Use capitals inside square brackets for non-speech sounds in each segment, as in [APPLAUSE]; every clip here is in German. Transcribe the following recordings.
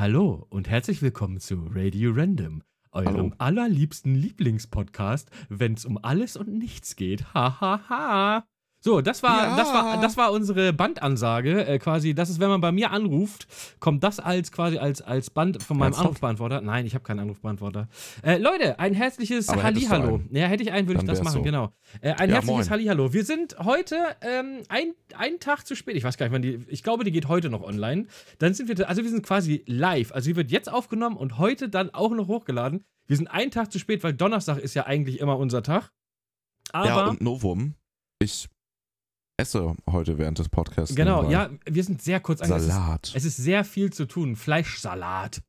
Hallo und herzlich willkommen zu Radio Random, eurem Hallo. allerliebsten Lieblingspodcast, wenn es um alles und nichts geht. Ha ha ha. So, das war, Ja. das war, das war unsere Bandansage. Äh, quasi, das ist, wenn man bei mir anruft, kommt das als quasi als, als Band von meinem? Anrufbeantworter. Nein, ich habe keinen Anrufbeantworter. Äh, Leute, ein herzliches Aber Hallihallo. Ja, hätte ich einen, würde ich das machen, so. genau. Äh, ein Ja, herzliches moin. Hallihallo. Wir sind heute ähm, ein, einen Tag zu spät. Ich weiß gar nicht, wann die. Ich glaube, die geht heute noch online. Dann sind wir, also wir sind quasi live. Also die wird jetzt aufgenommen und heute dann auch noch hochgeladen. Wir sind einen Tag zu spät, weil Donnerstag ist ja eigentlich immer unser Tag. Aber ja, und Novum. Ich esse heute während des Podcasts. genau, nebenbei. ja, wir sind sehr kurz ange- es ist- Salat. Es ist sehr viel zu tun. Fleischsalat.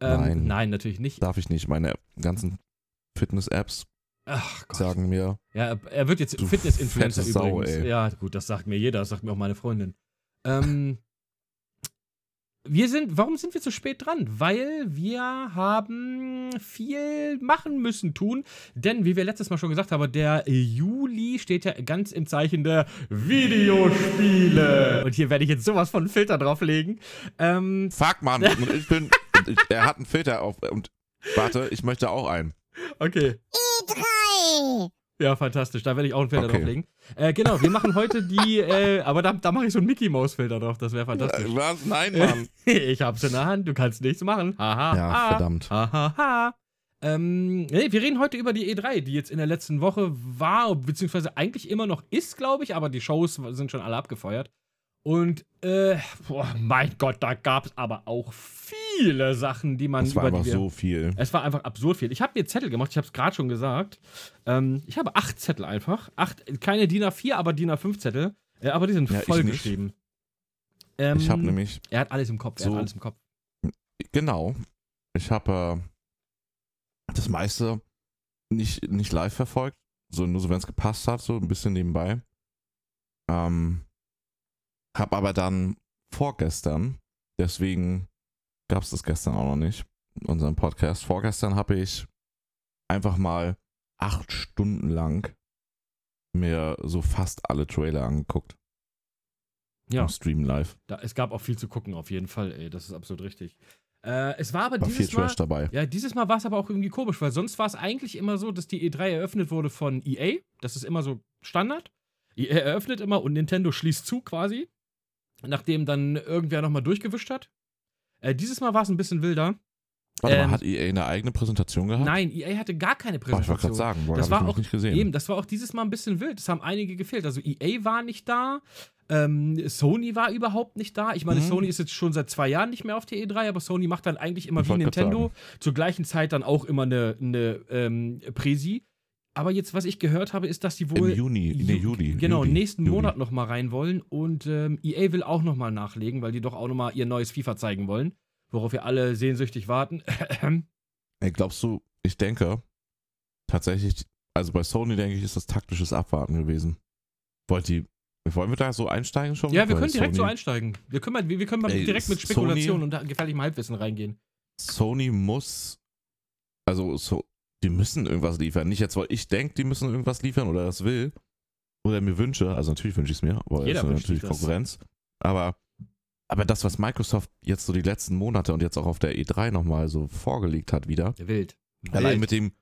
Ähm, Nein. nein, natürlich nicht. Darf ich nicht. Meine ganzen Fitness-Apps sagen mir, Ja, er- wird jetzt Fitness-Influencer Sau, übrigens. ey. Ja, gut, das sagt mir jeder, das sagt mir auch meine Freundin. Ähm, wir sind, warum sind wir zu spät dran? Weil wir haben viel machen müssen tun, denn wie wir letztes Mal schon gesagt haben, der Juli steht ja ganz im Zeichen der Videospiele. Und hier werde ich jetzt sowas von Filter drauflegen. Ähm, fuck, Mann. [LAUGHS] und ich bin, er hat einen Filter auf, und warte, ich möchte auch einen. okay. E3! Ja, fantastisch. Da werde ich auch einen Filter Okay. drauflegen. Äh, genau, wir machen heute die, [LAUGHS] äh, aber da, da mache ich so einen Mickey-Maus-Filter drauf. Das wäre fantastisch. Äh, Was? Nein, Mann. [LAUGHS] ich hab's in der Hand, du kannst nichts machen. Haha. Ja, ha. verdammt. Haha. ha. Ähm, nee, wir reden heute über die E3, die jetzt in der letzten Woche war, beziehungsweise eigentlich immer noch ist, glaube ich, aber die Shows sind schon alle abgefeuert. Und, äh, boah, mein Gott, da gab's aber auch viele Sachen, die man Das war über einfach wir so viel. es war einfach absurd viel. Ich habe mir Zettel gemacht, ich habe es gerade schon gesagt. Ähm, ich habe acht Zettel einfach. Acht, keine DIN A4, aber DIN A5 Zettel. Äh, aber die sind Ja, ich voll nicht. geschrieben. Ähm, Ich habe nämlich, Er hat alles im Kopf. Er so- hat alles im Kopf. genau, ich habe äh, das meiste nicht, nicht live verfolgt. So nur so, wenn es gepasst hat, so ein bisschen nebenbei. Ähm, hab aber dann vorgestern, deswegen gab es das gestern auch noch nicht, unseren Podcast. Vorgestern habe ich einfach mal acht Stunden lang mir so fast alle Trailer angeguckt. Ja, Im Stream live. da, es gab auch viel zu gucken, auf jeden Fall. Ey, das ist absolut richtig. Äh, es war aber War viel dieses Mal. Trash dabei. Ja, dieses Mal war es aber auch irgendwie komisch, weil sonst war es eigentlich immer so, dass die E3 eröffnet wurde von EA. Das ist immer so Standard. EA eröffnet immer und Nintendo schließt zu quasi. Nachdem dann irgendwer nochmal durchgewischt hat. Äh, dieses Mal war es ein bisschen wilder. Warte Ähm, mal, hat EA eine eigene Präsentation gehabt? Nein, EA hatte gar keine Oh, ich wollte Präsentation. gerade sagen, boah, Das das war auch nicht gesehen. Eben, das war auch dieses Mal ein bisschen wild. Es haben einige gefehlt. Also EA war nicht da. Ähm, Sony war überhaupt nicht da. Ich meine, Mhm. Sony ist jetzt schon seit zwei Jahren nicht mehr auf der E3, aber Sony macht dann eigentlich immer Ich wie Nintendo zur gleichen Zeit dann auch immer eine, eine ähm, Präsi. Aber jetzt, was ich gehört habe, ist, dass die wohl Im Juni, Ju- Juli. Genau, Juli, nächsten Juli. Monat noch mal rein wollen und ähm, EA will auch noch mal nachlegen, weil die doch auch noch mal ihr neues FIFA zeigen wollen, worauf wir alle sehnsüchtig warten. [CLEARS THROAT] Ey, glaubst du, ich denke, tatsächlich, also bei Sony denke ich, ist das taktisches Abwarten gewesen. Wollt die, wollen wir da so einsteigen schon? ja, wir können direkt so Sony, einsteigen. Wir können, mal, wir wir können mal Ey, direkt mit Spekulationen und gefährlichem Halbwissen reingehen. Sony muss, also so, die müssen irgendwas liefern. Nicht jetzt, weil ich denke, die müssen irgendwas liefern oder das will. Oder mir wünsche, also natürlich wünsche ich es mir, aber Jeder das ist natürlich das. Konkurrenz. Aber, aber das, was Microsoft jetzt so die letzten Monate und jetzt auch auf der E3 nochmal so vorgelegt hat wieder, Wild. Allein Wild. mit dem,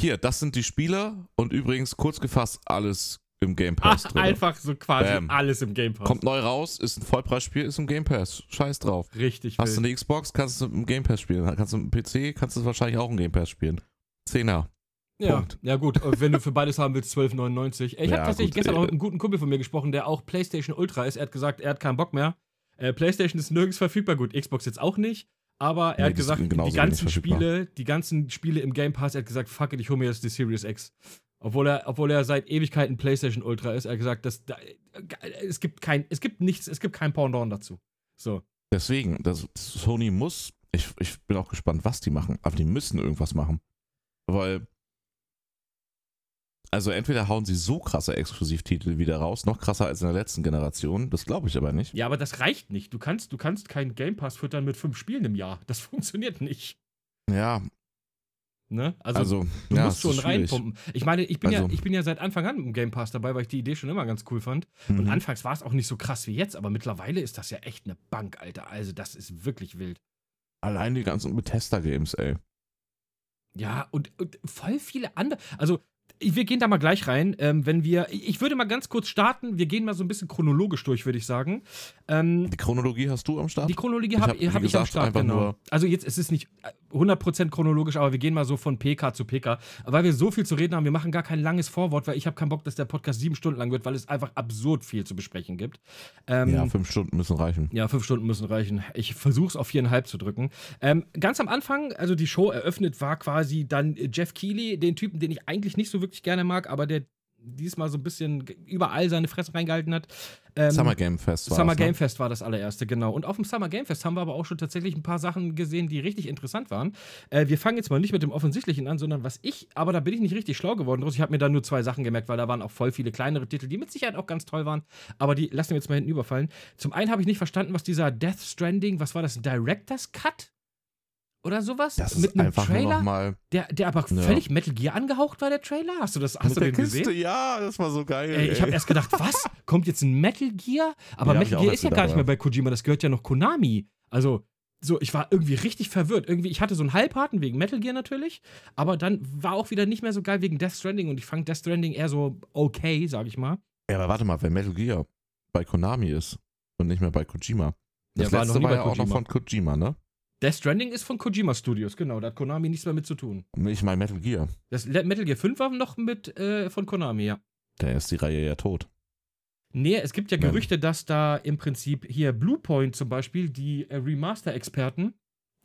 hier, das sind die Spieler und übrigens kurz gefasst alles im Game Pass Ach, drin. einfach so quasi Bam. alles im Game Pass. Kommt neu raus, ist ein Vollpreisspiel, ist im Game Pass. Scheiß drauf. Richtig Hast du wild. eine Xbox, kannst du im Game Pass spielen. Kannst du einen PC, kannst du wahrscheinlich auch im Game Pass spielen. Zehner. Ja, Punkt. ja gut, und wenn du für beides haben willst, 12,99. Ich habe Ja, tatsächlich gut, gestern äh, auch mit einem guten Kumpel von mir gesprochen, der auch PlayStation Ultra ist. Er hat gesagt, er hat keinen Bock mehr. Äh, PlayStation ist nirgends verfügbar. Gut, Xbox jetzt auch nicht. Aber er Nee, hat gesagt, die ganzen. Spiele, die ganzen Spiele im Game Pass, er hat gesagt, fuck it, ich hole mir jetzt die Series X. Obwohl er, obwohl er seit Ewigkeiten PlayStation Ultra ist, er hat gesagt, dass, da, es gibt kein, es gibt nichts, es gibt kein Pendant dazu. So. Deswegen, das, Sony muss, ich, ich bin auch gespannt, was die machen, aber die müssen irgendwas machen. Weil, also entweder hauen sie so krasse Exklusivtitel wieder raus, noch krasser als in der letzten Generation, das glaube ich aber nicht. Ja, aber das reicht nicht. Du kannst, du kannst keinen Game Pass füttern mit fünf Spielen im Jahr. Das [LAUGHS] funktioniert nicht. Ja, Ne? Also, also, du ja, musst schon reinpumpen. Ich meine, ich bin, ja, Also- ich bin ja seit Anfang an im Game Pass dabei, weil ich die Idee schon immer ganz cool fand. Und Mhm. anfangs war es auch nicht so krass wie jetzt, aber mittlerweile ist das ja echt eine Bank, Alter. Also, das ist wirklich wild. Allein die ganzen Bethesda-Games, ey. Ja, und, und voll viele andere. Also, wir gehen da mal gleich rein. Ähm, wenn wir, ich würde mal ganz kurz starten. Wir gehen mal so ein bisschen chronologisch durch, würde ich sagen. Ähm, Die Chronologie hast du am Start? die Chronologie habe hab, hab ich am Start, genau. nur- Also jetzt, es ist nicht 100% chronologisch, aber wir gehen mal so von PK zu PK. Weil wir so viel zu reden haben, wir machen gar kein langes Vorwort, weil ich habe keinen Bock, dass der Podcast sieben Stunden lang wird, weil es einfach absurd viel zu besprechen gibt. Ähm, ja, fünf Stunden müssen reichen. Ja, fünf Stunden müssen reichen. Ich versuche es auf viereinhalb zu drücken. Ähm, ganz am Anfang, also die Show eröffnet, war quasi dann Jeff Keighley, den Typen, den ich eigentlich nicht so wirklich gerne mag, aber der diesmal so ein bisschen überall seine Fresse reingehalten hat. Ähm, Summer Game Fest war Summer das, ne? Game Fest war das allererste, genau. Und auf dem Summer Game Fest haben wir aber auch schon tatsächlich ein paar Sachen gesehen, die richtig interessant waren. Äh, wir fangen jetzt mal nicht mit dem Offensichtlichen an, sondern was ich, aber da bin ich nicht richtig schlau geworden draus. Ich habe mir da nur zwei Sachen gemerkt, weil da waren auch voll viele kleinere Titel, die mit Sicherheit auch ganz toll waren. Aber die lassen wir jetzt mal hinten überfallen. Zum einen habe ich nicht verstanden, was dieser Death Stranding, was war das, ein Director's Cut? Oder sowas? Das ist mit einem Trailer, mal der, der aber Ja. völlig Metal Gear angehaucht war, der Trailer? Hast du das, hast mit du den Kiste, gesehen? ja, das war so geil. Ey, ich habe erst gedacht, [LAUGHS] was? Kommt jetzt ein Metal Gear? Aber Ja, Metal Gear ist ja gar nicht mehr bei Kojima, das gehört ja noch Konami. Also, so, ich war irgendwie richtig verwirrt. Irgendwie, ich hatte so einen Halbharten wegen Metal Gear natürlich, aber dann war auch wieder nicht mehr so geil wegen Death Stranding und ich fand Death Stranding eher so okay, sag ich mal. Ja, aber warte mal, wenn Metal Gear bei Konami ist und nicht mehr bei Kojima. Das Ja, war noch letzte war ja auch noch Kojima. von Kojima, ne? Death Stranding ist von Kojima Studios, genau, da hat Konami nichts mehr mit zu tun. Ich meine Metal Gear. Das Metal Gear 5 war noch mit äh, von Konami, ja. Da ist die Reihe ja tot. Nee, es gibt ja. Gerüchte, dass da im Prinzip hier Bluepoint zum Beispiel, die äh, Remaster-Experten,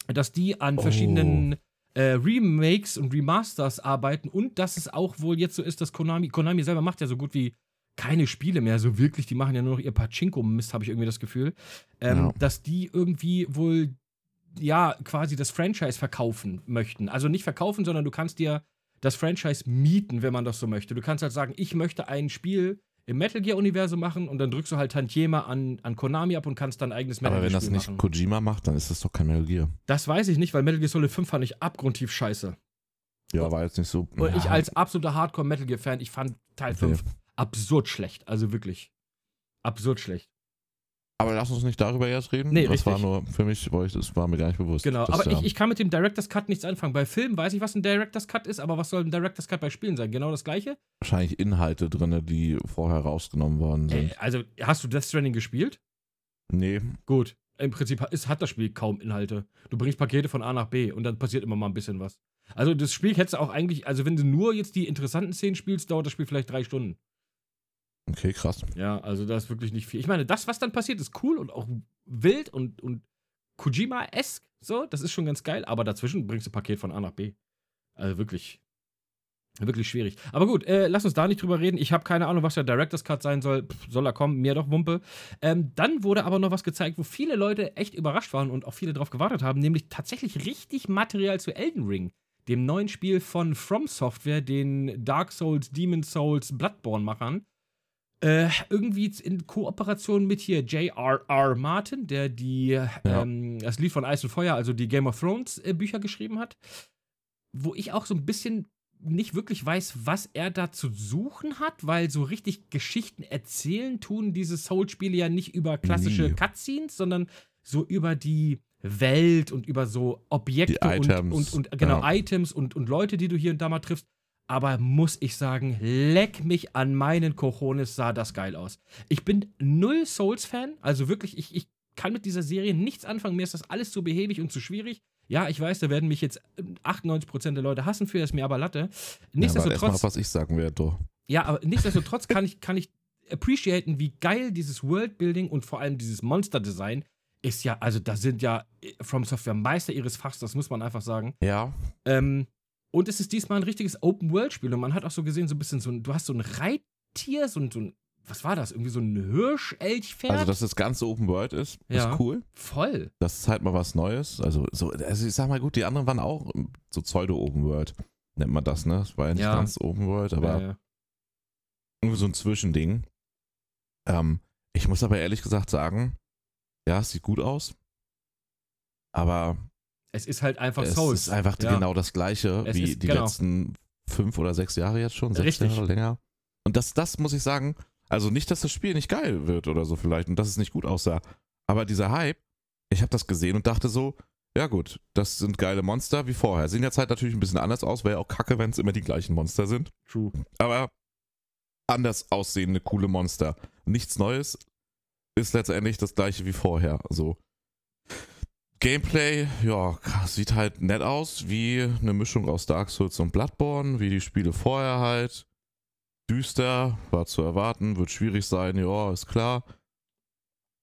dass die an Oh. verschiedenen äh, Remakes und Remasters arbeiten und dass es auch wohl jetzt so ist, dass Konami, Konami selber macht ja so gut wie keine Spiele mehr, so wirklich, die machen ja nur noch ihr Pachinko-Mist, habe ich irgendwie das Gefühl, ähm, Ja. dass die irgendwie wohl, ja, quasi das Franchise verkaufen möchten. Also nicht verkaufen, sondern du kannst dir das Franchise mieten, wenn man das so möchte. Du kannst halt sagen, ich möchte ein Spiel im Metal Gear-Universum machen und dann drückst du halt Tantiema an, an Konami ab und kannst dein eigenes Metal Aber wenn das nicht machen. Kojima macht, dann ist das doch kein Metal Gear. Das weiß ich nicht, weil Metal Gear Solid 5 fand ich abgrundtief scheiße. Ja, war jetzt nicht so. Und ich ja, als absoluter Hardcore-Metal Gear-Fan, ich fand Teil Okay. 5 absurd schlecht. Also wirklich. Absurd schlecht. Aber lass uns nicht darüber jetzt reden. Nee, das richtig. war nur für mich, weil ich, das war mir gar nicht bewusst. Genau, aber ich, ich kann mit dem Director's Cut nichts anfangen. Bei Filmen weiß ich, was ein Director's Cut ist, aber was soll ein Director's Cut bei Spielen sein? Genau das gleiche? wahrscheinlich Inhalte drin, die vorher rausgenommen worden sind. Äh, also, hast du Death Stranding gespielt? nee, Gut. Im Prinzip ist, hat das Spiel kaum Inhalte. Du bringst Pakete von A nach B und dann passiert immer mal ein bisschen was. Also das Spiel hättest du auch eigentlich, also wenn du nur jetzt die interessanten Szenen spielst, dauert das Spiel vielleicht drei Stunden. Okay, krass. Ja, also da ist wirklich nicht viel. Ich meine, das, was dann passiert, ist cool und auch wild und, und Kojima-esque, so, das ist schon ganz geil, aber dazwischen bringst du Paket von A nach B. Also wirklich, wirklich schwierig. Aber gut, äh, lass uns da nicht drüber reden. Ich habe keine Ahnung, was der Director's Cut sein soll. Pff, soll er kommen? Mir doch Wumpe. Ähm, dann wurde aber noch was gezeigt, wo viele Leute echt überrascht waren und auch viele drauf gewartet haben, nämlich tatsächlich richtig Material zu Elden Ring. Dem neuen Spiel von From Software, den Dark Souls, Demon Souls, Bloodborne-Machern. Äh, irgendwie in Kooperation mit hier J.R.R. Martin, der die, ähm, das Lied von Eis und Feuer, also die Game of Thrones äh, Bücher geschrieben hat. Wo ich auch so ein bisschen nicht wirklich weiß, was er da zu suchen hat, weil so richtig Geschichten erzählen tun diese Soul-Spiele ja nicht über klassische Nie. Cutscenes, sondern so über die Welt und über so Objekte und, und, und genau ja. Items und, und Leute, die du hier und da mal triffst. Aber muss ich sagen, leck mich an meinen Cojones, sah das geil aus. Ich bin null Souls-Fan, also wirklich, ich, ich kann mit dieser Serie nichts anfangen. Mir ist das alles zu behäbig und zu schwierig. Ja, ich weiß, da werden mich jetzt äh, 98% der Leute hassen für, ist mir aber Latte. Ja, aber Nichtsdestotrotz, was ich sagen werde, ja, aber nichtsdestotrotz kann ich, kann ich appreciaten, wie geil dieses Worldbuilding und vor allem dieses Monster-Design ist ja, also da sind ja äh, From Software Meister ihres Fachs, das muss man einfach sagen. Ja, Ähm, und es ist diesmal ein richtiges Open-World-Spiel und man hat auch so gesehen, so ein bisschen so ein, du hast so ein Reittier, so ein, so ein was war das? Irgendwie so ein Hirsch-Elchpferd? also dass das ganze Open World ist, Ja. ist cool. Voll. Das ist halt mal was Neues. Also, so, also ich sag mal gut, die anderen waren auch so Pseudo-Open World. Nennt man das, ne? Das war ja nicht Ja. ganz Open World, aber Ja, ja. irgendwie so ein Zwischending. Ähm, ich muss aber ehrlich gesagt sagen, ja, es sieht gut aus. Aber Es ist halt einfach es Souls. ist einfach Ja. genau das gleiche Es wie ist- die genau. letzten fünf oder sechs Jahre jetzt schon. Sechs Richtig. Jahre länger. Und das, das muss ich sagen, also nicht, dass das Spiel nicht geil wird oder so vielleicht und dass es nicht gut aussah. Aber dieser Hype, ich habe das gesehen und dachte so, ja gut, das sind geile Monster wie vorher. Sehen jetzt halt natürlich ein bisschen anders aus, wäre ja auch kacke, wenn es immer die gleichen Monster sind. True. Aber anders aussehende, coole Monster. Nichts Neues ist letztendlich das gleiche wie vorher. So. Gameplay, ja, sieht halt nett aus, wie eine Mischung aus Dark Souls und Bloodborne, wie die Spiele vorher halt. Düster, war zu erwarten, wird schwierig sein, ja, ist klar.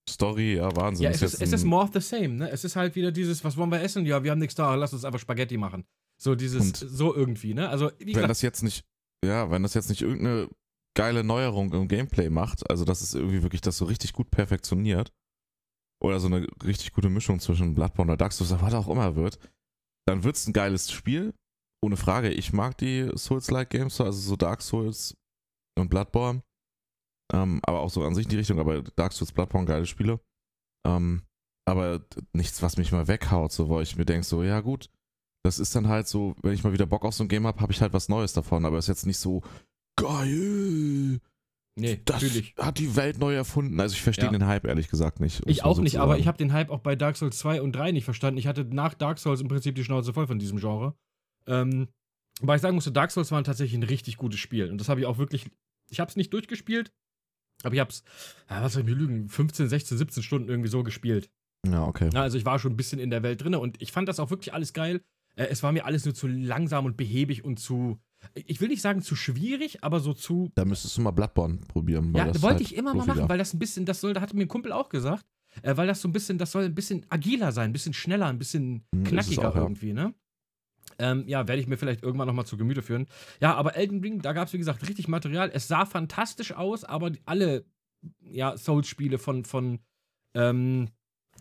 Story, ja, Wahnsinn. Ja, es ist, jetzt es ist more of the same, ne? Es ist halt wieder dieses, was wollen wir essen? Ja, wir haben nichts da, lass uns einfach Spaghetti machen. So dieses, so irgendwie, ne? Also, wie wenn gesagt, das jetzt nicht, ja, wenn das jetzt nicht irgendeine geile Neuerung im Gameplay macht, also dass es irgendwie wirklich das so richtig gut perfektioniert, oder so eine richtig gute Mischung zwischen Bloodborne oder Dark Souls, was auch immer wird, dann wird es ein geiles Spiel. Ohne Frage. Ich mag die Souls-like Games, so, also so Dark Souls und Bloodborne. Ähm, aber auch so an sich in die Richtung, aber Dark Souls, Bloodborne, geile Spiele. Ähm, aber nichts, was mich mal weghaut, so, wo ich mir denke, so, ja gut, das ist dann halt so, wenn ich mal wieder Bock auf so ein Game habe, habe ich halt was Neues davon, aber ist jetzt nicht so geil. Nee, Das natürlich. hat die Welt neu erfunden. Also ich verstehe Ja. den Hype ehrlich gesagt nicht. Ich auch so nicht, aber ich habe den Hype auch bei Dark Souls 2 und 3 nicht verstanden. Ich hatte nach Dark Souls im Prinzip die Schnauze voll von diesem Genre. Ähm, weil ich sagen musste, Dark Souls war tatsächlich ein richtig gutes Spiel. Und das habe ich auch wirklich. Ich habe es nicht durchgespielt, aber ich habe es, ja, was soll ich mir lügen, 15, 16, 17 Stunden irgendwie so gespielt. Ja, okay. Also ich war schon ein bisschen in der Welt drin und ich fand das auch wirklich alles geil. Äh, es war mir alles nur zu langsam und behäbig und zu. Ich will nicht sagen zu schwierig, aber so zu Da müsstest du mal Bloodborne probieren. ja, das wollte halt ich immer mal machen, weil das ein bisschen, das soll, da hatte mir ein Kumpel auch gesagt, äh, weil das so ein bisschen, das soll ein bisschen agiler sein, ein bisschen schneller, ein bisschen Hm, knackiger auch, ja. irgendwie, ne? Ähm, ja, werde ich mir vielleicht irgendwann nochmal zu Gemüte führen. Ja, aber Elden Ring, da gab es, wie gesagt, richtig Material. Es sah fantastisch aus, aber alle ja, Souls-Spiele von, von, ähm,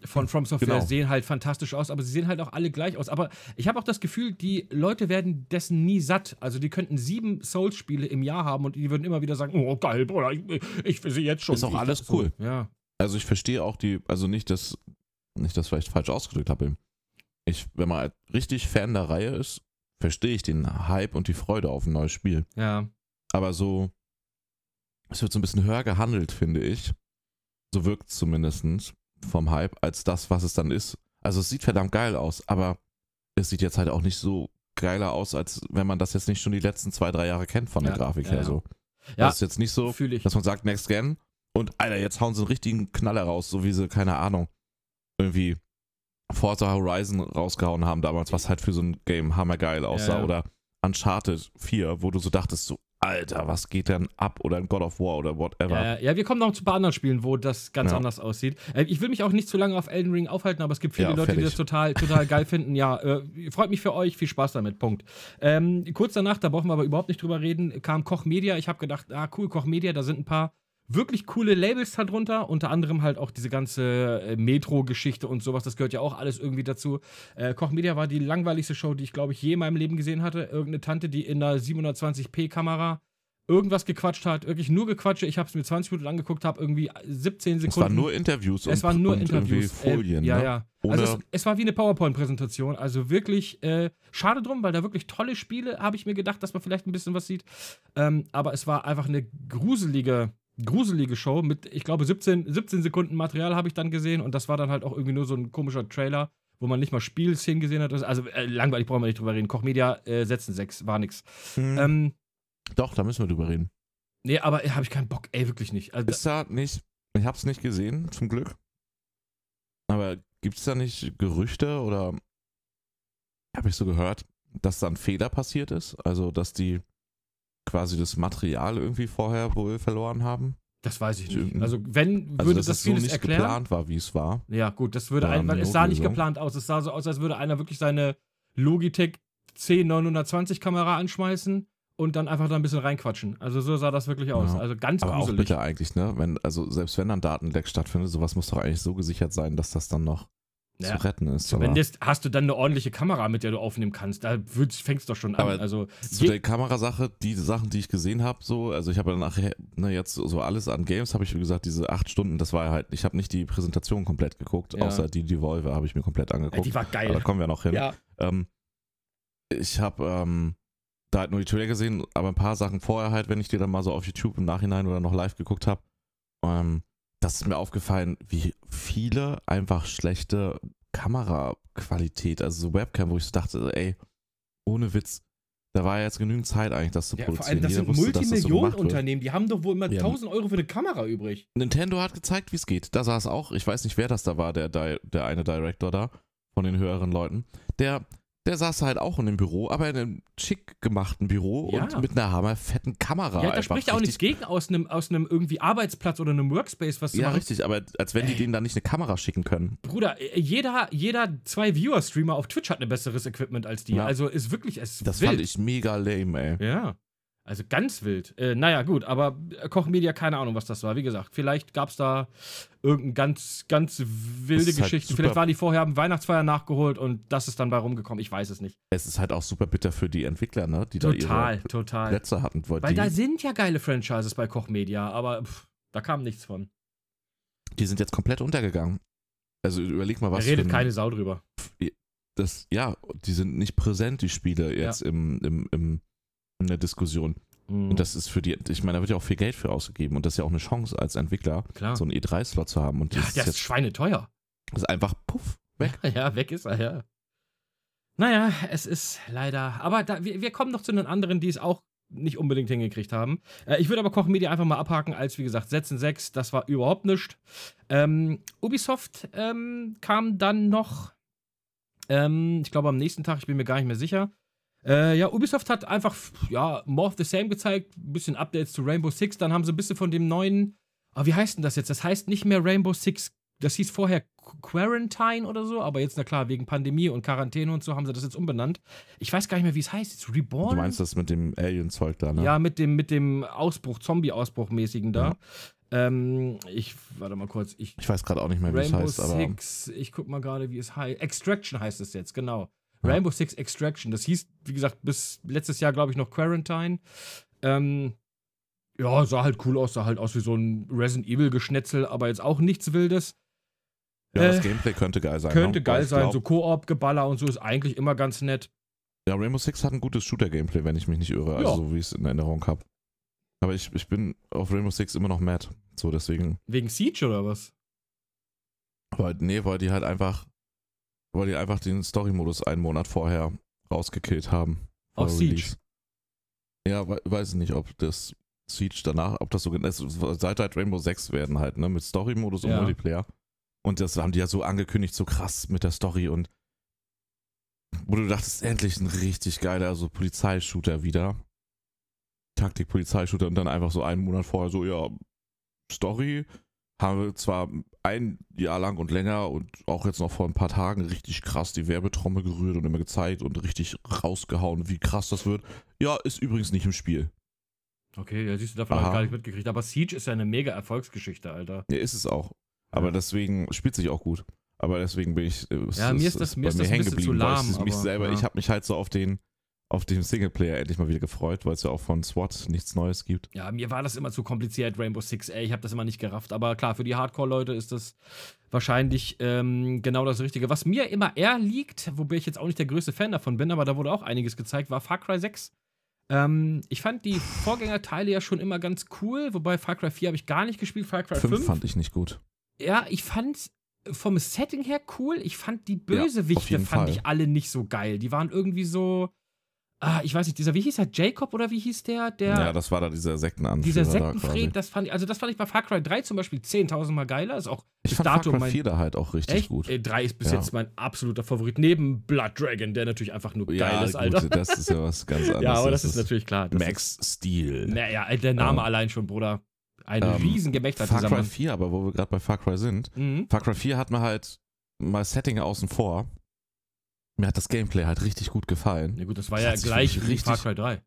von From Software Genau. sehen halt fantastisch aus, aber sie sehen halt auch alle gleich aus. Aber ich habe auch das Gefühl, die Leute werden dessen nie satt. Also die könnten sieben Souls-Spiele im Jahr haben und die würden immer wieder sagen, oh geil, Bruder, ich, ich will sie jetzt schon. Ist auch alles so, cool. Ja. Also ich verstehe auch die, also nicht, dass, nicht, dass vielleicht falsch ausgedrückt habe. Ich, wenn man richtig Fan der Reihe ist, verstehe ich den Hype und die Freude auf ein neues Spiel. Ja. Aber so, es wird so ein bisschen höher gehandelt, finde ich. So wirkt es zumindest vom Hype, als das, was es dann ist. Also es sieht verdammt geil aus, aber es sieht jetzt halt auch nicht so geiler aus, als wenn man das jetzt nicht schon die letzten zwei, drei Jahre kennt von der Ja, Grafik ja, her. ja. So. Ja, Das ist jetzt nicht so, dass man sagt Next Gen und Alter, jetzt hauen sie einen richtigen Knaller raus, so wie sie, keine Ahnung, irgendwie Forza Horizon rausgehauen haben damals, was halt für so ein Game hammergeil aussah. Oder Uncharted 4, wo du so dachtest, so, Alter, was geht denn ab? Oder ein God of War oder whatever. Ja, ja, wir kommen noch zu ein paar anderen Spielen, wo das ganz Ja. anders aussieht. Äh, ich will mich auch nicht zu lange auf Elden Ring aufhalten, aber es gibt viele Ja, Leute, die fertig. das total, total geil finden. Ja, äh, freut mich für euch, viel Spaß damit, Punkt. Ähm, kurz danach, da brauchen wir aber überhaupt nicht drüber reden, kam Koch Media. Ich habe gedacht, ah cool, Koch Media, da sind ein paar wirklich coole Labels darunter, unter anderem halt auch diese ganze äh, Metro-Geschichte und sowas, das gehört ja auch alles irgendwie dazu. Äh, Koch Media war die langweiligste Show, die ich, glaube ich, je in meinem Leben gesehen hatte. Irgendeine Tante, die in einer 720p-Kamera irgendwas gequatscht hat, wirklich nur Gequatsche. Ich habe es mir 20 Minuten angeguckt, habe irgendwie 17 Sekunden. es waren nur Interviews Es waren nur und Interviews. irgendwie Folien. Äh, ja, ne? ja. Ohne, Also es, es war wie eine PowerPoint-Präsentation. Also wirklich äh, schade drum, weil da wirklich tolle Spiele, habe ich mir gedacht, dass man vielleicht ein bisschen was sieht. Ähm, aber es war einfach eine gruselige, gruselige Show mit, ich glaube, 17, 17 Sekunden Material habe ich dann gesehen und das war dann halt auch irgendwie nur so ein komischer Trailer, wo man nicht mal Spielszenen gesehen hat. Also äh, langweilig brauchen wir nicht drüber reden. Koch Media äh, setzen 6, war nix. Hm, Ähm, Doch, da müssen wir drüber reden. nee, aber äh, habe ich keinen Bock, ey, wirklich nicht. Also, Ist da nicht, ich hab's nicht gesehen, zum Glück. Aber gibt's da nicht Gerüchte oder habe ich so gehört, dass da ein Fehler passiert ist? Also, dass die quasi das Material irgendwie vorher wohl verloren haben? das weiß ich nicht. Irgendein- Also, wenn, Also, würde das es so vieles nicht erklären. geplant war, wie es war. Ja, gut, das würde ein, weil es sah nicht geplant aus. Es sah so aus, als würde einer wirklich seine Logitech C920 Kamera anschmeißen und dann einfach da ein bisschen reinquatschen. Also so sah das wirklich aus. Ja. Also ganz Aber auch gruselig. bitte eigentlich, ne? Wenn, also selbst wenn dann Datenleck stattfindet, sowas muss doch eigentlich so gesichert sein, dass das dann noch Ja. zu retten ist. aber Zumindest hast du dann eine ordentliche Kamera, mit der du aufnehmen kannst. Da fängst du doch schon an. Aber also zu der Kamerasache, die Sachen, die ich gesehen habe, so, also ich habe dann nachher, ne, jetzt so alles an Games, habe ich wie gesagt, diese acht Stunden, das war halt, ich habe nicht die Präsentation komplett geguckt, Ja. außer die Devolver habe ich mir komplett angeguckt. die war Aber geil. da kommen wir noch hin. Ja. Ähm, ich habe ähm, da halt nur die Trailer gesehen, aber ein paar Sachen vorher halt, wenn ich die dann mal so auf YouTube im Nachhinein oder noch live geguckt habe. Ähm, das ist mir aufgefallen, wie viele einfach schlechte Kameraqualität, also so Webcam, wo ich so dachte, ey, ohne Witz, da war ja jetzt genügend Zeit eigentlich, das zu Ja, produzieren. vor allem, das Jeder sind das so. Multimillionenunternehmen, die haben doch wohl immer Ja. 1000 Euro für eine Kamera übrig. Nintendo hat gezeigt, wie es geht. Da saß auch, ich weiß nicht, wer das da war, der, der eine Director da, von den höheren Leuten. Der, der saß halt auch in dem Büro, aber in einem schick gemachten Büro Ja. und mit einer hammerfetten Kamera. Ja, da spricht ja auch nichts gegen aus einem, aus einem irgendwie Arbeitsplatz oder einem Workspace, was zu Ja, richtig, aber als wenn die denen da nicht eine Kamera schicken können. Bruder, äh, jeder, jeder zwei Viewer-Streamer auf Twitch hat ein besseres Equipment als die. Ja. Also ist wirklich, es ist Das wild. fand ich mega lame, ey. Ja. Also ganz wild. Äh, naja, gut, aber Koch Media, keine Ahnung, was das war. Wie gesagt, vielleicht gab es da irgendeine ganz, ganz wilde halt Geschichte. super- vielleicht waren die vorher, haben Weihnachtsfeier nachgeholt und das ist dann bei rumgekommen. Ich weiß es nicht. Es ist halt auch super bitter für die Entwickler, ne? Die da Total, ihre total. Plätze hatten. Weil, Weil da sind ja geile Franchises bei Koch Media, aber pff, da kam nichts von. die sind jetzt komplett untergegangen. Also überleg mal, Da was redet für ein- keine Sau drüber. das, ja, die sind nicht präsent, die Spiele jetzt im, im, im, in der Diskussion. Mhm. Und das ist für die, ich meine, da wird ja auch viel Geld für ausgegeben und das ist ja auch eine Chance als Entwickler, Klar. so einen E3-Slot zu haben. Und ja, das der ist ist schweineteuer. das ist einfach puff, weg. [LAUGHS] Ja, weg ist er, ja. Naja, es ist leider. Aber da, wir, wir kommen noch zu den anderen, die es auch nicht unbedingt hingekriegt haben. Äh, ich würde aber Koch Media einfach mal abhaken, als wie gesagt, Setzen 6, das war überhaupt nichts. Ähm, Ubisoft ähm, kam dann noch, ähm, ich glaube am nächsten Tag, ich bin mir gar nicht mehr sicher. Äh, ja, Ubisoft hat einfach, ja, More of the Same gezeigt, ein bisschen Updates zu Rainbow Six, dann haben sie ein bisschen von dem neuen, ah, wie heißt denn das jetzt? Das heißt nicht mehr Rainbow Six, das hieß vorher Qu- Quarantine oder so, aber jetzt, na klar, wegen Pandemie und Quarantäne und so haben sie das jetzt umbenannt. Ich weiß gar nicht mehr, wie es heißt, jetzt Reborn? Du meinst das mit dem Alien-Zeug da, ne? Ja, mit dem, mit dem Ausbruch, Zombie-Ausbruch-mäßigen da. Ähm, ich, warte mal kurz, ich Ich weiß gerade auch nicht mehr, wie Rainbow es heißt, aber Six, ich guck mal gerade, wie es heißt. Extraction heißt es jetzt, genau. Rainbow Six Extraction. Das hieß, wie gesagt, bis letztes Jahr, glaube ich, noch Quarantine. Ähm, ja, sah halt cool aus, sah halt aus wie so ein Resident Evil-Geschnetzel, aber jetzt auch nichts Wildes. ja, das äh, Gameplay könnte geil sein. Könnte ne? geil sein, glaub, so Koop-Geballer und so ist eigentlich immer ganz nett. Ja, Rainbow Six hat ein gutes Shooter-Gameplay, wenn ich mich nicht irre, also Ja. so wie ich es in Erinnerung habe. Aber ich, ich bin auf Rainbow Six immer noch mad. So, deswegen. Wegen Siege oder was? Weil, nee, weil die halt einfach, weil die einfach den Story-Modus einen Monat vorher rausgekillt haben. Aus Siege. Release. Ja, we weiß ich nicht, ob das Siege danach, ob das so es- seit halt Rainbow 6 werden halt, ne, mit Story-Modus und Ja. Multiplayer. Und das haben die ja so angekündigt, so krass mit der Story und wo du dachtest, endlich ein richtig geiler, so Polizeishooter wieder. Taktik-Polizeishooter und dann einfach so einen Monat vorher so, ja, Story haben wir zwar ein Jahr lang und länger und auch jetzt noch vor ein paar Tagen richtig krass die Werbetrommel gerührt und immer gezeigt und richtig rausgehauen, wie krass das wird. Ja, ist übrigens nicht im Spiel. Okay, ja, siehst du, davon habe ich gar nicht mitgekriegt. Aber Siege ist ja eine mega Erfolgsgeschichte, Alter. Ja, ist es auch. Aber Ja. deswegen spielt sich auch gut. Aber deswegen bin ich. äh, es Ja, mir ist das- mir ist das ein bisschen zu lahm, selber. ja. Ich habe mich halt so auf den auf den Singleplayer endlich mal wieder gefreut, weil es ja auch von SWAT nichts Neues gibt. Ja, mir war das immer zu kompliziert, Rainbow Six, ey. Ich habe das immer nicht gerafft. Aber klar, für die Hardcore-Leute ist das wahrscheinlich ähm, genau das Richtige. Was mir immer eher liegt, wobei ich jetzt auch nicht der größte Fan davon bin, aber da wurde auch einiges gezeigt, war Far Cry 6. Ähm, ich fand die Vorgängerteile ja schon immer ganz cool, wobei Far Cry 4 habe ich gar nicht gespielt, Far Cry 5. Fünf fand ich nicht gut. Ja, ich fand vom Setting her cool. Ich fand die Bösewichte jeden fand Fall. ich alle nicht so geil. Die waren irgendwie so. Ah, ich weiß nicht, dieser, wie hieß er, Jacob oder wie hieß der? Der, Ja, das war da dieser Sektenanführer dieser. Sektenfried, das fand ich, also das fand ich bei Far Cry 3 zum Beispiel 10.000 Mal geiler. Ist auch Ich bis fand Far dato Cry mein. 4 da halt auch richtig Echt? gut. Ey, 3 ist bis Ja. jetzt mein absoluter Favorit. Neben Blood Dragon, der natürlich einfach nur geil ja, ist, gut, Alter. das ist ja was ganz [LAUGHS] anderes. ja, aber das ist natürlich klar. Max Steel. Ist, naja, der Name Ähm, allein schon, Bruder. Ein ähm, Riesengemächter Far Cry zusammen. 4, aber wo wir gerade bei Far Cry sind, Mhm. Far Cry 4 hat mir halt mal Setting außen vor. Mir hat das Gameplay halt richtig gut gefallen. Ja gut, das war Das ja gleich wie Far richtig- Cry 3.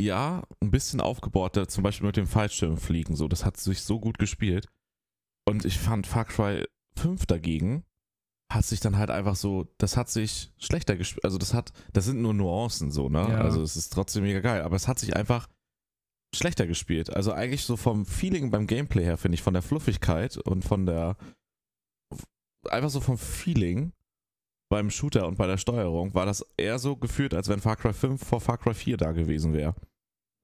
Ja, ein bisschen aufgebohrter, zum Beispiel mit dem Fallschirmfliegen, so, das hat sich so gut gespielt. Und ich fand Far Cry 5 dagegen hat sich dann halt einfach so, das hat sich schlechter gespielt, also das hat, das sind nur Nuancen so, ne? Ja. Also es ist trotzdem mega geil, aber es hat sich einfach schlechter gespielt. Also eigentlich so vom Feeling beim Gameplay her, finde ich, von der Fluffigkeit und von der, einfach so vom Feeling beim Shooter und bei der Steuerung war das eher so gefühlt, als wenn Far Cry 5 vor Far Cry 4 da gewesen wäre.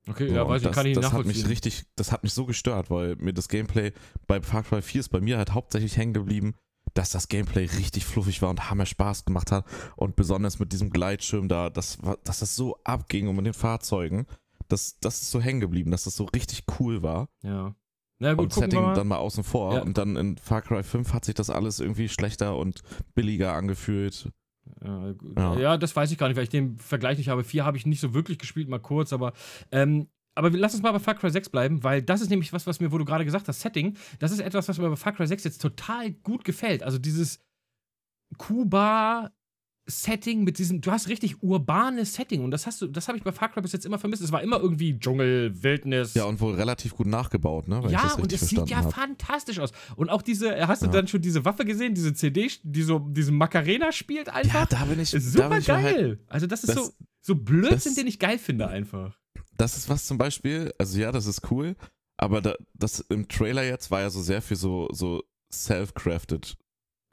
Okay, So, ja, weiß ich, das, kann ich nicht das hat mich richtig, das hat mich so gestört, weil mir das Gameplay bei Far Cry 4 ist bei mir halt hauptsächlich hängen geblieben dass das Gameplay richtig fluffig war und hammer Spaß gemacht hat. Und besonders mit diesem Gleitschirm da, das war, dass das so abging und mit den Fahrzeugen, das, das ist so hängen geblieben, dass das so richtig cool war. Ja. Na gut, und Setting mal. dann mal außen vor. Ja. Und dann in Far Cry 5 hat sich das alles irgendwie schlechter und billiger angefühlt. Ja. Ja. ja, das weiß ich gar nicht, weil ich den Vergleich nicht habe. Vier habe ich nicht so wirklich gespielt, mal kurz, aber. Ähm, aber lass uns mal bei Far Cry 6 bleiben, weil das ist nämlich was, was mir, wo du gerade gesagt hast, Setting, das ist etwas, was mir bei Far Cry 6 jetzt total gut gefällt. Also dieses Kuba. Setting mit diesem, du hast richtig urbanes Setting und das hast du, das habe ich bei Far Cry bis jetzt immer vermisst. Es war immer irgendwie Dschungel, Wildnis. Ja, und wohl relativ gut nachgebaut, ne? Wenn ja, und es sieht ja hab. fantastisch aus. Und auch diese, hast du Ja. dann schon diese Waffe gesehen, diese CD, die so diese Macarena spielt einfach? Ja, da bin ich. Super bin ich geil. Halt, also das ist das- so, so Blödsinn, das- den ich geil finde einfach. das ist was zum Beispiel, also ja, das ist cool, aber da, das im Trailer jetzt war ja so sehr viel so, so self-crafted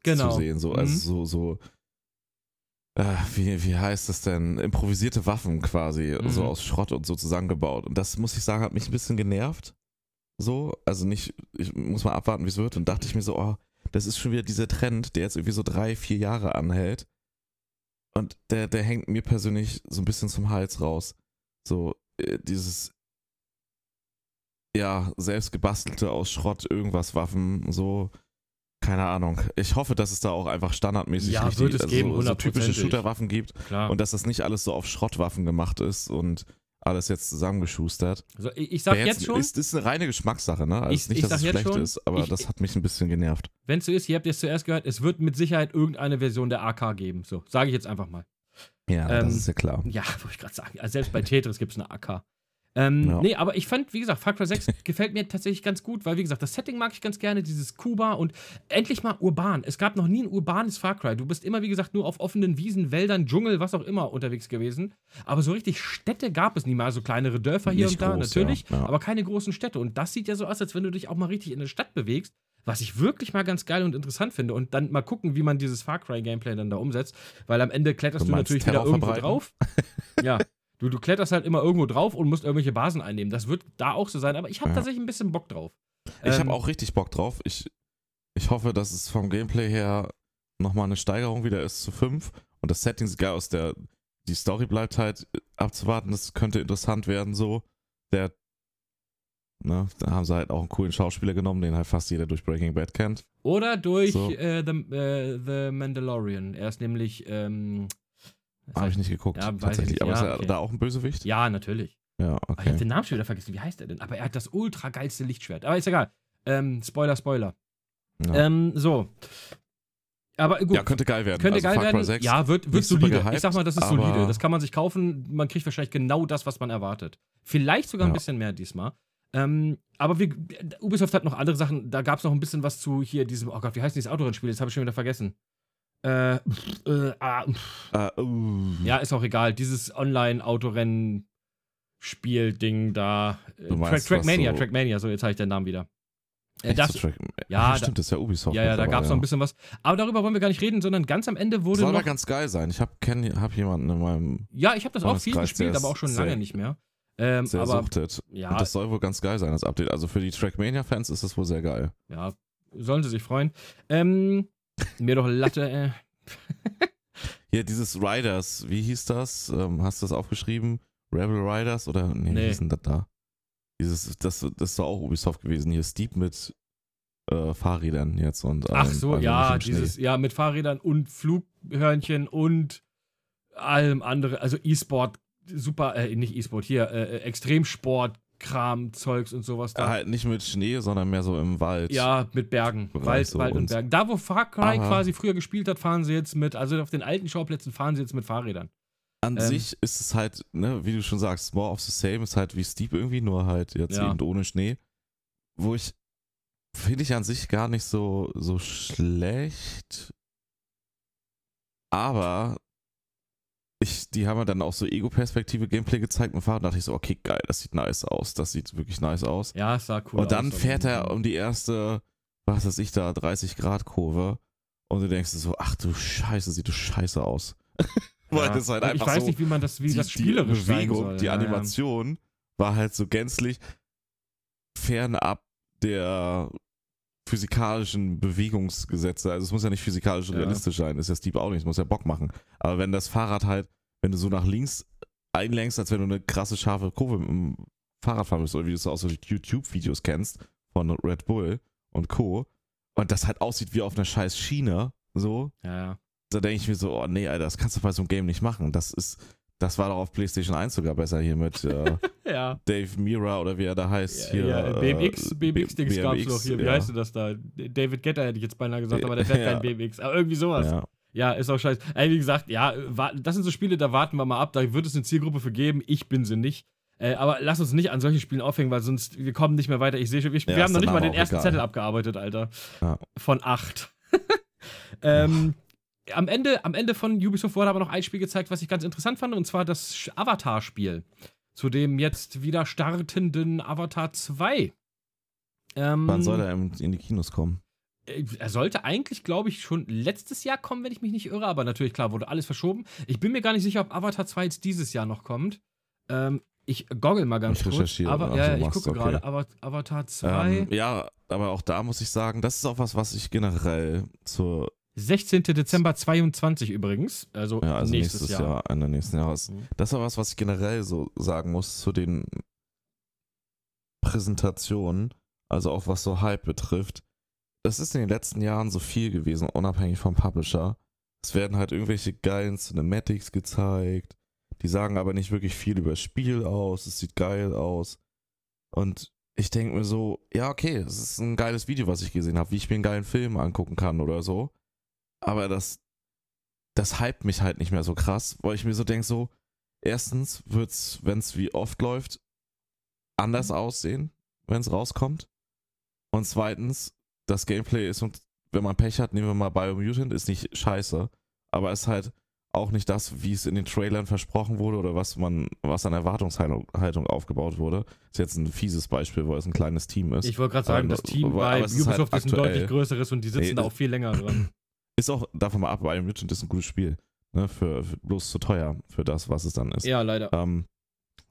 Genau. zu sehen. So, also so, so äh, wie, wie heißt das denn? Improvisierte Waffen quasi, Mhm. so aus Schrott und so zusammengebaut. Und das muss ich sagen, hat mich ein bisschen genervt. So, also nicht, ich muss mal abwarten, wie es wird. Und dachte ich mir so, oh, das ist schon wieder dieser Trend, der jetzt irgendwie so drei, vier Jahre anhält. Und der, der hängt mir persönlich so ein bisschen zum Hals raus. So, äh, dieses, ja, selbst gebastelte aus Schrott irgendwas Waffen, so, keine Ahnung. Ich hoffe, dass es da auch einfach standardmäßig Ja, richtig, also geben, so, typische. Shooterwaffen gibt Klar. und dass das nicht alles so auf Schrottwaffen gemacht ist und alles jetzt zusammengeschustert. also ich, sag Wer jetzt schon, Ist, ist eine reine Geschmackssache, ne? Also Ich- nicht, ich dass es jetzt schlecht schon, ist, aber ich- das hat mich ein bisschen genervt. wenn es so ist, ihr habt es zuerst gehört, es wird mit Sicherheit irgendeine Version der AK geben. So, sage ich jetzt einfach mal. Ja, Ähm, das ist ja klar. Ja, [LAUGHS] wollte ich gerade sagen. Also selbst bei Tetris gibt es eine AK. Ähm, Ja. Nee, aber ich fand, wie gesagt, Far Cry 6 [LAUGHS] gefällt mir tatsächlich ganz gut, weil, wie gesagt, das Setting mag ich ganz gerne, dieses Kuba und endlich mal urban. Es gab noch nie ein urbanes Far Cry. Du bist immer, wie gesagt, nur auf offenen Wiesen, Wäldern, Dschungel, was auch immer unterwegs gewesen. Aber so richtig Städte gab es nie mal. So kleinere Dörfer hier Nicht und da, groß, natürlich, ja, ja. aber keine großen Städte. Und das sieht ja so aus, als wenn du dich auch mal richtig in eine Stadt bewegst. Was ich wirklich mal ganz geil und interessant finde. Und dann mal gucken, wie man dieses Far Cry-Gameplay dann da umsetzt. Weil am Ende kletterst Du du, natürlich wieder Terror irgendwo verbreiten? drauf. [LAUGHS] Ja. Du, du kletterst halt immer irgendwo drauf und musst irgendwelche Basen einnehmen. Das wird da auch so sein, aber ich habe Ja. tatsächlich ein bisschen Bock drauf. Ich Ähm, habe auch richtig Bock drauf. Ich, ich hoffe, dass es vom Gameplay her nochmal eine Steigerung wieder ist zu 5 und das Setting sieht geil aus. Der, die Story bleibt halt abzuwarten. Das könnte interessant werden so. Der, ne, da haben sie halt auch einen coolen Schauspieler genommen, den halt fast jeder durch Breaking Bad kennt. Oder durch So. äh, the, äh, the Mandalorian. Er ist nämlich. Ähm, Habe ich nicht geguckt, Ja, ich tatsächlich. nicht. Aber Ja, ist er okay. da auch ein Bösewicht? Ja, natürlich. Ja, Aber Ich habe okay. den Namen schon wieder vergessen. Wie heißt er denn? Aber er hat das ultra geilste Lichtschwert. Aber ist egal. Ähm, Spoiler, Spoiler. Ja. Ähm, so. Aber gut. ja, könnte geil werden. Könnte also geil Far werden. 6, ja, wird, wird solide. ich gehypt, sag mal, das ist solide. Das kann man sich kaufen. Man kriegt wahrscheinlich genau das, was man erwartet. Vielleicht sogar ein bisschen mehr diesmal. Ähm, aber wir, Ubisoft hat noch andere Sachen. Da gab es noch ein bisschen was zu hier diesem. Oh Gott, wie heißt dieses Autorennspiel? Das habe ich schon wieder vergessen. Äh, äh, ah. Äh, uh, ja, ist auch egal. Dieses Online-Autorennen-Spiel-Ding da. Äh, Track, Trackmania, so- Trackmania, so jetzt habe ich den Namen wieder. Äh, echt das, so ja, stimmt, das ist ja Ubisoft. ja, ja, da gab es noch ein bisschen was. Aber darüber wollen wir gar nicht reden, sondern ganz am Ende wurde Soll noch. aber ganz geil sein. Ich habe hab jemanden in meinem Ja, ich habe das auch viel gespielt, aber auch schon lange nicht mehr. Ähm, sehr aber suchtet. ja, Und das soll wohl ganz geil sein, das Update. Also für die Trackmania-Fans ist das wohl sehr geil. ja, sollen sie sich freuen. Ähm, mir doch Latte, äh. [LAUGHS] Hier, dieses Riders, wie hieß das? Ähm, hast du das aufgeschrieben? Rebel Riders? Oder nee, Nee. wie hieß denn das da? Dieses, das, das ist doch auch Ubisoft gewesen. Hier Steep mit äh, Fahrrädern jetzt und Ach allem, so, also ja, dieses, ja, mit Fahrrädern und Flughörnchen und allem andere, also E-Sport, super, äh, nicht E-Sport, hier, äh, Extremsport, Kram, Zeugs und sowas da. Halt nicht mit Schnee, sondern mehr so im Wald. Ja, mit Bergen. Wald, so Wald und und- Bergen. Da, wo Far Cry Aber- quasi früher gespielt hat, fahren sie jetzt mit, also auf den alten Schauplätzen fahren sie jetzt mit Fahrrädern. An Ähm, sich ist es halt, ne, wie du schon sagst, more of the same, ist halt wie Steep irgendwie, nur halt jetzt Ja. eben ohne Schnee. Wo ich, finde ich an sich gar nicht so, so schlecht. Aber ich, die haben mir dann auch so Ego-Perspektive Gameplay gezeigt und Fahrrad dachte ich so, okay, geil, das sieht nice aus. Das sieht wirklich nice aus. Ja, es sah cool und dann aus, fährt er um die erste, was weiß ich da, 30 Grad Kurve. Und du denkst so, ach du Scheiße, sieht das scheiße aus. [LAUGHS] Weil Ja. das halt einfach Ich weiß so nicht, wie man das, wie die, das spielerisch die Bewegung, soll. die Ja, Animation war halt so gänzlich fernab der physikalischen Bewegungsgesetze. Also es muss ja nicht physikalisch Ja. realistisch sein. Ist ja Steep auch nicht. Es muss ja Bock machen. Aber wenn das Fahrrad halt, wenn du so nach links einlenkst, als wenn du eine krasse scharfe Kurve mit dem Fahrrad fahren willst, oder wie du es aus so YouTube-Videos kennst von Red Bull und Co. Und das halt aussieht wie auf einer scheiß Schiene, so, Ja, ja. da denke ich mir so, oh nee, Alter, das kannst du bei so einem Game nicht machen. Das ist, das war doch auf PlayStation 1 sogar besser hier mit äh, [LAUGHS] Ja. Dave Mira oder wie er da heißt. Ja, hier, ja, BMX, äh, BMX-Dings B- gab's BMX, noch hier. Wie ja. heißt denn das da? David Getter hätte ich jetzt beinahe gesagt, aber der fährt [LAUGHS] Ja. kein BMX. Aber irgendwie sowas. Ja. Ist auch scheiße. Ey, wie gesagt, ja, das sind so Spiele, da warten wir mal ab. Da wird es eine Zielgruppe für geben. Ich bin sie nicht. Äh, aber lass uns nicht an solchen Spielen aufhängen, weil sonst wir kommen nicht mehr weiter. Ich sehe schon, wir, Ja, wir haben noch nicht mal den ersten egal. Zettel abgearbeitet, Alter. Ja. Von acht. [LAUGHS] ähm, am, Ende, am Ende von Ubisoft wurde aber noch ein Spiel gezeigt, was ich ganz interessant fand, und zwar das Avatar-Spiel. Zu dem jetzt wieder startenden Avatar 2. Ähm, Wann soll er in die Kinos kommen? äh, er sollte eigentlich, glaube ich, schon letztes Jahr kommen, wenn ich mich nicht irre, aber natürlich, klar, wurde alles verschoben. Ich bin mir gar nicht sicher, ob Avatar 2 jetzt dieses Jahr noch kommt. Ähm, ich goggle mal ganz Ich kurz. recherchiere, Aber, ja, so, ich machst gucke gerade. okay. Ava- Avatar 2. Ähm, ja, aber auch da muss ich sagen, das ist auch was, was ich generell zur, 16. Dezember 22 übrigens. Also, ja, also nächstes, nächstes, Jahr. Jahr. Ende nächsten Jahres. Mhm. Das ist was, was ich generell so sagen muss zu den Präsentationen, also auch was so Hype betrifft. Das ist in den letzten Jahren so viel gewesen, unabhängig vom Publisher. Es werden halt irgendwelche geilen Cinematics gezeigt. Die sagen aber nicht wirklich viel über das Spiel aus. Es sieht geil aus. Und ich denke mir so, ja, okay, es ist ein geiles Video, was ich gesehen habe, wie ich mir einen geilen Film angucken kann oder so. Aber das, das hypt mich halt nicht mehr so krass, weil ich mir so denke, so, erstens wird's, wenn es wie oft läuft, anders aussehen, wenn es rauskommt. Und zweitens, das Gameplay ist, und wenn man Pech hat, nehmen wir mal Biomutant, ist nicht scheiße, aber ist halt auch nicht das, wie es in den Trailern versprochen wurde oder was man, was an Erwartungshaltung Haltung aufgebaut wurde. Ist jetzt ein fieses Beispiel, wo es ein kleines Team ist. Ich wollte gerade sagen, Aber- das Team bei es ist halt Ubisoft ist ein deutlich größeres und die sitzen Nee, da auch viel länger dran. [CLEARS THROAT] Ist auch davon mal ab, Biomutant ist ein gutes Spiel. Ne, für, für bloß zu teuer für das, was es dann ist. ja, leider. Ähm,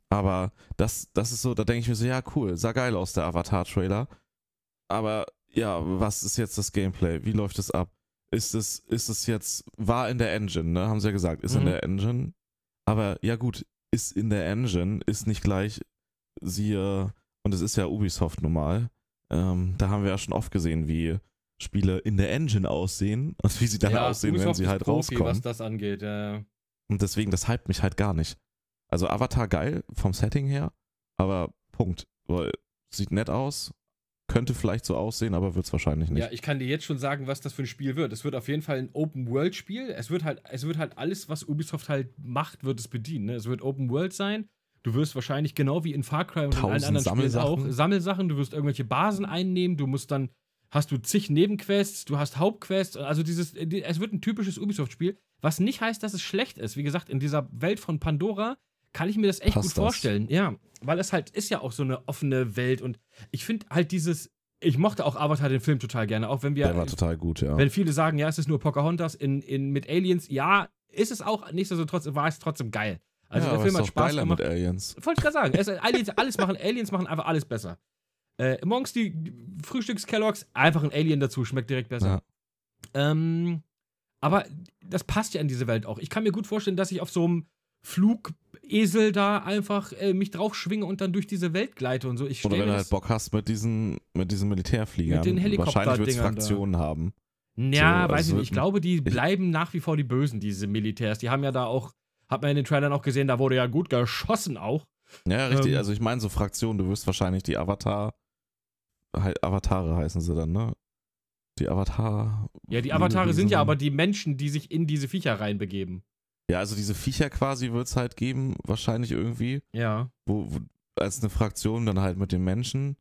aber das, das ist so, da denke ich mir so, ja, cool, sah geil aus, der Avatar-Trailer. Aber ja, was ist jetzt das Gameplay? Wie läuft es ab? Ist es, ist es jetzt, war in der Engine, ne? Haben sie ja gesagt, ist in Mhm. der Engine. Aber ja, gut, ist in der Engine, ist nicht gleich, siehe, und es ist ja Ubisoft normal. Ähm, da haben wir ja schon oft gesehen, wie Spiele in der Engine aussehen und wie sie dann aussehen, wenn sie halt Profi, rauskommen. was das angeht. Ja. Und deswegen, das hypt mich halt gar nicht. Also Avatar geil vom Setting her, aber Punkt. Weil, Sieht nett aus, könnte vielleicht so aussehen, aber wird es wahrscheinlich nicht. Ja, ich kann dir jetzt schon sagen, was das für ein Spiel wird. Es wird auf jeden Fall ein Open-World-Spiel. Es wird halt, es wird halt alles, was Ubisoft halt macht, wird es bedienen. Ne? Es wird Open-World sein. Du wirst wahrscheinlich genau wie in Far Cry und in allen anderen Spielen auch. Sammelsachen. Du wirst irgendwelche Basen einnehmen. Du musst dann, hast du zig Nebenquests, du hast Hauptquests. Also dieses, es wird ein typisches Ubisoft-Spiel, was nicht heißt, dass es schlecht ist. Wie gesagt, in dieser Welt von Pandora kann ich mir das echt Passt gut das. vorstellen. Ja, weil es halt ist ja auch so eine offene Welt und ich finde halt dieses, ich mochte auch Avatar den Film total gerne, auch wenn wir, Der war total gut, ja. wenn viele sagen, ja, es ist nur Pocahontas in, in, mit Aliens, ja, ist es auch, nichtsdestotrotz war es trotzdem geil. Also ja, der Film hat Spaß geiler gemacht. mit Aliens. Wollte ich gerade sagen, es, Aliens, alles machen, Aliens machen einfach alles besser. Äh, morgens die Frühstücks-Kelloggs, einfach ein Alien dazu, schmeckt direkt besser. Ähm, aber das passt ja in diese Welt auch. Ich kann mir gut vorstellen, dass ich auf so einem Flugesel da einfach äh, mich drauf schwinge und dann durch diese Welt gleite und so. Ich Oder wenn du halt Bock hast mit diesen, mit diesen Militärfliegern. Mit den Wahrscheinlich wird es Helikopterdingern da. Fraktionen haben. Ja, So, weiß also ich nicht. Ich glaube, die bleiben nach wie vor die Bösen, diese Militärs. Die haben ja da auch, hat man in den Trailern auch gesehen, da wurde ja gut geschossen auch. Ja, richtig. Ähm, also ich meine so Fraktionen, du wirst wahrscheinlich die Avatar, Avatare heißen sie dann, ne? Die Avatar. Ja, die Avatare sind ja aber die Menschen, die sich in diese Viecher reinbegeben. Ja, also diese Viecher quasi wird es halt geben, wahrscheinlich irgendwie. Ja. wo, wo als eine Fraktion dann halt mit den Menschen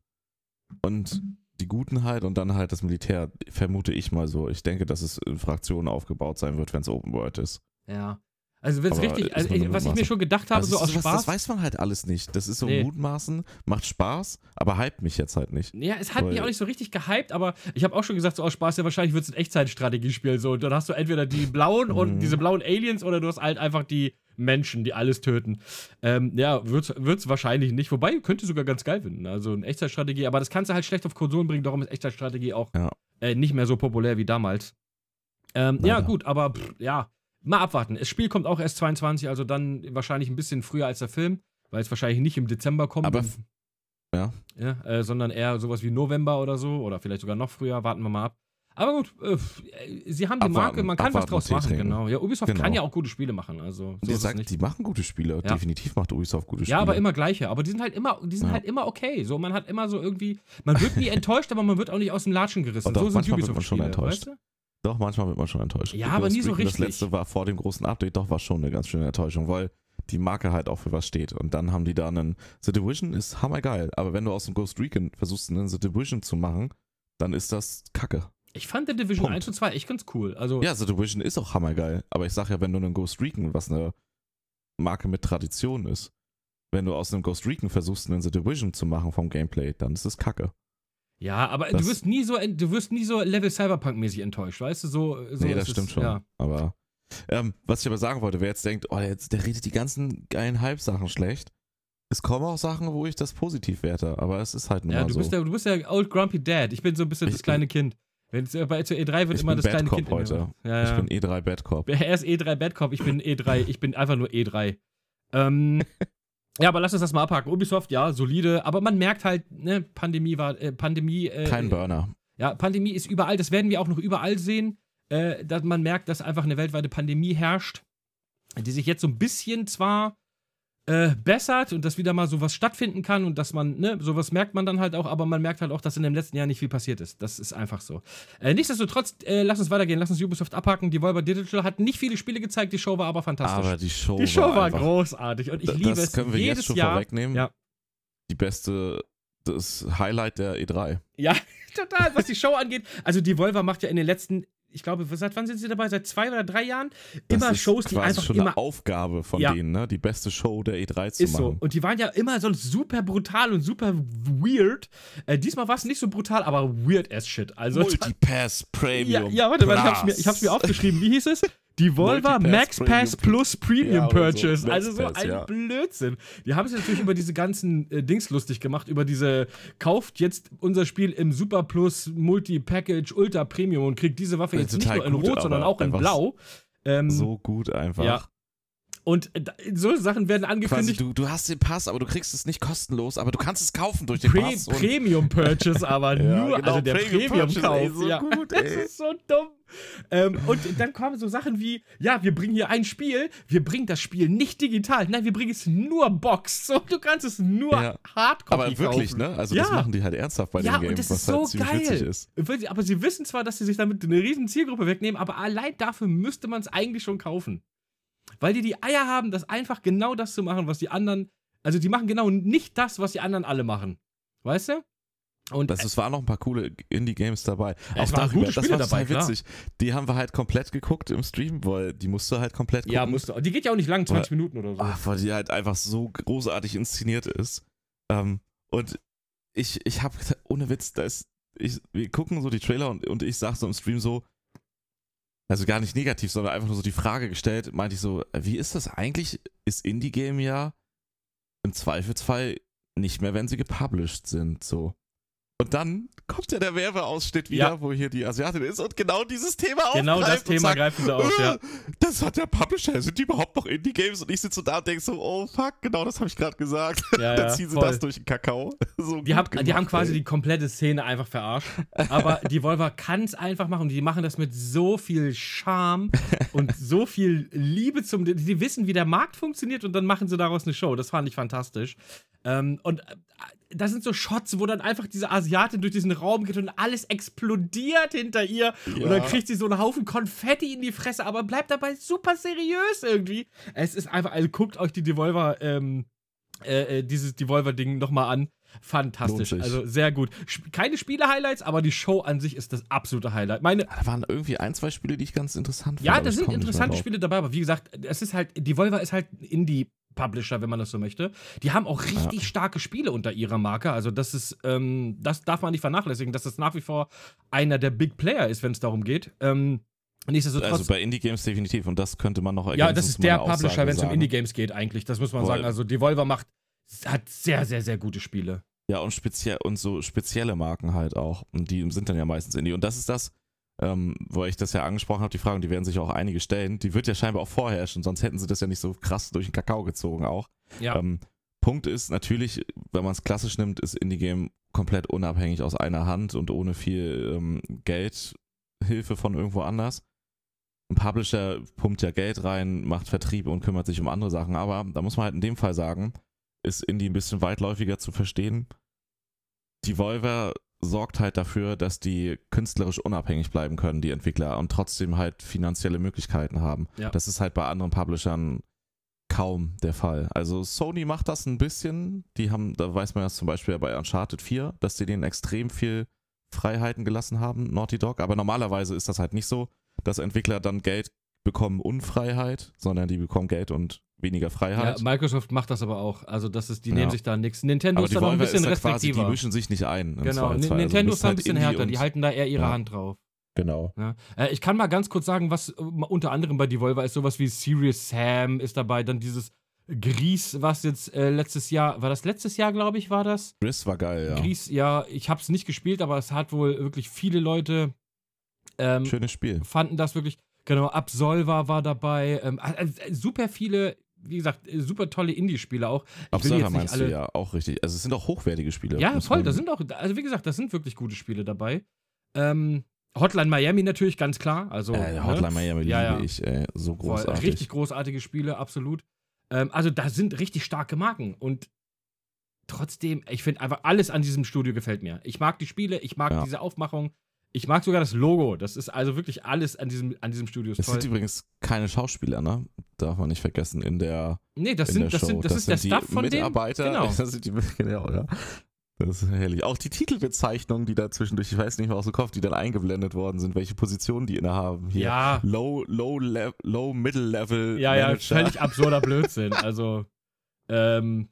und die Guten halt und dann halt das Militär, vermute ich mal so. Ich denke, dass es in Fraktionen aufgebaut sein wird, wenn es Open World ist. Ja. Also, wenn es richtig, also, ich- was ich mir schon gedacht habe, Also so das, aus sowas, Spaß. das weiß man halt alles nicht. Das ist so Nee. Mutmaßen, macht Spaß, aber hype mich jetzt halt nicht. Ja, es hat mich Weil- auch nicht so richtig gehypt, aber ich habe auch schon gesagt, so aus Spaß, ja, wahrscheinlich wird es ein Echtzeitstrategiespiel. So, dann hast du entweder die blauen und Mhm. diese blauen Aliens oder du hast halt einfach die Menschen, die alles töten. Ähm, ja, wird's, wird's wahrscheinlich nicht. Wobei, könnte sogar ganz geil finden. Also eine Echtzeitstrategie, aber das kannst du halt schlecht auf Konsolen bringen, darum ist Echtzeitstrategie auch Ja. äh, nicht mehr so populär wie damals. Ähm, ja, gut, aber pff, ja, mal abwarten. Das Spiel kommt auch erst 22, also dann wahrscheinlich ein bisschen früher als der Film, weil es wahrscheinlich nicht im Dezember kommt. Aber und- ja. ja, äh, sondern eher sowas wie November oder so oder vielleicht sogar noch früher. Warten wir mal ab. Aber gut, äh, äh, sie haben die Abwarten, Marke, man kann was draus machen, trinken. genau. Ja, Ubisoft Genau. kann ja auch gute Spiele machen, also so die, sagen, die machen gute Spiele. Ja. Definitiv macht Ubisoft gute Spiele. Ja, aber immer gleiche. Aber die sind halt immer, die sind Ja. halt immer okay. So, man hat immer so irgendwie, man wird nie [LAUGHS] enttäuscht, aber man wird auch nicht aus dem Latschen gerissen. Und so sind Ubisoft-Spiele, enttäuscht. weißt du? Doch, manchmal wird man schon enttäuscht. Ja, aber nie so richtig. Das letzte war vor dem großen Update, doch war schon eine ganz schöne Enttäuschung, weil die Marke halt auch für was steht. Und dann haben die da einen. The Division ist hammergeil, aber wenn du aus dem Ghost Recon versuchst, einen The Division zu machen, dann ist das Kacke. Ich fand The Division Punkt. 1 und 2 echt ganz cool. Also, Ja, The Division ist auch hammergeil, aber ich sag ja, wenn du einen Ghost Recon, was eine Marke mit Tradition ist, wenn du aus einem Ghost Recon versuchst, einen The Division zu machen vom Gameplay, dann ist es Kacke. Ja, aber Das- du wirst nie so, du wirst nie so Level Cyberpunk-mäßig enttäuscht, weißt du? So, so nee, das es, stimmt schon. Ja. Aber ähm, was ich aber sagen wollte, wer jetzt denkt, oh, jetzt, der redet die ganzen geilen Hype-Sachen schlecht. Es kommen auch Sachen, wo ich das positiv werte, aber es ist halt nun Ja, du so. bist, der, du bist der Old Grumpy Dad. Ich bin so ein bisschen Ich das kleine Kind. Wenn's, äh, bei zur E3 wird immer bin das kleine Bad Kind. Cop in mir. heute. Ja, ja. Ich bin E3 Bad Cop. [LAUGHS] Er ist E3 Bad Cop, ich bin E3. Ich bin einfach nur E3. Ähm, [LAUGHS] ja, aber lass uns das mal abhaken. Ubisoft, ja, solide. Aber man merkt halt, ne, Pandemie war, äh, Pandemie. Äh, Kein Burner. Ja, Pandemie ist überall. Das werden wir auch noch überall sehen. Äh, dass man merkt, dass einfach eine weltweite Pandemie herrscht, die sich jetzt so ein bisschen zwar äh, bessert und dass wieder mal sowas stattfinden kann und dass man, ne, sowas merkt man dann halt auch, aber man merkt halt auch, dass in dem letzten Jahr nicht viel passiert ist. Das ist einfach so. Äh, nichtsdestotrotz, äh, lass uns weitergehen, lass uns Ubisoft abhaken. Die Volver Digital hat nicht viele Spiele gezeigt, die Show war aber fantastisch. Aber die Show, die Show war, einfach, großartig und ich liebe das es können wir jedes jetzt schon Jahr. vorwegnehmen. Ja. Die beste, das Highlight der E E3. Ja, [LAUGHS] total, was die Show angeht. Also die Volver macht ja in den letzten, ich glaube, seit wann sind sie dabei? Seit zwei oder drei Jahren? Das immer ist Shows, die quasi einfach schon immer eine Aufgabe von Ja. denen, ne? Die beste Show der E3 zu ist so. machen. Und die waren ja immer so super brutal und super weird. Äh, diesmal war es nicht so brutal, aber weird as shit. Also Multipass [LAUGHS] ja, Premium. ja, warte mal, ich hab's, mir, ich hab's mir aufgeschrieben. Wie hieß es? [LAUGHS] Die Volva Max Pass Plus Premium Ja, so. Purchase. Max also so Pass, ein ja. Blödsinn. Die haben sich natürlich über diese ganzen äh, Dings lustig gemacht, über diese kauft jetzt unser Spiel im Super Plus Multi-Package Ultra Premium und kriegt diese Waffe Ja, jetzt nicht nur in gut, Rot, sondern auch in Blau. Ähm, So gut einfach. Ja. Und äh, so Sachen werden Quasi, angekündigt. du, du hast den Pass, aber du kriegst es nicht kostenlos, aber du kannst es kaufen durch den Pre Pass. Premium Purchase, [LAUGHS] aber Ja, nur, genau, also der Premium-Kauf. so ja, gut, [LAUGHS] das ist so dumm. Ähm, und dann kommen so Sachen wie, ja, wir bringen hier ein Spiel, wir bringen das Spiel nicht digital, nein, wir bringen es nur Box. So, du kannst es nur Ja. Hardcopy aber wirklich, kaufen. ne? Also Ja. das machen die halt ernsthaft bei Ja, den Games, das was ist halt so ziemlich geil. witzig ist. Aber sie wissen zwar, dass sie sich damit eine riesen Zielgruppe wegnehmen, aber allein dafür müsste man es eigentlich schon kaufen. Weil die die Eier haben, das einfach genau das zu machen, was die anderen, also die machen genau nicht das, was die anderen alle machen. Weißt du? Und Das, es waren noch ein paar coole Indie-Games dabei. Es Auch waren darüber, gute das Spiele war dabei, total klar. witzig. Die haben wir halt komplett geguckt im Stream, weil die musste halt komplett gucken. ja, musst du. Die geht ja auch nicht lang, 20 Minuten oder so. Ah, weil die halt einfach so großartig inszeniert ist. Ähm, und ich, ich habe ohne Witz, da ist, ich, wir gucken so die Trailer und, und ich sag so im Stream so, also gar nicht negativ, sondern einfach nur so die Frage gestellt, meinte ich so, wie ist das eigentlich? Ist Indie-Game ja im Zweifelsfall nicht mehr, wenn sie gepublished sind, so. Und dann kommt ja der Werbeausschnitt wieder, Ja. wo hier die Asiatin ist und genau dieses Thema genau das aufgreift Thema sagt, greifen sie auf, ja. "Äh, Das hat der Publisher. Sind die überhaupt noch Indie-Games? Und ich sitze so da und denke so, oh fuck, genau das habe ich gerade gesagt. ja, [LAUGHS] Dann ziehen sie voll. das durch den Kakao. [LAUGHS] So Die, gut haben, die gemacht, haben quasi ey. die komplette Szene einfach verarscht. Aber die Volver kann es einfach machen. Und die machen das mit so viel Charme und so viel Liebe zum. Die, wissen, wie der Markt funktioniert und dann machen sie daraus eine Show. Das fand ich fantastisch. Ähm, und äh, da sind so Shots, wo dann einfach diese Asiatin durch diesen Raum geht und alles explodiert hinter ihr. Und dann Ja. kriegt sie so einen Haufen Konfetti in die Fresse, aber bleibt dabei super seriös irgendwie. Es ist einfach, also guckt euch die Devolver, ähm, äh, äh, dieses Devolver-Ding nochmal an. Fantastisch. Also sehr gut. Keine Spiele-Highlights, aber die Show an sich ist das absolute Highlight. Meine, Da waren irgendwie ein, zwei Spiele, die ich ganz interessant fand. ja, da sind interessante. Spiele dabei, aber wie gesagt, es ist halt, Devolver ist halt ein Indie-Publisher, wenn man das so möchte. Die haben auch richtig starke Spiele unter ihrer Marke. Also, das ist, ähm, das darf man nicht vernachlässigen, dass das nach wie vor einer der Big Player ist, wenn es darum geht. Ähm, Nichtsdestotrotz. Also bei Indie-Games definitiv und das könnte man noch ergänzen. ja, das ist der Publisher, wenn es um Indie-Games geht, eigentlich. Das muss man Voll. sagen. Also, Devolver macht, hat sehr, sehr, sehr gute Spiele. Ja, und, speziell, und so spezielle Marken halt auch. Und die sind dann ja meistens Indie. Und das ist das, ähm, wo ich das ja angesprochen habe, die Fragen, die werden sich auch einige stellen. Die wird ja scheinbar auch vorherrschen, sonst hätten sie das ja nicht so krass durch den Kakao gezogen auch. Ja. Ähm, Punkt ist natürlich, wenn man es klassisch nimmt, ist Indie-Game komplett unabhängig aus einer Hand und ohne viel ähm, Geldhilfe von irgendwo anders. Ein Publisher pumpt ja Geld rein, macht Vertrieb und kümmert sich um andere Sachen. Aber da muss man halt in dem Fall sagen, ist Indie ein bisschen weitläufiger zu verstehen. Die Volver sorgt halt dafür, dass die künstlerisch unabhängig bleiben können, die Entwickler, und trotzdem halt finanzielle Möglichkeiten haben. Ja. Das ist halt bei anderen Publishern kaum der Fall. Also Sony macht das ein bisschen. Die haben, da weiß man ja zum Beispiel bei Uncharted 4, dass die denen extrem viel Freiheiten gelassen haben, Naughty Dog. Aber normalerweise ist das halt nicht so, dass Entwickler dann Geld bekommen und Freiheit, sondern die bekommen Geld und weniger ja, Freiheit. Microsoft macht das aber auch. Also, das ist, die Ja. nehmen sich da nichts. Nintendo aber ist da noch ein bisschen da quasi, die restriktiver. mischen sich nicht ein. Genau, Zweifelsfall. Also Nintendo bist ist da ein halt bisschen Indie härter. Die halten da eher ihre Ja. Hand drauf. Genau. Ja. Äh, ich kann mal ganz kurz sagen, was äh, unter anderem bei Devolver ist, sowas wie Serious Sam ist dabei, dann dieses Gries, was jetzt äh, letztes Jahr, war das letztes Jahr, glaube ich, war das? Gris war geil, ja. Gries, ja, ich habe es nicht gespielt, aber es hat wohl wirklich viele Leute ähm, Schönes Spiel. fanden das wirklich, genau, Absolver war dabei, ähm, also, super viele, wie gesagt, äh, super tolle Indie-Spiele auch. Ich Observer meinst alle, du ja auch richtig. Also es sind auch hochwertige Spiele. ja, voll, da sind auch, also wie gesagt, da sind wirklich gute Spiele dabei. Ähm, Hotline Miami natürlich, ganz klar. Also, Äh, ne? Hotline Miami Ja, liebe ja. ich, ey. So Voll, großartig. richtig großartige Spiele, absolut. Ähm, also da sind richtig starke Marken und trotzdem, ich finde einfach alles an diesem Studio gefällt mir. Ich mag die Spiele, ich mag Ja. diese Aufmachung, ich mag sogar das Logo. Das ist also wirklich alles an diesem, an diesem Studio Es sind übrigens keine Schauspieler, ne? Darf man nicht vergessen in der, nee, das in sind, der das sind, das, ist der die Stuff von dem. Mitarbeiter. Genau. [LAUGHS] Das sind die, genau, ja. Das ist herrlich. Auch die Titelbezeichnungen, die da zwischendurch, ich weiß nicht mehr aus dem Kopf, die dann eingeblendet worden sind, welche Positionen die innehaben. Hier. Ja, Low, low, lev low, middle level. ja, ja, Manager. völlig absurder Blödsinn. Also, ähm,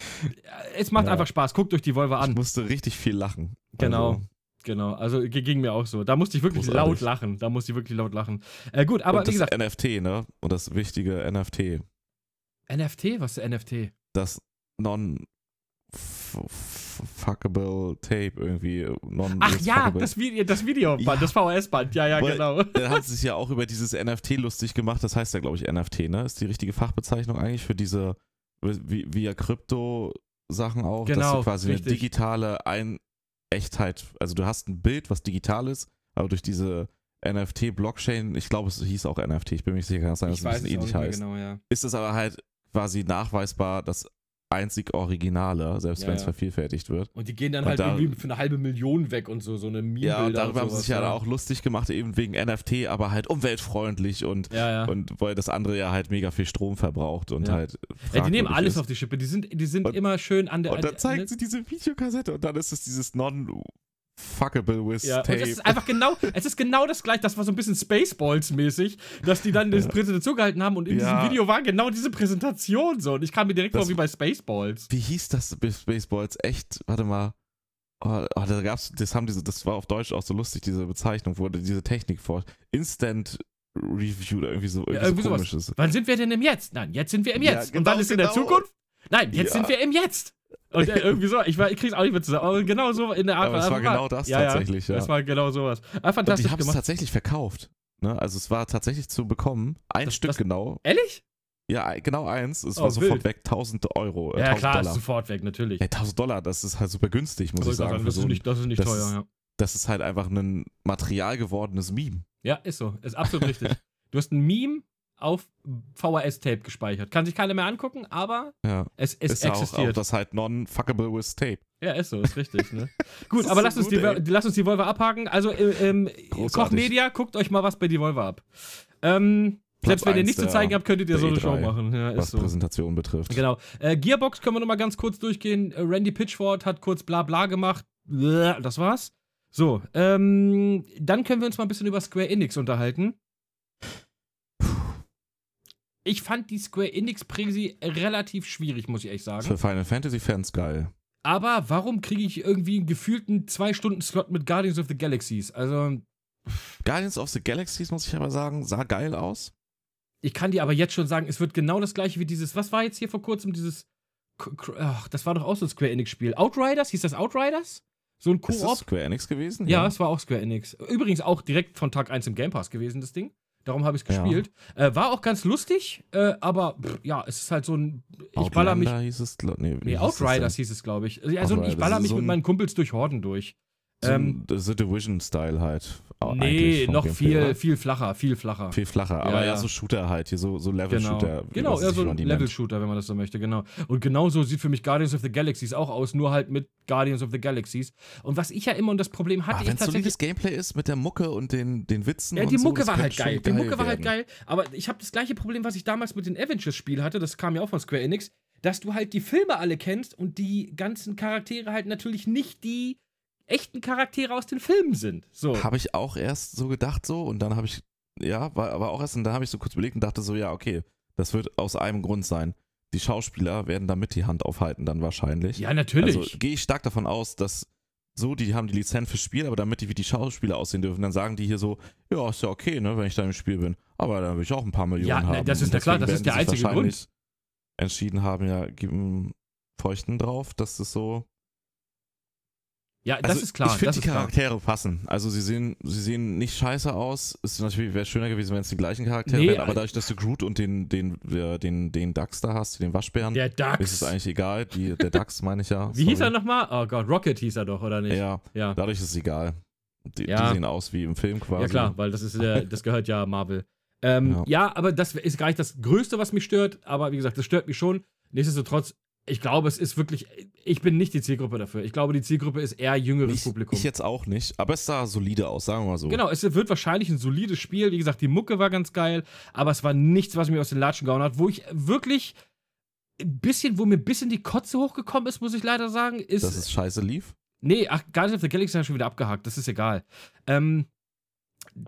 es macht Ja. einfach Spaß. Guckt euch die Volver Ich an. musste richtig viel lachen. Genau. Also, Genau, also ging mir auch so. Da musste ich wirklich Großartig. laut lachen. Da musste ich wirklich laut lachen. Äh, gut, aber und wie das gesagt, NFT, ne? Und das wichtige NFT. NFT, was ist NFT? Das non fuckable Tape irgendwie. Ach ja, das, Video, das Videoband, Ja. das VHS-Band, ja, ja, Weil- genau. [LAUGHS] Da hat sich ja auch über dieses NFT lustig gemacht. Das heißt ja, glaube ich, NFT, ne? Ist die richtige Fachbezeichnung eigentlich für diese via Krypto-Sachen auch, dass Genau, du quasi richtig. eine digitale ein Echtheit, also du hast ein Bild, was digital ist, aber durch diese NFT-Blockchain, ich glaube, es hieß auch NFT, ich bin mir nicht sicher, kann sein, dass es ein bisschen ähnlich heißt. genau, ja. Ist es aber halt quasi nachweisbar das einzig Originale, selbst Ja, wenn es ja. vervielfätigt wird. Und die gehen dann Und halt da- irgendwie für eine halbe Million weg und so, so eine meme Ja, und darüber haben sie sich ja auch lustig gemacht, eben wegen NFT, aber halt umweltfreundlich und Ja, ja. und weil das andere ja halt mega viel Strom verbraucht und halt. ja die nehmen alles ist. auf die Schippe. Die sind, die sind immer schön an der. Und dann an- zeigen sie diese Videokassette und dann ist es dieses non-fuckable with ja, Tape. das ist einfach genau, es ist genau das gleiche, das war so ein bisschen Spaceballs-mäßig, dass die dann diese Präsentation gehalten haben und in Ja. diesem Video war genau diese Präsentation so. Und ich kam mir direkt Das- vor wie bei Spaceballs. Wie hieß das bei Spaceballs? Echt, warte mal. Oh, oh, da gab's, das haben diese, das war auf Deutsch auch so lustig, diese Bezeichnung, wurde diese Technik vor. Instant Review oder irgendwie so, irgendwie irgendwie so komisches. Wann sind wir denn im Jetzt? Nein, jetzt sind wir im Ja, Jetzt. genau, und wann ist in der genau. Zukunft? Nein, jetzt Ja. sind wir im Jetzt. Und äh, irgendwie so, ich, war- ich krieg's auch nicht mehr zusammen, aber genau so in der Art. Aber es war genau das ja, tatsächlich, ja. Das war genau sowas. Ah, Und fantastisch haben es gemacht. tatsächlich verkauft. Ne? Also es war tatsächlich zu bekommen. Ein Das- Stück das- genau. Ehrlich? Ja, genau eins. Es Oh, war sofort wild. weg. 1000 Euro. Äh, Ja, 1000 klar, ist Dollar. sofort weg, natürlich. Ja, 1000 Dollar, das ist halt super günstig, muss ich Wollte sagen. das, so ist nicht, das ist nicht das teuer, ist- ja. das ist halt einfach ein Material gewordenes Meme. Ja, ist so. Ist absolut [LAUGHS] richtig. Du hast ein Meme auf VHS-Tape gespeichert. Kann sich keiner mehr angucken, aber Ja. es, es ist ja auch, auch existiert. das halt non-fuckable with tape. ja, ist so, ist richtig. Ne? [LAUGHS] Gut, aber so lass, uns gut, die, ey. lass uns die Volvo abhaken. Also, äh, ähm. Koch Media, guckt euch mal was bei die Volvo ab. Ähm, Platz selbst wenn ihr nichts zu zeigen habt, könntet ihr so eine E3, Show machen. Ja, was so. Präsentation betrifft. Genau. Äh, Gearbox können wir nochmal ganz kurz durchgehen. Äh, Randy Pitchford hat kurz bla bla gemacht. Das war's. So, ähm, dann können wir uns mal ein bisschen über Square Enix unterhalten. Ich fand die Square Enix Präsi relativ schwierig, muss ich ehrlich sagen. Für Final Fantasy Fans geil. Aber warum kriege ich irgendwie einen gefühlten 2-Stunden-Slot mit Guardians of the Galaxies? Also, Guardians of the Galaxies, muss ich aber sagen, sah geil aus. Ich kann dir aber jetzt schon sagen, es wird genau das gleiche wie dieses, was war jetzt hier vor kurzem, dieses, ach, das war doch auch so ein Square Enix-Spiel. Outriders? Hieß das Outriders? So ein Ist das Koop? Square Enix gewesen? Ja, es war auch Square Enix. Übrigens auch direkt von Tag 1 im Game Pass gewesen, das Ding. Darum habe ich es Ja. gespielt. Äh, war auch ganz lustig, äh, aber pff, ja, es ist halt so ein. Ich baller mich. Outlander hieß es, nee, Nee, Outriders hieß es, glaube ich. Also Outriders, ich baller mich so mit ein- meinen Kumpels durch Horden durch. So Ähm, The Division-Style halt. Nee, noch viel, oder? viel flacher, viel flacher. Viel flacher. Aber Ja, ja, so Shooter halt, hier so, so Genau, Level-Shooter. genau was ja, so. Level-Shooter, wenn man das so möchte, genau. Und genauso sieht für mich Guardians of the Galaxies auch aus, nur halt mit Guardians of the Galaxies. Und was ich ja immer und das Problem hatte Ah, ich wenn es tatsächlich. solides Gameplay ist mit der Mucke und den, den Witzen Ja, die so, Mucke war halt geil. Die Mucke war halt geil. Aber ich habe das gleiche Problem, was ich damals mit den Avengers-Spielen hatte, das kam ja auch von Square Enix, dass du halt die Filme alle kennst und die ganzen Charaktere halt natürlich nicht die echten Charaktere aus den Filmen sind. So. Habe ich auch erst so gedacht so und dann habe ich, ja, war aber auch erst und dann habe ich so kurz überlegt und dachte so, ja, okay, das wird aus einem Grund sein. Die Schauspieler werden damit die Hand aufhalten dann wahrscheinlich. Ja, natürlich. Also gehe ich stark davon aus, dass so, die haben die Lizenz fürs Spiel, aber damit die wie die Schauspieler aussehen dürfen, dann sagen die hier so, ja, ist ja okay, ne, wenn ich da im Spiel bin. Aber dann will ich auch ein paar Millionen Ja, ne, haben. das ist ja klar, das ist der einzige Grund. Entschieden haben, ja, geben Feuchten drauf, dass das so ja, das also ist klar. Ich finde, die ist klar. Charaktere passen. Also sie sehen, sie sehen nicht scheiße aus. Es natürlich wäre schöner gewesen, wenn es die gleichen Charaktere Nee, wären, aber äh, dadurch, dass du Groot und den, den, den, den, Dachs da hast, den Waschbären, Der Dax. ist es eigentlich egal. Die, der Dachs meine ich ja. Wie hieß er sorry. nochmal? Oh Gott, Rocket hieß er doch, oder nicht? Ja, Ja, dadurch ist es egal. Die, Ja. die sehen aus wie im Film quasi. ja klar, weil das ist äh, das gehört ja Marvel. Ähm, ja. Ja. aber das ist gar nicht das Größte, was mich stört. Aber wie gesagt, das stört mich schon. Nichtsdestotrotz, ich glaube, es ist wirklich. Ich bin nicht die Zielgruppe dafür. Ich glaube, die Zielgruppe ist eher jüngeres Ich, Publikum. ich jetzt auch nicht, aber es sah solide aus, sagen wir mal so. Genau, es wird wahrscheinlich ein solides Spiel. Wie gesagt, die Mucke war ganz geil, aber es war nichts, was mir aus den Latschen gehauen hat. Wo ich wirklich ein bisschen, wo mir ein bisschen die Kotze hochgekommen ist, muss ich leider sagen, ist. Dass es scheiße lief. nee, ach, Guardians of the Galaxy haben schon wieder abgehakt, das ist egal. Ähm,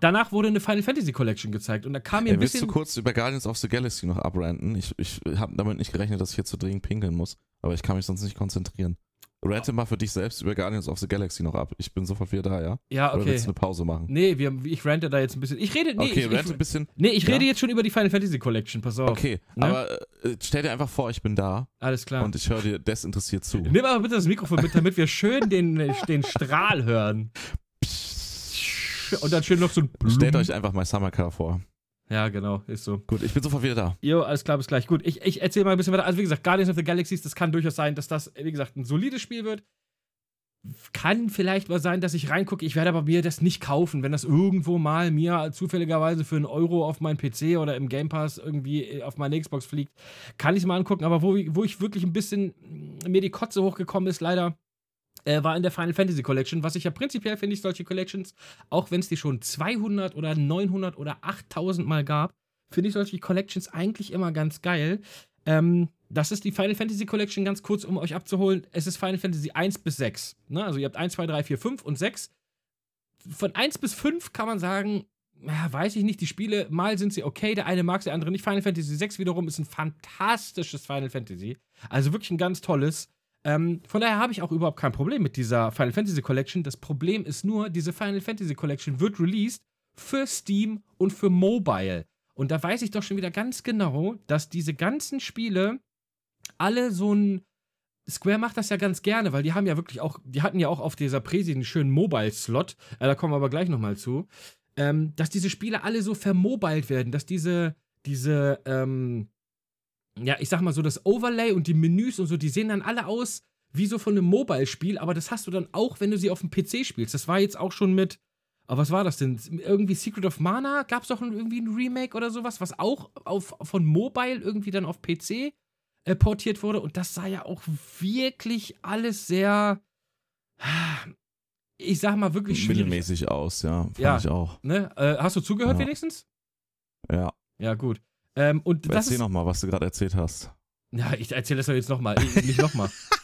danach wurde eine Final Fantasy Collection gezeigt und da kam mir ein willst du bisschen. kurz über Guardians of the Galaxy noch abranten? Ich, ich habe damit nicht gerechnet, dass ich jetzt so dringend pinkeln muss, aber ich kann mich sonst nicht konzentrieren. Rante mal für dich selbst über Guardians of the Galaxy noch ab. Ich bin sofort wieder da, ja? Ja, Oder okay. willst du eine Pause machen? Nee, wir, ich rante da jetzt ein bisschen. Ich rede. Nee, okay, ich, ein ich, bisschen. nee, ich Ja? rede jetzt schon über die Final Fantasy Collection, pass auf. Okay, Ne? aber äh, stell dir einfach vor, ich bin da Alles klar. und ich höre dir desinteressiert zu. Nimm aber bitte das Mikrofon mit, damit wir schön den, den Strahl hören. [LAUGHS] Und dann schön noch so ein. Stellt euch einfach mal Summer Car vor. Ja, genau, ist so. Gut, ich bin sofort wieder da. Jo, alles klar, bis gleich. Gut, ich, ich erzähle mal ein bisschen weiter. Also, wie gesagt, Guardians of the Galaxies, das kann durchaus sein, dass das, wie gesagt, ein solides Spiel wird. Kann vielleicht mal sein, dass ich reingucke. Ich werde aber mir das nicht kaufen, wenn das irgendwo mal mir zufälligerweise für einen Euro auf meinen PC oder im Game Pass irgendwie auf meine Xbox fliegt. Kann ich es mal angucken. Aber wo, wo ich wirklich ein bisschen mir die Kotze hochgekommen ist, leider, äh, war in der Final Fantasy Collection. Was ich ja prinzipiell finde, ich solche Collections, auch wenn es die schon 200 oder 900 oder 8000 Mal gab, finde ich solche Collections eigentlich immer ganz geil. Ähm, das ist die Final Fantasy Collection, ganz kurz, um euch abzuholen. Es ist Final Fantasy 1 bis 6. Ne? Also ihr habt 1, 2, 3, 4, 5 und 6. Von 1 bis 5 kann man sagen, ja, weiß ich nicht, die Spiele, mal sind sie okay, der eine mag es, der andere nicht. Final Fantasy 6 wiederum ist ein fantastisches Final Fantasy. Also wirklich ein ganz tolles. Ähm, von daher habe ich auch überhaupt kein Problem mit dieser Final Fantasy Collection. Das Problem ist nur, diese Final Fantasy Collection wird released für Steam und für Mobile. Und da weiß ich doch schon wieder ganz genau, dass diese ganzen Spiele alle so ein. Square macht das ja ganz gerne, weil die haben ja wirklich auch, die hatten ja auch auf dieser Präsi einen schönen Mobile-Slot, äh, da kommen wir aber gleich nochmal zu, ähm, dass diese Spiele alle so vermobilt werden, dass diese, diese, ähm, ja, ich sag mal so, das Overlay und die Menüs und so, die sehen dann alle aus wie so von einem Mobile-Spiel, aber das hast du dann auch, wenn du sie auf dem PC spielst. Das war jetzt auch schon mit, aber was war das denn? Irgendwie Secret of Mana? Gab es doch irgendwie ein Remake oder sowas, was auch auf, von Mobile irgendwie dann auf PC äh, portiert wurde. Und das sah ja auch wirklich alles sehr, ich sag mal, wirklich schwierig. Mittelmäßig aus, ja. Fand Ja. ich auch. Ne? Äh, hast du zugehört Ja. wenigstens? Ja. Ja, gut. Ähm, und das Erzähl nochmal, was du gerade erzählt hast. Ja, ich erzähle das doch jetzt nochmal. Nicht nochmal. [LAUGHS]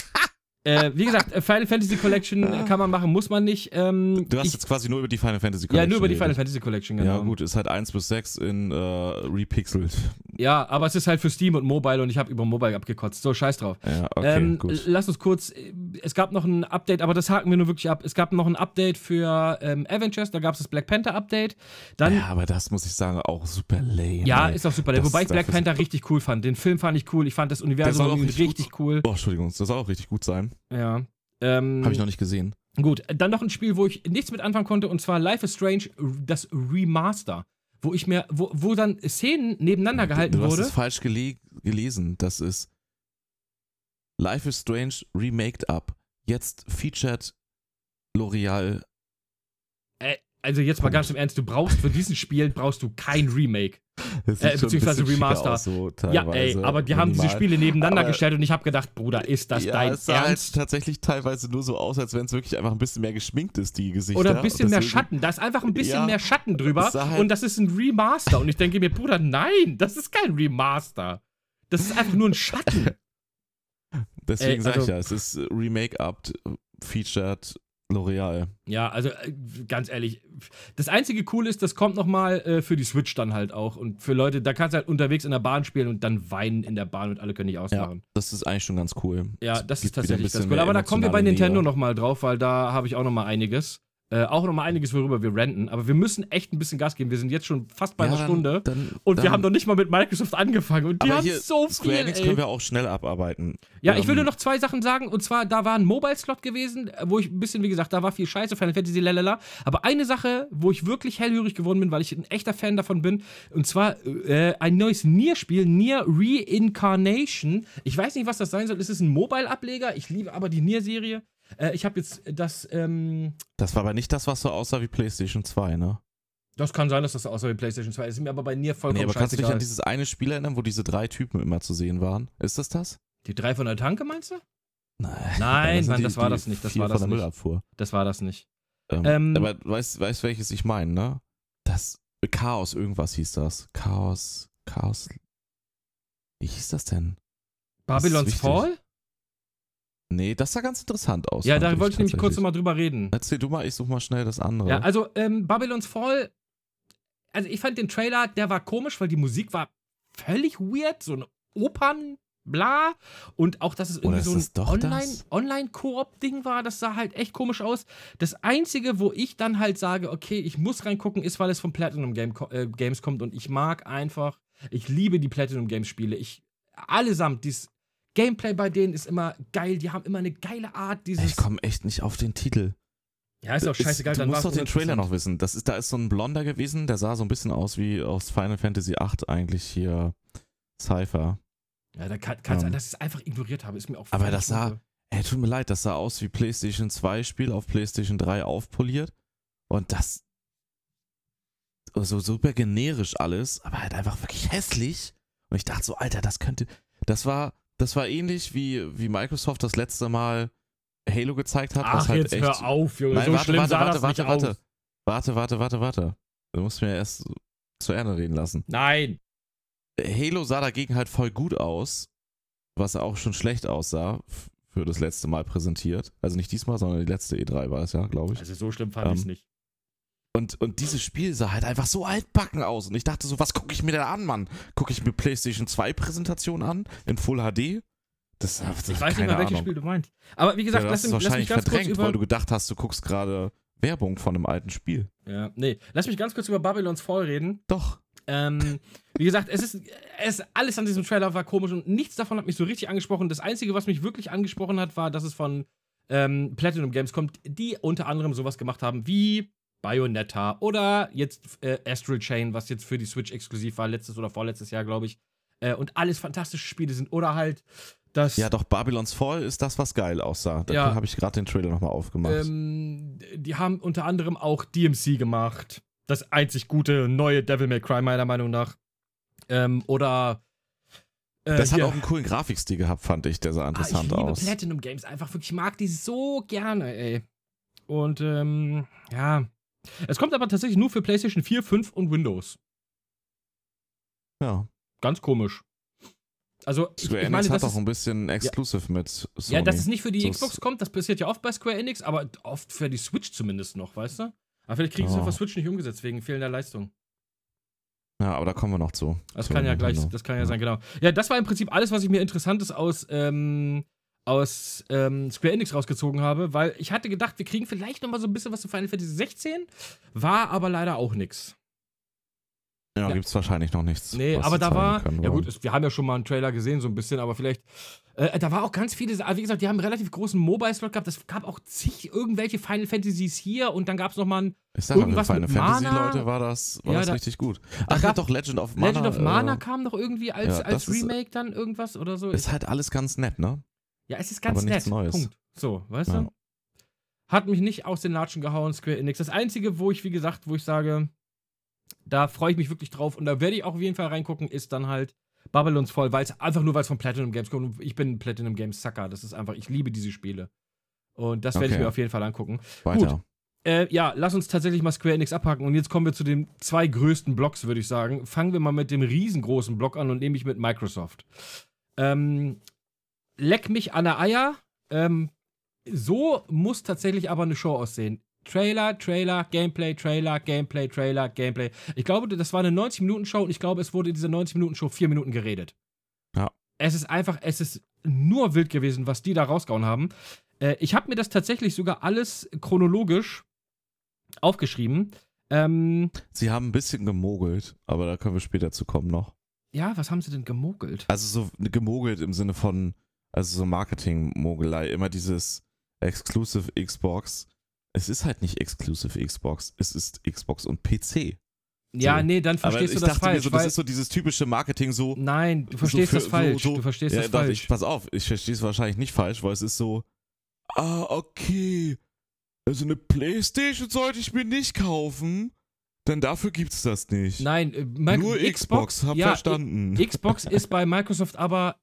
äh, wie gesagt, äh, Final Fantasy Collection äh, kann man machen, muss man nicht. Ähm, Du hast ich, jetzt quasi nur über die Final Fantasy ja, Collection nur über die Final geredet. Fantasy Collection, genau. Ja, gut, ist halt 1 bis 6 in äh, repixelt. Ja, aber es ist halt für Steam und Mobile und ich habe über Mobile abgekotzt. So, scheiß drauf. Ja, okay, ähm, gut. Lass uns kurz, äh, es gab noch ein Update, aber das haken wir nur wirklich ab. Es gab noch ein Update für ähm, Avengers, da gab es das Black Panther Update. Dann, ja, aber das muss ich sagen, auch super lame. ja, ey. ist auch super. Das- Wobei ich Black Panther richtig cool fand. Den Film fand ich cool. Ich fand das Universum auch richtig, richtig cool. Oh, Entschuldigung, das soll auch richtig gut sein. Ja. Ähm, Habe ich noch nicht gesehen. Gut, dann noch ein Spiel, wo ich nichts mit anfangen konnte, und zwar Life is Strange, das Remaster. Wo ich mir, wo, wo dann Szenen nebeneinander gehalten du hast wurde. es falsch gele gelesen. Das ist Life is Strange Remaked Up. Jetzt featured L'Oreal. Also jetzt mal ganz im Ernst, du brauchst für diesen Spiel brauchst du kein Remake. Äh, beziehungsweise Remaster. So Ja, ey, aber die haben diese minimal. Spiele nebeneinander Aber- gestellt und ich habe gedacht, Bruder, ist das ja, dein es sah Ernst? halt tatsächlich teilweise nur so aus, als wenn es wirklich einfach ein bisschen mehr geschminkt ist, die Gesichter. Oder ein bisschen mehr Schatten. Da ist einfach ein bisschen Ja, mehr Schatten drüber halt- und das ist ein Remaster. Und ich denke mir, Bruder, nein, das ist kein Remaster. Das ist einfach nur ein Schatten. [LAUGHS] Deswegen sag ich also- ja, es ist äh, Remake Up, featured L'Oreal. Ja, also äh, ganz ehrlich, das einzige Cool ist, das kommt nochmal äh, für die Switch dann halt auch. Und für Leute, da kannst du halt unterwegs in der Bahn spielen und dann weinen in der Bahn und alle können nicht ausmachen. Das ist eigentlich schon ganz cool. Ja, Es das ist tatsächlich ganz cool. Aber da kommen wir bei Nintendo nochmal drauf, weil da habe ich auch nochmal einiges. Äh, auch nochmal einiges, worüber wir renten. Aber wir müssen echt ein bisschen Gas geben. Wir sind jetzt schon fast bei Ja, einer dann- Stunde. Dann, Und dann, wir haben noch nicht mal mit Microsoft angefangen. Und die aber haben hier, so Square viel, Enix ey. können wir auch schnell abarbeiten. Ja, ich will Ähm, nur noch zwei Sachen sagen. Und zwar, da war ein Mobile-Slot gewesen, äh, wo ich ein bisschen, wie gesagt, da war viel Scheiße, Final Fantasy, lalala. Aber eine Sache, wo ich wirklich hellhörig geworden bin, weil ich ein echter Fan davon bin, und zwar äh, ein neues Nier-Spiel, Nier Reincarnation. Ich weiß nicht, was das sein soll. Ist es ein Mobile-Ableger? Ich liebe aber die Nier-Serie. Äh, ich habe jetzt das, ähm, Das war aber nicht das, was so aussah wie PlayStation 2, ne? das kann sein, dass das außer wie PlayStation 2 ist. Ist mir aber bei Nier vollkommen Nee, aber kannst du dich an dieses eine Spiel erinnern, wo diese drei Typen immer zu sehen waren? Ist das das? die drei von der Tanke, meinst du? Nein, Nein, [LAUGHS] Mann, die- das war das nicht. Das war das nicht. Müllabfuhr. Das war das nicht. Ähm, Ähm, aber weißt weißt welches ich meine, ne? Das Chaos, irgendwas hieß das. Chaos, Chaos. Wie hieß das denn? Babylons wichtig. Fall? Nee, das sah ganz interessant aus. Ja, da wollte ich nämlich kurz nochmal drüber reden. Erzähl du mal, ich such mal schnell das andere. Ja, also ähm, Babylons Fall, also ich fand den Trailer, der war komisch, weil die Musik war völlig weird, so ein Opern, bla. Und auch, dass es irgendwie Oder so ein Online-? Online-Koop-Ding war, das sah halt echt komisch aus. Das Einzige, wo ich dann halt sage, okay, ich muss reingucken, ist, weil es von Platinum Game, äh, Games kommt und ich mag einfach, ich liebe die Platinum Games Spiele. Ich, allesamt, dieses Gameplay bei denen ist immer geil, die haben immer eine geile Art, dieses... ich komme echt nicht auf den Titel. ja, ist auch scheißegal, du dann musst doch den Trailer noch wissen. Das ist, da ist so ein Blonder gewesen, der sah so ein bisschen aus wie aus Final Fantasy VIII eigentlich hier Cypher. Ja, da kann, kann Ja. sein, dass ich es einfach ignoriert habe. Ist mir auch Aber das sah-. Ey, tut mir leid, das sah aus wie PlayStation 2 Spiel auf PlayStation 3 aufpoliert. Und das so super generisch alles, aber halt einfach wirklich hässlich. Und ich dachte so, Alter, das könnte. Das war, das war ähnlich wie, wie Microsoft das letzte Mal Halo gezeigt hat. was Ach, halt jetzt echt, hör auf, Junge. Nein, so warte, schlimm warte, sah warte, das warte, nicht warte. aus. Warte, warte, warte, warte. Du musst mir erst zu Ende reden lassen. Nein. Halo sah dagegen halt voll gut aus, was auch schon schlecht aussah für das letzte Mal präsentiert. Also nicht diesmal, sondern die letzte E3 war es ja, glaube ich. Also so schlimm fand Ähm, ich es nicht. Und, und dieses Spiel sah halt einfach so altbacken aus. Und ich dachte so, was gucke ich mir denn an, Mann? Gucke ich mir PlayStation 2 Präsentation an in Full HD? Das, das Ich weiß nicht mehr, welches Ahnung. Spiel du meinst. Aber wie gesagt, ja, lass, es mich- lass mich wahrscheinlich ganz kurz verdrängt, über. weil du gedacht hast, du guckst gerade Werbung von einem alten Spiel. Ja, nee. Lass mich ganz kurz über Babylons Fall reden. Doch. Ähm, wie gesagt, es ist, es alles an diesem Trailer war komisch und nichts davon hat mich so richtig angesprochen. Das Einzige, was mich wirklich angesprochen hat, war, dass es von ähm, Platinum Games kommt, die unter anderem sowas gemacht haben wie Bayonetta oder jetzt äh, Astral Chain, was jetzt für die Switch exklusiv war, letztes oder vorletztes Jahr, glaube ich. Äh, und alles fantastische Spiele sind. Oder halt das. Ja, doch, Babylons Fall ist das, was geil aussah. Da Ja. habe ich gerade den Trailer nochmal aufgemacht. Ähm, die haben unter anderem auch DMC gemacht. Das einzig gute neue Devil May Cry, meiner Meinung nach. Ähm, oder. äh, das hat auch einen coolen Grafikstil gehabt, fand ich. Der sah Ah, interessant ich liebe aus. Platinum Games einfach wirklich. Ich mag die so gerne, ey. Und, ähm, ja. Es kommt aber tatsächlich nur für PlayStation 4, 5 und Windows. Ja. Ganz komisch. Also, ich, Square ich Enix meine, hat das auch ein bisschen Exclusive mit Sony. ja, dass es nicht für die So Xbox kommt, das passiert ja oft bei Square Enix, aber oft für die Switch zumindest noch, weißt du? Aber vielleicht kriegen sie es Ja. auf der Switch nicht umgesetzt, wegen fehlender Leistung. Ja, aber da kommen wir noch zu. Das Zu kann ja gleich, das kann ja, sein, genau. Ja, das war im Prinzip alles, was ich mir Interessantes aus, ähm, aus ähm, Square Enix rausgezogen habe, weil ich hatte gedacht, wir kriegen vielleicht noch mal so ein bisschen was zu Final Fantasy 16, war aber leider auch nix. Ja, Ja. gibt's wahrscheinlich noch nichts. Nee, aber da war, können ja gut, es, wir haben ja schon mal einen Trailer gesehen, so ein bisschen, aber vielleicht, äh, da war auch ganz viele, wie gesagt, die haben einen relativ großen Mobile-Slot gehabt, es gab auch zig irgendwelche Final Fantasies hier und dann gab es nochmal ein Ich sag irgendwas Final mit Fantasy, Mana. Leute, war das, war Ja, das da- richtig gut. da Ach, ja, gab- doch, Legend of Mana. Legend of Mana äh, kam doch irgendwie als, ja, als das ist- Remake dann irgendwas oder so. Ist halt alles ganz nett, ne? Ja, es ist ganz aber nett. Neues. Punkt. So, weißt Ja. du? Hat mich nicht aus den Latschen gehauen, Square Enix. Das Einzige, wo ich, wie gesagt, wo ich sage, da freue ich mich wirklich drauf und da werde ich auch auf jeden Fall reingucken, ist dann halt Babylons voll, weil es einfach nur, weil es von Platinum Games kommt. Ich bin ein Platinum Games Sucker. Das ist einfach, ich liebe diese Spiele. Und das werde ich Okay. mir auf jeden Fall angucken. Weiter. Äh, ja, lass uns tatsächlich mal Square Enix abhaken. Und jetzt kommen wir zu den zwei größten Blocks, würde ich sagen. Fangen wir mal mit dem riesengroßen Block an und nämlich mit Microsoft. Ähm, leck mich an der Eier. Ähm, so muss tatsächlich aber eine Show aussehen. Trailer, Trailer, Gameplay, Trailer, Gameplay, Trailer, Gameplay. Ich glaube, das war eine 90-Minuten-Show und ich glaube, es wurde in dieser 90-Minuten-Show vier Minuten geredet. Ja. Es ist einfach, es ist nur wild gewesen, was die da rausgehauen haben. Äh, ich habe mir das tatsächlich sogar alles chronologisch aufgeschrieben. Ähm, Sie haben ein bisschen gemogelt, aber da können wir später zu kommen noch. ja, was haben sie denn gemogelt? Also so gemogelt im Sinne von, also so Marketing-Mogelei, immer dieses Exclusive Xbox. Es ist halt nicht Exclusive Xbox, es ist Xbox und PC. Ja, so. nee, dann Aber verstehst ich du das dachte mir falsch. so, weil, das ist so dieses typische Marketing so. nein, du verstehst so das für- falsch. So, so, du verstehst ja, das falsch. Ich, pass auf, ich verstehe es wahrscheinlich nicht falsch, weil es ist so, ah, okay, also eine Playstation sollte ich mir nicht kaufen, denn dafür gibt's das nicht. Nein, äh, Mic- Nur Xbox, hab ja, verstanden. Xbox ist bei Microsoft aber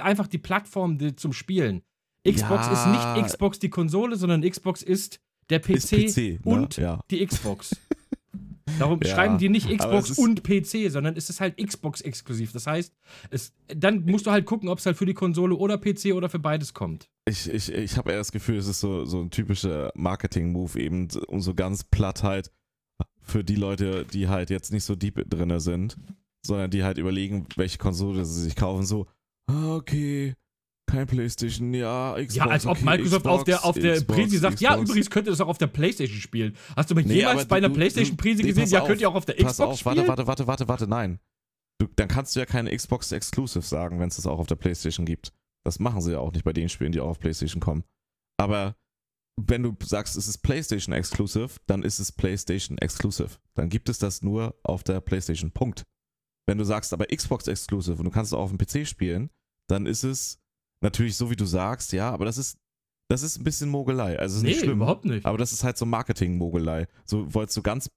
einfach die Plattform die, zum Spielen. Xbox Ja. ist nicht Xbox die Konsole, sondern Xbox ist der PC, ist PC, ne? und ja. die Xbox. [LAUGHS] Darum Ja, schreiben die nicht Xbox und PC, sondern es ist halt Xbox exklusiv. Das heißt, es, dann musst du halt gucken, ob es halt für die Konsole oder PC oder für beides kommt. Ich, ich, ich habe eher das Gefühl, es ist so, so ein typischer Marketing-Move eben, um so ganz platt halt für die Leute, die halt jetzt nicht so deep drinne sind, sondern die halt überlegen, welche Konsole sie sich kaufen, so, okay, kein Playstation, ja, Xbox. Ja, als ob okay, Microsoft Xbox, auf der, auf der Xbox, Präsi sagt, ja, Xbox. übrigens könnt ihr das auch auf der Playstation spielen. Hast du mal Nee, jemals bei einer du- Playstation Präsi nee, gesehen, ja, auf, könnt ihr auch auf der Pass Xbox auf, spielen? warte, warte, warte, warte, warte, nein. Du, dann kannst du ja keine Xbox Exclusive sagen, wenn es das auch auf der Playstation gibt. Das machen sie ja auch nicht bei den Spielen, die auch auf Playstation kommen. Aber wenn du sagst, es ist PlayStation Exclusive, dann ist es PlayStation Exclusive. Dann gibt es das nur auf der PlayStation. Punkt. Wenn du sagst, aber Xbox Exclusive und du kannst es auch auf dem PC spielen, dann ist es natürlich so, wie du sagst, ja, aber das ist, das ist ein bisschen Mogelei. Also es ist nee, nicht schlimm. überhaupt nicht. Aber das ist halt so Marketing-Mogelei. So wolltest du ganz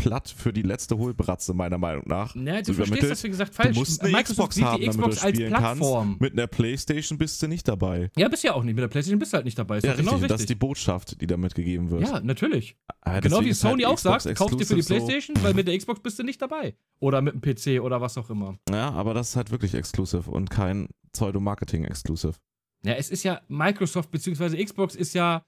platt für die letzte Hohlbratze, meiner Meinung nach. Nee, du so verstehst das, wie gesagt, falsch. Du musst eine Microsoft Xbox haben, die damit Xbox du spielen Plattform. kannst. Mit einer Playstation bist du nicht dabei. Ja, bist ja auch nicht. Mit der Playstation bist du halt nicht dabei. Ist ja, doch genau richtig. richtig. Das ist die Botschaft, die da mitgegeben wird. ja, natürlich. Ah, genau wie ist halt Sony auch Xbox sagt, kauf dir für die Playstation, weil mit der Xbox bist du nicht dabei. Oder mit dem PC oder was auch immer. So, ja, aber das ist halt wirklich Exclusive und kein Pseudo-Marketing-Exclusive. Ja, es ist ja Microsoft bzw. Xbox ist ja,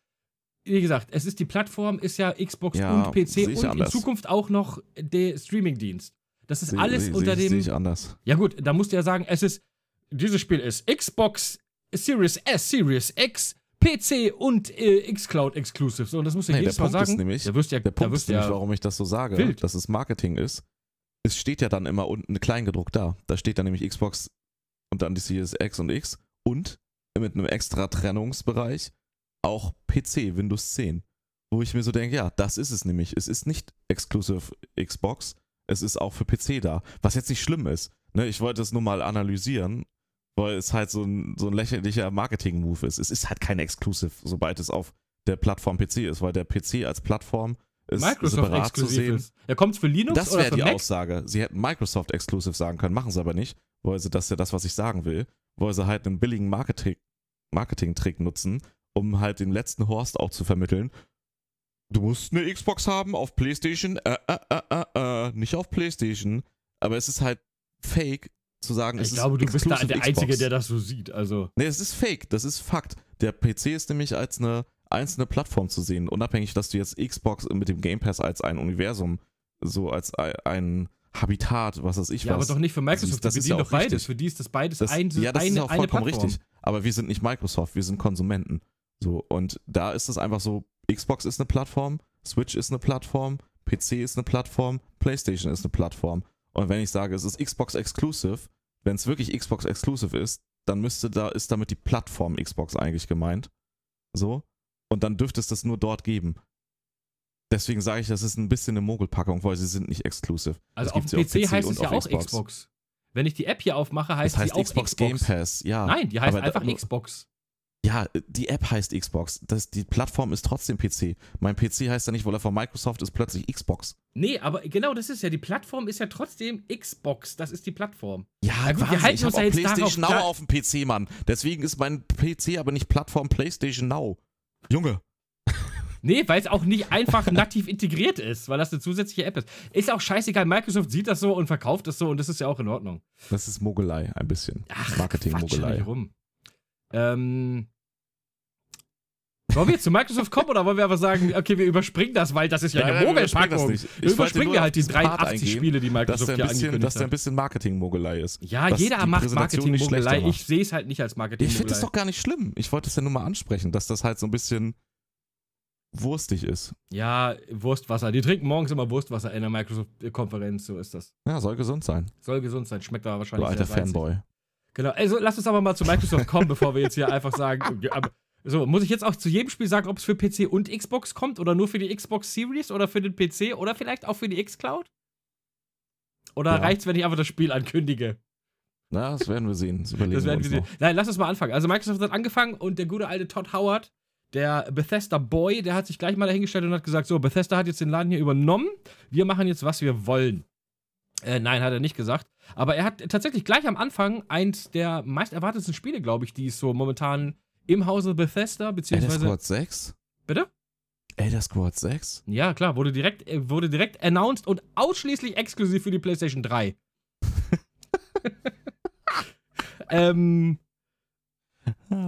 wie gesagt, es ist die Plattform, ist ja Xbox Ja, und PC und in anders. Zukunft auch noch der Streamingdienst. Das ist Seh- alles seh- unter seh- dem. Sehe ich anders. Ja gut, da musst du ja sagen, es ist, dieses Spiel ist Xbox Series S, Series X, PC und äh, Xcloud Exclusive. So, und das musst du Nee, jedes der Mal Punkt ist sagen. nämlich- da wirst ja, Der Punkt ist nämlich, ja, warum ich das so sage, wild. dass es Marketing ist. Es steht ja dann immer unten kleingedruckt da. Da steht dann nämlich Xbox und dann die Series X und X und mit einem extra Trennungsbereich auch PC, Windows 10. Wo ich mir so denke, ja, das ist es nämlich. Es ist nicht Exclusive Xbox, es ist auch für PC da. Was jetzt nicht schlimm ist. Ne, ich wollte es nur mal analysieren, weil es halt so ein, so ein lächerlicher Marketing-Move ist. Es ist halt kein Exclusive, sobald es auf der Plattform PC ist, weil der PC als Plattform ist Microsoft separat zu exklusiv sehen. ist. Ja, kommt's für Linux Das oder wäre die Mac? Aussage. Sie hätten Microsoft Exclusive sagen können, machen sie aber nicht, weil sie das ist ja das, was ich sagen will, weil sie halt einen billigen Marketing- Marketing-Trick nutzen, um halt den letzten Horst auch zu vermitteln. Du musst eine Xbox haben auf PlayStation, äh, äh, äh, äh, äh, nicht auf PlayStation. Aber es ist halt fake zu sagen, es Ich glaube, du ist bist da der Einzige, Xbox. der das so sieht. Also, Nee, es ist fake, das ist Fakt. Der PC ist nämlich als eine einzelne Plattform zu sehen, unabhängig, dass du jetzt Xbox mit dem Game Pass als ein Universum, so als ein, Habitat, was weiß ich ja, aber was. doch nicht für Microsoft. das die ist ja doch auch beides. richtig. Für die ist das beides das, ein, ja, das eine, ist auch vollkommen richtig. aber wir sind nicht Microsoft, wir sind Konsumenten. So, und da ist es einfach so, Xbox ist eine Plattform, Switch ist eine Plattform, PC ist eine Plattform, PlayStation ist eine Plattform. Und wenn ich sage, es ist Xbox Exclusive, wenn es wirklich Xbox Exclusive ist, dann müsste da, ist damit die Plattform Xbox eigentlich gemeint. So. Und dann dürfte es das nur dort geben. Deswegen sage ich, das ist ein bisschen eine Mogelpackung, weil sie sind nicht exclusive. Also auf dem ja PC, heißt und es ja auch Xbox. Wenn ich die App hier aufmache, heißt, Das heißt sie auch Xbox, Xbox. Game Pass, ja. Nein, die heißt Aber da- einfach nur- Xbox. Ja, die App heißt Xbox. Das, die Plattform ist trotzdem PC. Mein PC heißt ja nicht, weil er von Microsoft ist, plötzlich Xbox. Nee, aber genau das ist ja, die Plattform ist ja trotzdem Xbox. Das ist die Plattform. Ja, Na gut, wir Wahnsinn, halten ich uns ja auch jetzt darauf PlayStation Now auf dem PC, Mann. Deswegen ist mein PC aber nicht Plattform PlayStation Now. Junge. [LAUGHS] Nee, weil es auch nicht einfach nativ integriert ist, weil das eine zusätzliche App ist. Ist auch scheißegal, Microsoft sieht das so und verkauft das so und das ist ja auch in Ordnung. Das ist Mogelei, ein bisschen. Marketing-Mogelei. rum. Ähm. Wollen wir jetzt zu Microsoft kommen oder wollen wir aber sagen, okay, wir überspringen das, weil das ist ja Nein, eine nein, wir überspringen Mogelpackung. Wir überspringen wir halt die diesen Part 83 eingehen, Spiele, die Microsoft hier bisschen, angekündigt dass da ein hat. bisschen Marketing-Mogelei ist. Ja, jeder macht Marketing-Mogelei. Ich sehe es halt nicht als marketing Ich finde das doch gar nicht schlimm. Ich wollte es ja nur mal ansprechen, dass das halt so ein bisschen wurstig ist. Ja, Wurstwasser. Die trinken morgens immer Wurstwasser in der Microsoft-Konferenz, so ist das. Ja, soll gesund sein. Soll gesund sein, schmeckt aber Du wahrscheinlich alter sehr salzig. Fanboy. Genau, also lass uns aber mal zu Microsoft kommen, bevor wir jetzt hier einfach sagen. [LAUGHS] So, muss ich jetzt auch zu jedem Spiel sagen, ob es für PC und Xbox kommt oder nur für die Xbox Series oder für den PC oder vielleicht auch für die Xcloud? Oder Ja. reicht's, wenn ich einfach das Spiel ankündige? Na, das werden wir sehen. Das Das werden wir noch. sehen. Nein, lass uns mal anfangen. Also Microsoft hat angefangen und der gute alte Todd Howard, der Bethesda Boy, der hat sich gleich mal dahingestellt und hat gesagt, so, Bethesda hat jetzt den Laden hier übernommen. Wir machen jetzt, was wir wollen. Äh, nein, hat er nicht gesagt. Aber er hat tatsächlich gleich am Anfang eins der meist erwartetsten Spiele, glaube ich, die es so momentan im Hause Bethesda, Elder beziehungsweise. Squad 6? Bitte? Elder Squad 6? Ja, klar, wurde direkt, äh, wurde direkt announced und ausschließlich exklusiv für die PlayStation 3. [LAUGHS] ähm.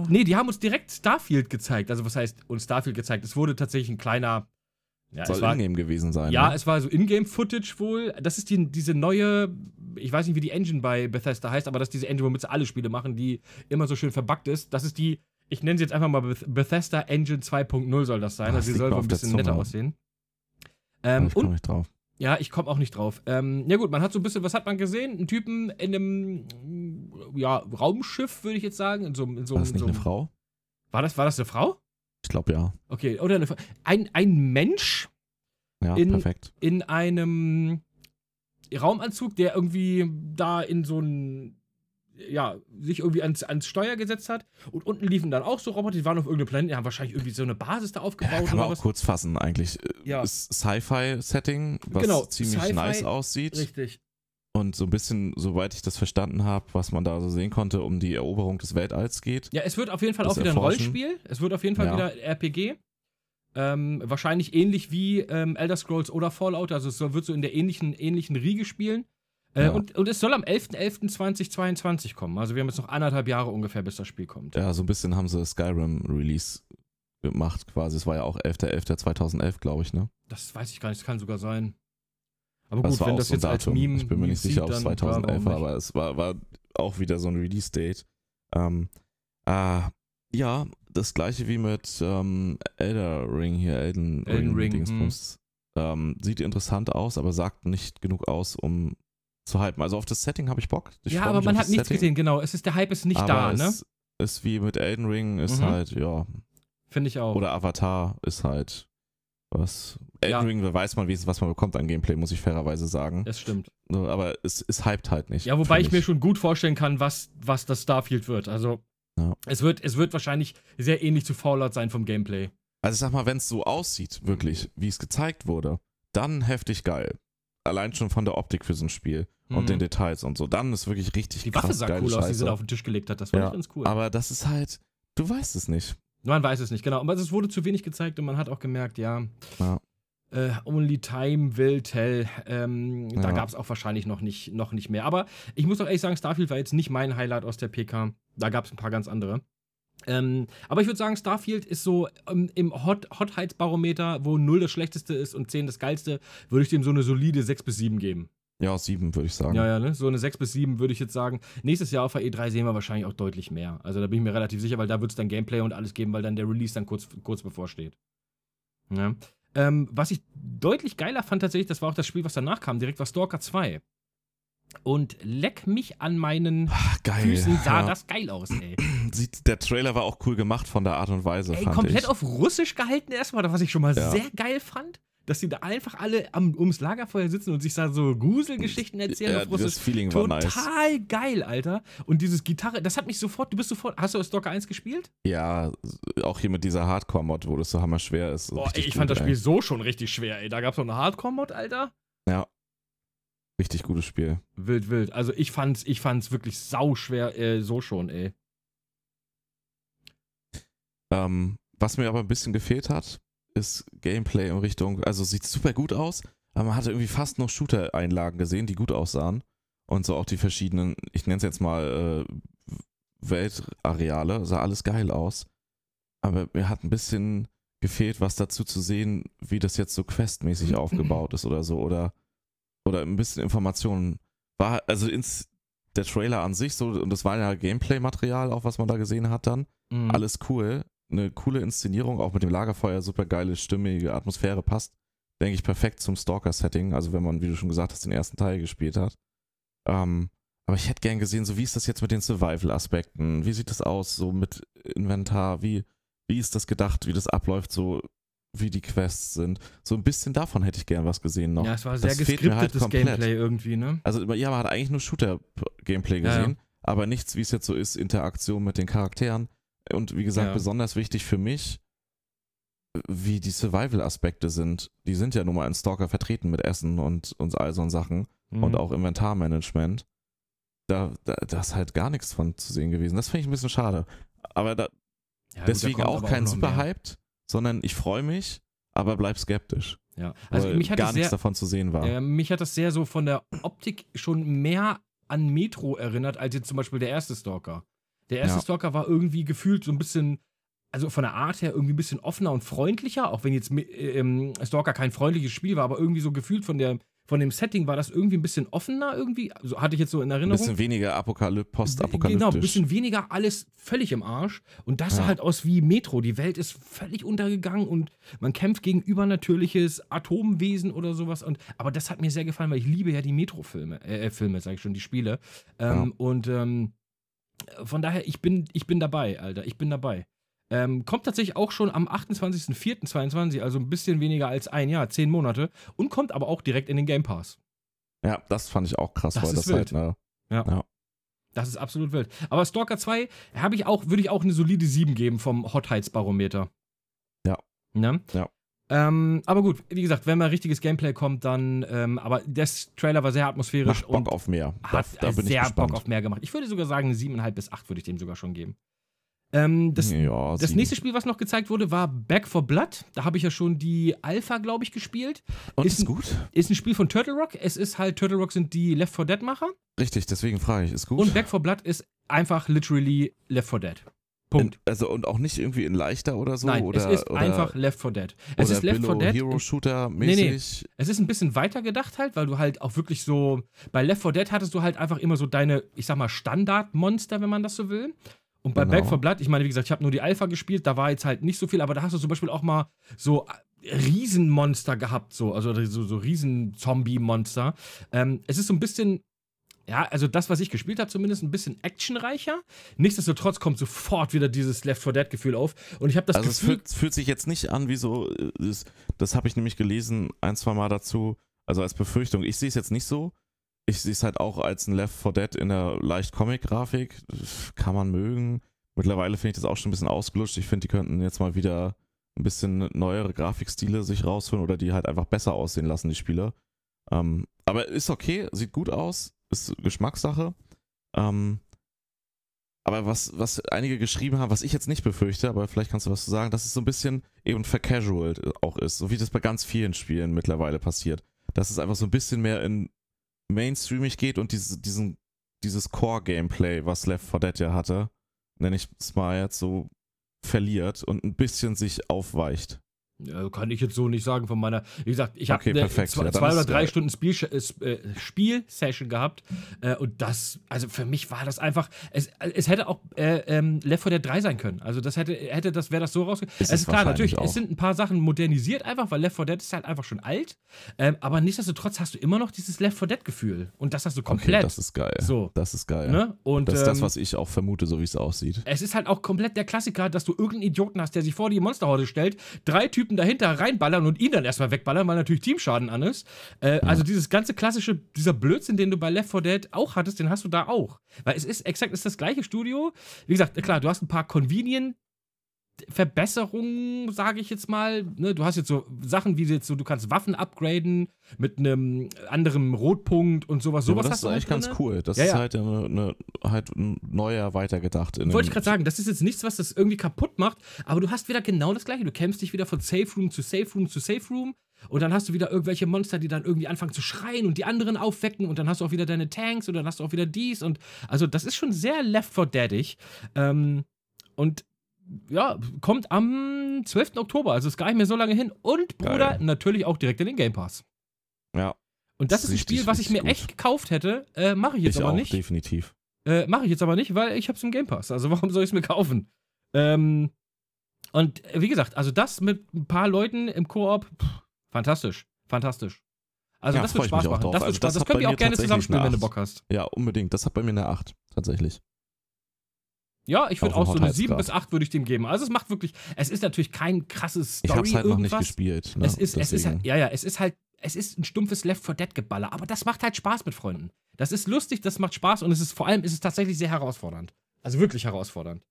Nee, die haben uns direkt Starfield gezeigt. Also, was heißt uns Starfield gezeigt? Es wurde tatsächlich ein kleiner. Ja, Soll Ingame gewesen sein. ja ne? es war so Ingame-Footage wohl. Das ist die, diese neue. Ich weiß nicht, wie die Engine bei Bethesda heißt, aber das ist diese Engine, womit sie alle Spiele machen, die immer so schön verbuggt ist. Das ist die. Ich nenne sie jetzt einfach mal Beth- Bethesda Engine 2.0 soll das sein. Ah, also, sie soll wohl auf ein bisschen netter aussehen. Ähm, ich komme nicht drauf. ja, ich komme auch nicht drauf. Ähm, ja gut, man hat so ein bisschen, was hat man gesehen? Einen Typen in einem ja, Raumschiff, würde ich jetzt sagen. In so, in so, War das nicht so, eine Frau? War das, war das eine Frau? Ich glaube ja. Okay, oder eine Frau. Ein, ein Mensch Ja, In- perfekt. in einem Raumanzug, der irgendwie da in so ein ja, sich irgendwie ans, ans Steuer gesetzt hat. Und unten liefen dann auch so Roboter, die waren auf irgendeinem Planeten, die haben wahrscheinlich irgendwie so eine Basis da Ja, aufgebaut kann man auch was. kurz fassen eigentlich. Ja. Sci-Fi-Setting, was Genau, ziemlich nice aussieht. Richtig. Und so ein bisschen, soweit ich das verstanden habe, was man da so sehen konnte, um die Eroberung des Weltalls geht. Ja, es wird auf jeden Fall auch wieder ein Erforschen. Rollenspiel. Es wird auf jeden Fall Ja. wieder RPG. Ähm, wahrscheinlich ähnlich wie ähm, Elder Scrolls oder Fallout. Also es wird so in der ähnlichen, ähnlichen Riege spielen. Äh, Ja. und, und es soll am 11.11.2022 kommen. Also wir haben jetzt noch anderthalb Jahre ungefähr, bis das Spiel kommt. Ja, so ein bisschen haben sie Skyrim-Release gemacht quasi. Es war ja auch 11.11.2011, glaube ich, ne? Das weiß ich gar nicht, das kann sogar sein. Aber Das gut, wenn das so ein jetzt als. Meme Ich bin mir nicht sicher, ob es dann- ja, 2011 warum war, nicht? aber es war, war auch wieder so ein Release-Date. Ähm, äh, ja, das gleiche wie mit ähm, Elder Ring hier, Elden, Elden Ring, hm. Dingsbums. Ähm, sieht interessant aus, aber sagt nicht genug aus, um zu hypen. Also auf das Setting habe ich Bock. Ich ja, aber man hat nichts Setting, gesehen, genau. Es ist, der Hype ist nicht aber da, ne? es ist wie mit Elden Ring, ist Mhm. halt, ja, Finde ich auch. oder Avatar ist halt was. Elden Ja. Ring, da weiß man wenigstens, was man bekommt an Gameplay, muss ich fairerweise sagen. das stimmt. Aber es, es hypt halt nicht. Ja, wobei ich mir schon gut vorstellen kann, was, was das Starfield wird. Also, Ja. es, wird, es wird wahrscheinlich sehr ähnlich zu Fallout sein vom Gameplay. Also ich sag mal, wenn es so aussieht, wirklich, wie es gezeigt wurde, dann heftig geil. Allein schon von der Optik für so ein Spiel Mhm. und den Details und so. Dann ist wirklich richtig Die krass Waffe sah cool aus, die Scheiße. sie da auf den Tisch gelegt hat. Das fand Ja, ich ganz cool. Aber das ist halt, du weißt es nicht. Man weiß es nicht, genau. Aber es wurde zu wenig gezeigt und man hat auch gemerkt, ja. Ja. Äh, only time will tell. Ähm, Da Ja. gab es auch wahrscheinlich noch nicht, noch nicht mehr. Aber ich muss auch ehrlich sagen, Starfield war jetzt nicht mein Highlight aus der PK. Da gab es ein paar ganz andere. Ähm, aber ich würde sagen, Starfield ist so ähm, im Hot Hotheitsbarometer, wo 0 das Schlechteste ist und 10 das Geilste, würde ich dem so eine solide 6 bis 7 geben. Ja, sieben würde ich sagen. Ja, ja, ne? So eine 6 bis 7 würde ich jetzt sagen. Nächstes Jahr auf der E3 sehen wir wahrscheinlich auch deutlich mehr. Also da bin ich mir relativ sicher, weil da wird es dann Gameplay und alles geben, weil dann der Release dann kurz, kurz bevorsteht. Ja. Ähm, was ich deutlich geiler fand tatsächlich, das war auch das Spiel, was danach kam, direkt war Stalker 2. Und leck mich an meinen Ach, geil. Füßen sah ja. das geil aus, ey. [CLEARS THROAT] Sieht, der Trailer war auch cool gemacht von der Art und Weise, Ey, komplett ich. auf Russisch gehalten erstmal, was ich schon mal Ja. sehr geil fand. Dass die da einfach alle am, ums Lagerfeuer sitzen und sich da so Gruselgeschichten erzählen ja, auf Russisch. das Feeling war Total nice. geil, Alter. Und dieses Gitarre, das hat mich sofort, du bist sofort, hast du Stalker 1 gespielt? Ja, auch hier mit dieser Hardcore-Mod, wo das so hammerschwer ist. Boah, ey, ich gut, fand das ey. Spiel so schon richtig schwer, ey. Da gab's noch eine Hardcore-Mod, Alter. Ja. Richtig gutes Spiel. Wild, wild. Also ich fand's, ich fand's wirklich sauschwer, äh, so schon, ey. Ähm, was mir aber ein bisschen gefehlt hat, ist Gameplay in Richtung, also sieht super gut aus, aber man hatte irgendwie fast noch Shooter-Einlagen gesehen, die gut aussahen. Und so auch die verschiedenen, ich nenne es jetzt mal äh, Weltareale, sah alles geil aus. Aber mir hat ein bisschen gefehlt, was dazu zu sehen, wie das jetzt so questmäßig [CLEARS THROAT] aufgebaut ist oder so. Oder, oder ein bisschen Informationen. War, also ins, der Trailer an sich, so, und das war ja Gameplay-Material, auch was man da gesehen hat dann Mhm. alles cool. Eine coole Inszenierung, auch mit dem Lagerfeuer, super geile, stimmige Atmosphäre passt, denke ich, perfekt zum Stalker-Setting. Also wenn man, wie du schon gesagt hast, den ersten Teil gespielt hat. Ähm, aber ich hätte gern gesehen, so wie ist das jetzt mit den Survival-Aspekten? Wie sieht das aus, so mit Inventar? Wie, wie ist das gedacht, wie das abläuft, so wie die Quests sind? So ein bisschen davon hätte ich gern was gesehen noch. Ja, es war sehr Das halt geskriptetes komplett. Gameplay irgendwie, ne? Also ja, man hat eigentlich nur Shooter-Gameplay Ja, ja. gesehen, aber nichts, wie es jetzt so ist, Interaktion mit den Charakteren. Und wie gesagt, Ja. besonders wichtig für mich, wie die Survival-Aspekte sind. Die sind ja nun mal in Stalker vertreten mit Essen und, und all so Sachen Mhm. und auch Inventarmanagement. Da, da, da ist halt gar nichts von zu sehen gewesen. Das finde ich ein bisschen schade. Aber da, Ja, gut, deswegen kommt auch kein noch super mehr. hyped, sondern ich freue mich, aber bleib skeptisch. Ja. Also mich hat gar das nichts sehr, davon zu sehen war. Äh, mich hat das sehr so von der Optik schon mehr an Metro erinnert, als jetzt zum Beispiel der erste Stalker. Der erste Ja. Stalker war irgendwie gefühlt so ein bisschen, also von der Art her irgendwie ein bisschen offener und freundlicher, auch wenn jetzt äh, ähm, Stalker kein freundliches Spiel war, aber irgendwie so gefühlt von der von dem Setting war das irgendwie ein bisschen offener irgendwie, also hatte ich jetzt so in ein Erinnerung. bisschen weniger Apokalyp postapokalyptisch. Genau, ein bisschen weniger alles völlig im Arsch. Und das sah Ja. halt aus wie Metro. Die Welt ist völlig untergegangen und man kämpft gegen übernatürliches Atomwesen oder sowas. Und, aber das hat mir sehr gefallen, weil ich liebe ja die Metro-Filme, äh, Filme, sag ich schon, die Spiele. Ähm, Und ähm, von daher, ich bin, ich bin dabei, Alter. Ich bin dabei. Ähm, kommt tatsächlich auch schon am 28.04.22, also ein bisschen weniger als ein Jahr, zehn Monate. Und kommt aber auch direkt in den Game Pass. Ja, das fand ich auch krass, Das weil ist das wild. halt eine Das ist absolut wild. Aber Stalker 2 habe ich auch, würde ich auch eine solide 7 geben vom Hotheitsbarometer. Ja. Ne? Ja. Ähm, aber gut, wie gesagt, wenn mal richtiges Gameplay kommt, dann, ähm, aber das Trailer war sehr atmosphärisch macht Bock auf mehr. Da, hat da bin ich sehr gespannt. Bock auf mehr gemacht. Ich würde sogar sagen, eine 7,5 bis 8 würde ich dem sogar schon geben. Ähm, das, ja, das nächste Spiel, was noch gezeigt wurde, war Back for Blood. Da habe ich ja schon die Alpha, glaube ich, gespielt. Und ist ist ein- gut? Ist ein Spiel von Turtle Rock. Es ist halt, Turtle Rock sind die Left 4 Dead-Macher. Richtig, deswegen frage ich, ist gut? Und Back for Blood ist einfach literally Left 4 Dead. Punkt. In, also und auch nicht irgendwie in leichter oder so? Nein, oder, es ist oder, einfach Left 4 Dead. Es ist Left 4 Billow Dead. Hero Shooter Nee, nee. mäßig. Es ist ein bisschen weiter gedacht halt, weil du halt auch wirklich so. Bei Left 4 Dead hattest du halt einfach immer so deine, ich sag mal, Standardmonster, wenn man das so will. Und bei Genau. Back 4 Blood, ich meine, wie gesagt, ich habe nur die Alpha gespielt, da war jetzt halt nicht so viel, aber da hast du zum Beispiel auch mal so äh, Riesenmonster gehabt, so, also so, so Riesen-Zombie-Monster. Ähm, es ist so ein bisschen. Ja, also das, was ich gespielt habe, zumindest ein bisschen actionreicher. Nichtsdestotrotz kommt sofort wieder dieses Left 4 Dead-Gefühl auf. Und ich habe das also es Gefühl. fühlt, fühlt sich jetzt nicht an wie so, äh, das, das habe ich nämlich gelesen ein, zwei Mal dazu, also als Befürchtung. Ich sehe es jetzt nicht so. Ich sehe es halt auch als ein Left 4 Dead in der leicht Comic-Grafik. Kann man mögen. Mittlerweile finde ich das auch schon ein bisschen ausgelutscht. Ich finde, die könnten jetzt mal wieder ein bisschen neuere Grafikstile sich rausholen oder die halt einfach besser aussehen lassen, die Spiele. Ähm, aber ist okay, sieht gut aus, ist Geschmackssache. Ähm, aber was, was einige geschrieben haben, was ich jetzt nicht befürchte, aber vielleicht kannst du was zu sagen, dass es so ein bisschen eben vercasualt auch ist, so wie das bei ganz vielen Spielen mittlerweile passiert. Dass es einfach so ein bisschen mehr in mainstreamig geht und diese, diesen, dieses Core-Gameplay, was Left 4 Dead ja hatte, nenne ich es mal jetzt so, verliert und ein bisschen sich aufweicht. Ja, kann ich jetzt so nicht sagen von meiner. Wie gesagt, ich habe Okay, perfekt. zwei, Ja, zwei oder drei. Stunden Spiel, äh, Spielsession gehabt. Äh, und das, also für mich war das einfach. Es, es hätte auch äh, ähm, Left 4 Dead 3 sein können. Also das hätte, hätte das, wäre das so rausgekommen. Es ist klar, natürlich, auch. es sind ein paar Sachen modernisiert einfach, weil Left 4 Dead ist halt einfach schon alt. Ähm, aber nichtsdestotrotz hast du immer noch dieses Left 4 Dead-Gefühl. Und das hast du Okay, komplett. das ist geil. So. Das ist geil. ne? Und, Das ist das, ähm, was ich auch vermute, so wie es aussieht. es ist halt auch komplett der Klassiker, dass du irgendeinen Idioten hast, der sich vor die Monsterhorde stellt, drei Typen dahinter reinballern und ihn dann erstmal wegballern, weil natürlich Teamschaden an ist. Äh, Also dieses ganze klassische, dieser Blödsinn, den du bei Left 4 Dead auch hattest, den hast du da auch. Weil es ist exakt, ist das gleiche Studio. Wie gesagt, klar, du hast ein paar Convenient Verbesserungen, sage ich jetzt mal. Ne, du hast jetzt so Sachen wie jetzt so, du kannst Waffen upgraden mit einem anderen Rotpunkt und sowas. Ja, sowas das hast ist eigentlich ganz cool. Das Ja, ist ja. halt eine, eine halt ein neuer weitergedacht. Wollte ich gerade sagen, das ist jetzt nichts, was das irgendwie kaputt macht, aber du hast wieder genau das gleiche. Du kämpfst dich wieder von Safe Room zu Safe Room zu Safe Room und dann hast du wieder irgendwelche Monster, die dann irgendwie anfangen zu schreien und die anderen aufwecken und dann hast du auch wieder deine Tanks und dann hast du auch wieder dies und also das ist schon sehr Left 4 Deadig. Ähm, und ja, kommt am 12. Oktober, also ist gar nicht mehr so lange hin. Und Bruder, Geil. natürlich auch direkt in den Game Pass. Ja, Und das Das ist ein Spiel, was ich mir richtig echt gekauft hätte. Äh, Mache ich jetzt ich aber auch, nicht. definitiv. Äh, Mache ich jetzt aber nicht, weil ich hab's im Game Pass. Also [LAUGHS] warum soll ich es mir kaufen? Ähm, und äh, wie gesagt, also das mit ein paar Leuten im Koop, pff, fantastisch. Fantastisch. Also Ja, das wird Spaß machen. Das, wird Also Spaß. das das können wir auch gerne zusammenspielen, wenn du. Bock hast. Ja, unbedingt. Das hat bei mir eine 8, tatsächlich. Ja, ich würde auch so eine 7 Hotheitsgrad. bis 8 würde ich dem geben. Also es macht wirklich, es ist natürlich kein krasses Ich Story hab's halt noch nicht irgendwas. gespielt. Ne? Es ist, es ist halt, ja, ja, es ist halt, es ist ein stumpfes Left 4 Dead Geballer, aber das macht halt Spaß mit Freunden. Das ist lustig, das macht Spaß und es ist vor allem, ist es tatsächlich sehr herausfordernd. Also wirklich herausfordernd.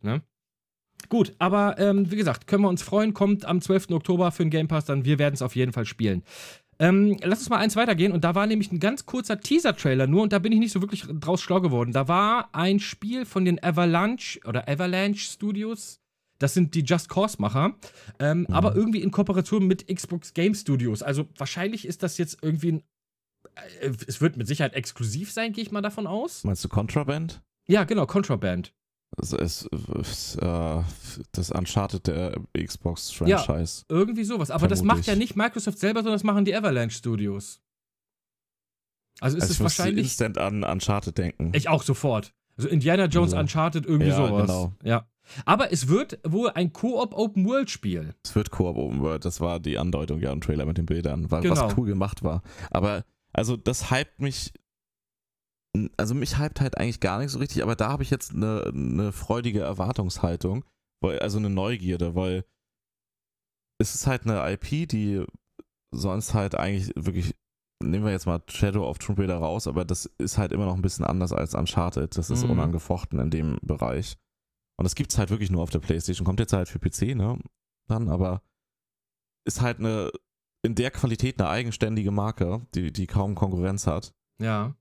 Ne? Gut, aber ähm, wie gesagt, können wir uns freuen, kommt am 12. Oktober für den Game Pass, dann wir werden es auf jeden Fall spielen. Ähm, lass uns mal eins weitergehen und da war nämlich ein ganz kurzer Teaser-Trailer nur und da bin ich nicht so wirklich draus schlau geworden. Da war ein Spiel von den Avalanche oder Avalanche Studios. Das sind die Just Cause-Macher, ähm, aber irgendwie in Kooperation mit Xbox Game Studios. Also wahrscheinlich ist das jetzt irgendwie ein. Äh, es wird mit Sicherheit exklusiv sein, gehe ich mal davon aus. Meinst du Contraband? Ja, genau, Contraband. Das ist, ist äh, das Uncharted der Xbox-Franchise. Irgendwie sowas. Aber das macht Vermutlich. ja nicht Microsoft selber, sondern das machen die Avalanche Studios. Also ist Also es ich wahrscheinlich. instant an Uncharted denken. Ich auch sofort. Also Indiana Jones, So. Uncharted, irgendwie Ja, sowas. genau. Ja. Aber es wird wohl ein Koop-Open-World-Spiel. Es wird Koop Open World, das war die Andeutung ja im Trailer mit den Bildern, weil Genau. was cool gemacht war. Aber also das hypt mich, also mich hypt halt eigentlich gar nicht so richtig, aber da habe ich jetzt eine, eine freudige Erwartungshaltung, weil, also eine Neugierde, weil es ist halt eine IP, die sonst halt eigentlich wirklich, nehmen wir jetzt mal Shadow of Tomb Raider raus, aber das ist halt immer noch ein bisschen anders als Uncharted. Das ist Mhm. unangefochten in dem Bereich. Und das gibt's halt wirklich nur auf der Playstation. Kommt jetzt halt für PC, ne? Dann, aber ist halt eine, in der Qualität eine eigenständige Marke, die, die kaum Konkurrenz hat. Ja.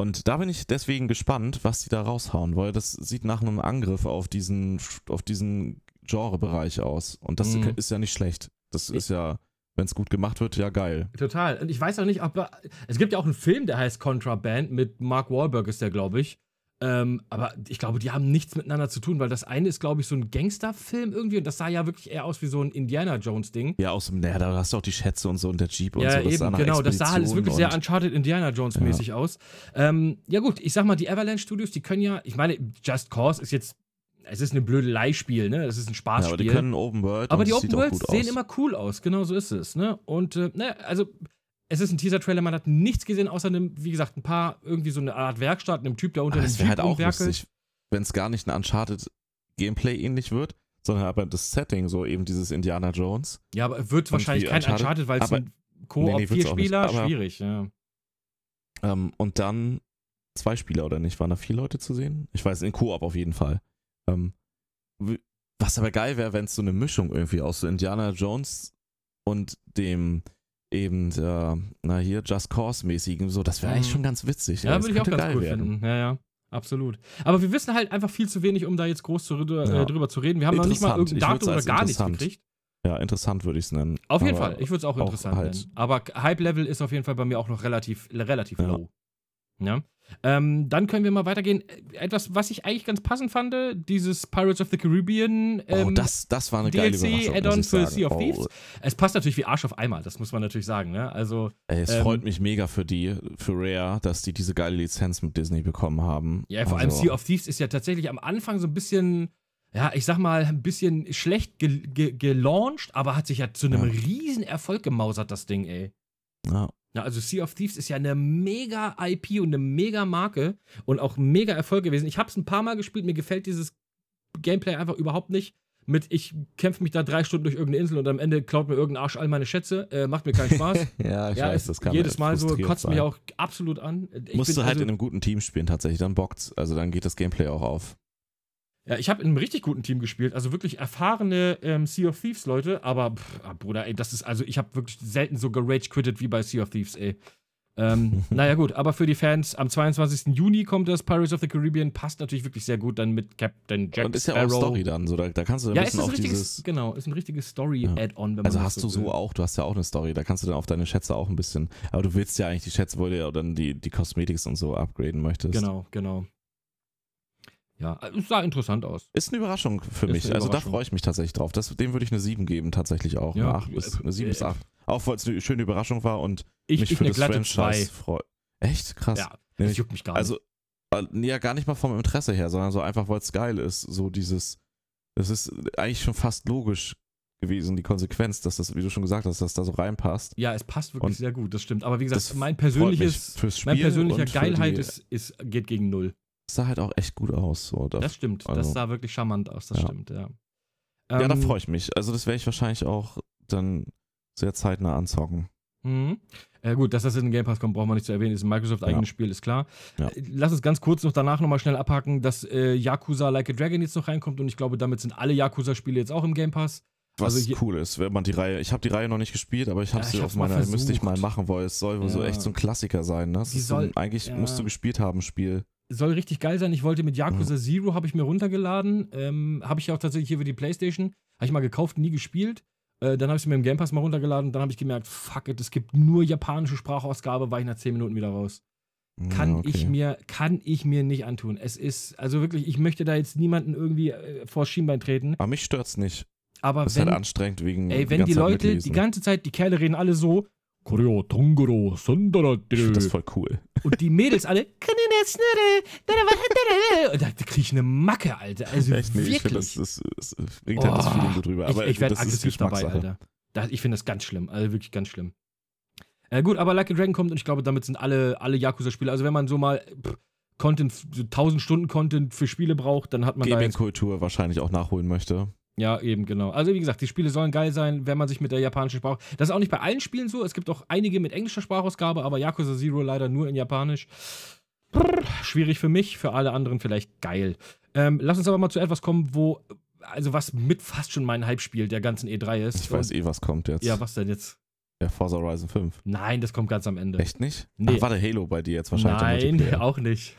Und da bin ich deswegen gespannt, was die da raushauen, weil das sieht nach einem Angriff auf diesen, auf diesen Genrebereich aus. Und das Mhm. ist ja nicht schlecht. Das ist ja, wenn es gut gemacht wird, ja geil. Total. Und ich weiß auch nicht, ob. Es gibt ja auch einen Film, der heißt Contraband mit Mark Wahlberg, ist der, glaube ich. Ähm, aber ich glaube, die haben nichts miteinander zu tun, weil das eine ist, glaube ich, so ein Gangsterfilm irgendwie und das sah ja wirklich eher aus wie so ein Indiana Jones-Ding. Ja, aus dem, naja, da hast du auch die Schätze und so und der Jeep und Ja, so. Das sah eben, nach genau. Das sah alles Expedition wirklich sehr Uncharted Indiana Jones mäßig aus. Ähm, ja, gut, ich sag mal, die Avalanche Studios, die können ja, ich meine, Just Cause ist jetzt, es ist ein Blödelei-Spiel, ne? Es ist ein Ja, Spaßspiel. aber die können Open World Aber die Open Worlds sehen immer cool aus, genau so ist es. Ne? Und äh, ne, also es ist ein Teaser-Trailer, man hat nichts gesehen, außer einem, wie gesagt, ein paar, irgendwie so eine Art Werkstatt, einem Typ, der unter dem es wäre halt auch lustig, wenn es gar nicht ein Uncharted Gameplay ähnlich wird, sondern aber das Setting, so eben dieses Indiana Jones. Ja, aber wird wahrscheinlich kein Uncharted, Uncharted, weil es ein Koop, Nee, nee, vier auch nicht, Spieler, aber- schwierig, ja. Ähm, und dann zwei Spieler oder nicht? Waren da vier Leute zu sehen? Ich weiß, in Koop auf jeden Fall. Ähm, was aber geil wäre, wenn es so eine Mischung irgendwie aus so Indiana Jones und dem eben, äh, na hier, Just Cause-mäßigen, so, das wäre eigentlich Mhm. schon ganz witzig. Ja, das würde ich auch ganz cool finden. Ja, ja. Absolut. Aber wir wissen halt einfach viel zu wenig, um da jetzt groß zu, drüber, Ja. äh, drüber zu reden. Wir haben noch nicht mal irgendein Datum oder gar nichts gekriegt. Ja, interessant würde ich es nennen. Auf jeden Aber Fall. Ich würde es auch auch interessant halt- nennen. Aber Hype-Level ist auf jeden Fall bei mir auch noch relativ, relativ Ja. low. Ja? Ähm, dann können wir mal weitergehen. Etwas, was ich eigentlich ganz passend fand, dieses Pirates of the Caribbean ähm, oh, das, das war eine geile muss ich für. Sea of oh, Thieves. Es passt natürlich wie Arsch auf Eimer, das muss man natürlich sagen. Ne? Also, Ey, es Ähm, freut mich mega für die, für Rare, dass die diese geile Lizenz mit Disney bekommen haben. ja, vor allem also, Sea of Thieves ist ja tatsächlich am Anfang so ein bisschen, ja, ich sag mal, ein bisschen schlecht ge ge gelauncht, aber hat sich ja zu einem Ja. riesen Erfolg gemausert, das Ding, ey. Ja. Ja, also Sea of Thieves ist ja eine mega IP und eine mega Marke und auch mega Erfolg gewesen. Ich habe es ein paar Mal gespielt, mir gefällt dieses Gameplay einfach überhaupt nicht. Mit, ich kämpfe mich da drei Stunden durch irgendeine Insel und am Ende klaut mir irgendein Arsch all meine Schätze. Äh, macht mir keinen Spaß. [LAUGHS] ja, ich ja, weiß, das kann jedes Mal so, kotzt sein. mich auch absolut an. Ich Musst du halt also, in einem guten Team spielen tatsächlich, dann bockt's. Also dann geht das Gameplay auch auf. Ja, ich habe in einem richtig guten Team gespielt, also wirklich erfahrene ähm, Sea of Thieves Leute, aber pff, ah, Bruder, ey, das ist also ich habe wirklich selten so gerage quittet wie bei Sea of Thieves, ey. Ähm, [LAUGHS] naja gut, aber für die Fans, am 22. Juni kommt das Pirates of the Caribbean, passt natürlich wirklich sehr gut dann mit Captain Jack Und ist ja Sparrow. auch Story dann, so da, da kannst du ein Ja, ist bisschen ein auf richtiges, dieses. genau, ist ein richtiges Ja. Story-Add-on, wenn man Also hast du so will. auch, du hast ja auch eine Story, da kannst du dann auf deine Schätze auch ein bisschen. Aber du willst ja eigentlich die Schätze, wo du ja dann die, die Cosmetics und so upgraden möchtest. Genau, genau. Ja, es sah interessant aus. Ist eine Überraschung für Ist mich. Also da freue ich mich tatsächlich drauf. Das, dem würde ich eine 7 geben, tatsächlich auch. Ja, eine, 8 bis, eine 7 bis äh, 8. Auch weil es eine schöne Überraschung war und Ich, mich ich für eine das glatte 2. Franchise freut. Echt? Krass. Ja, das Nämlich- juckt mich gar Also, nicht. äh, ja, gar nicht mal vom Interesse her, sondern so einfach, weil es geil ist. So dieses, das ist eigentlich schon fast logisch gewesen, die Konsequenz, dass das, wie du schon gesagt hast, dass das da so reinpasst. Ja, es passt wirklich und sehr gut, das stimmt. Aber wie gesagt, mein persönliches, mein persönlicher Geilheit die, ist, ist, geht gegen null. Sah halt auch echt gut aus. So. Da, Das stimmt. das also- sah wirklich charmant aus, das Ja. stimmt, ja. ja, da Ähm, freue ich mich. Also das werde ich wahrscheinlich auch dann sehr zeitnah anzocken. Mhm. Äh, gut, dass das in den Game Pass kommt, brauchen wir nicht zu erwähnen. Ist ein Microsoft-eigenes Ja. Spiel, ist klar. Ja. Äh, Lass uns ganz kurz noch danach nochmal schnell abhaken, dass äh, Yakuza Like a Dragon jetzt noch reinkommt und ich glaube, damit sind alle Yakuza-Spiele jetzt auch im Game Pass. Was Also cool ist, wenn man die Reihe, ich habe die Reihe noch nicht gespielt, aber ich habe Ja, sie auf meiner, müsste ich mal machen, weil es soll wohl so Ja. echt so ein Klassiker sein. Ne? Das Die ist so ein, soll- eigentlich ja. musst du gespielt haben, Spiel. Soll richtig geil sein. Ich wollte mit Mhm. Yakuza Zero, habe ich mir runtergeladen. Ähm, habe ich ja auch tatsächlich hier für die Playstation. Habe ich mal gekauft, nie gespielt. Äh, dann habe ich es mir im Game Pass mal runtergeladen. Dann habe ich gemerkt, fuck it, es gibt nur japanische Sprachausgabe, war ich nach 10 Minuten wieder raus. kann Ja, okay. ich mir kann ich mir nicht antun. Es ist also wirklich, ich möchte da jetzt niemanden irgendwie äh, vor Schienbein treten, Aber mich stört's nicht. aber Das ist wenn halt anstrengend wegen. ey, wenn die Zeit Leute die ganze Zeit die Kerle reden alle so Koryo Tongoro Sondara Ich finde das voll cool. und die Mädels alle [LAUGHS] und da, da kriege ich eine Macke, Alter. Also Echt nicht. Ich finde, wirklich. das, das, das bringt halt das Oh, Feeling gut rüber. Aber ich ich werde das aggressiv dabei. Alter. Da, ich finde das ganz schlimm. Also wirklich ganz schlimm. Äh, gut, aber Like a Dragon kommt und ich glaube, damit sind alle, alle Yakuza-Spiele. Also, wenn man so mal pff, Content, so 1000 Stunden Content für Spiele braucht, dann hat man. Gaming-Kultur wahrscheinlich auch nachholen möchte. Ja, eben, genau. Also, wie gesagt, die Spiele sollen geil sein, wenn man sich mit der japanischen Sprache. Das ist auch nicht bei allen Spielen so. Es gibt auch einige mit englischer Sprachausgabe, aber Yakuza Zero leider nur in Japanisch. Brr, schwierig für mich, für alle anderen vielleicht geil. Ähm, lass uns aber mal zu etwas kommen, wo. Also, was mit fast schon mein Hype-Spiel der ganzen E3 ist. Ich weiß eh, was kommt jetzt. Ja, was denn jetzt? Ja, Forza Horizon 5. Nein, das kommt ganz am Ende. Echt nicht? Nee. Ach, warte, Halo bei dir jetzt wahrscheinlich. der Nein, [LAUGHS] auch nicht.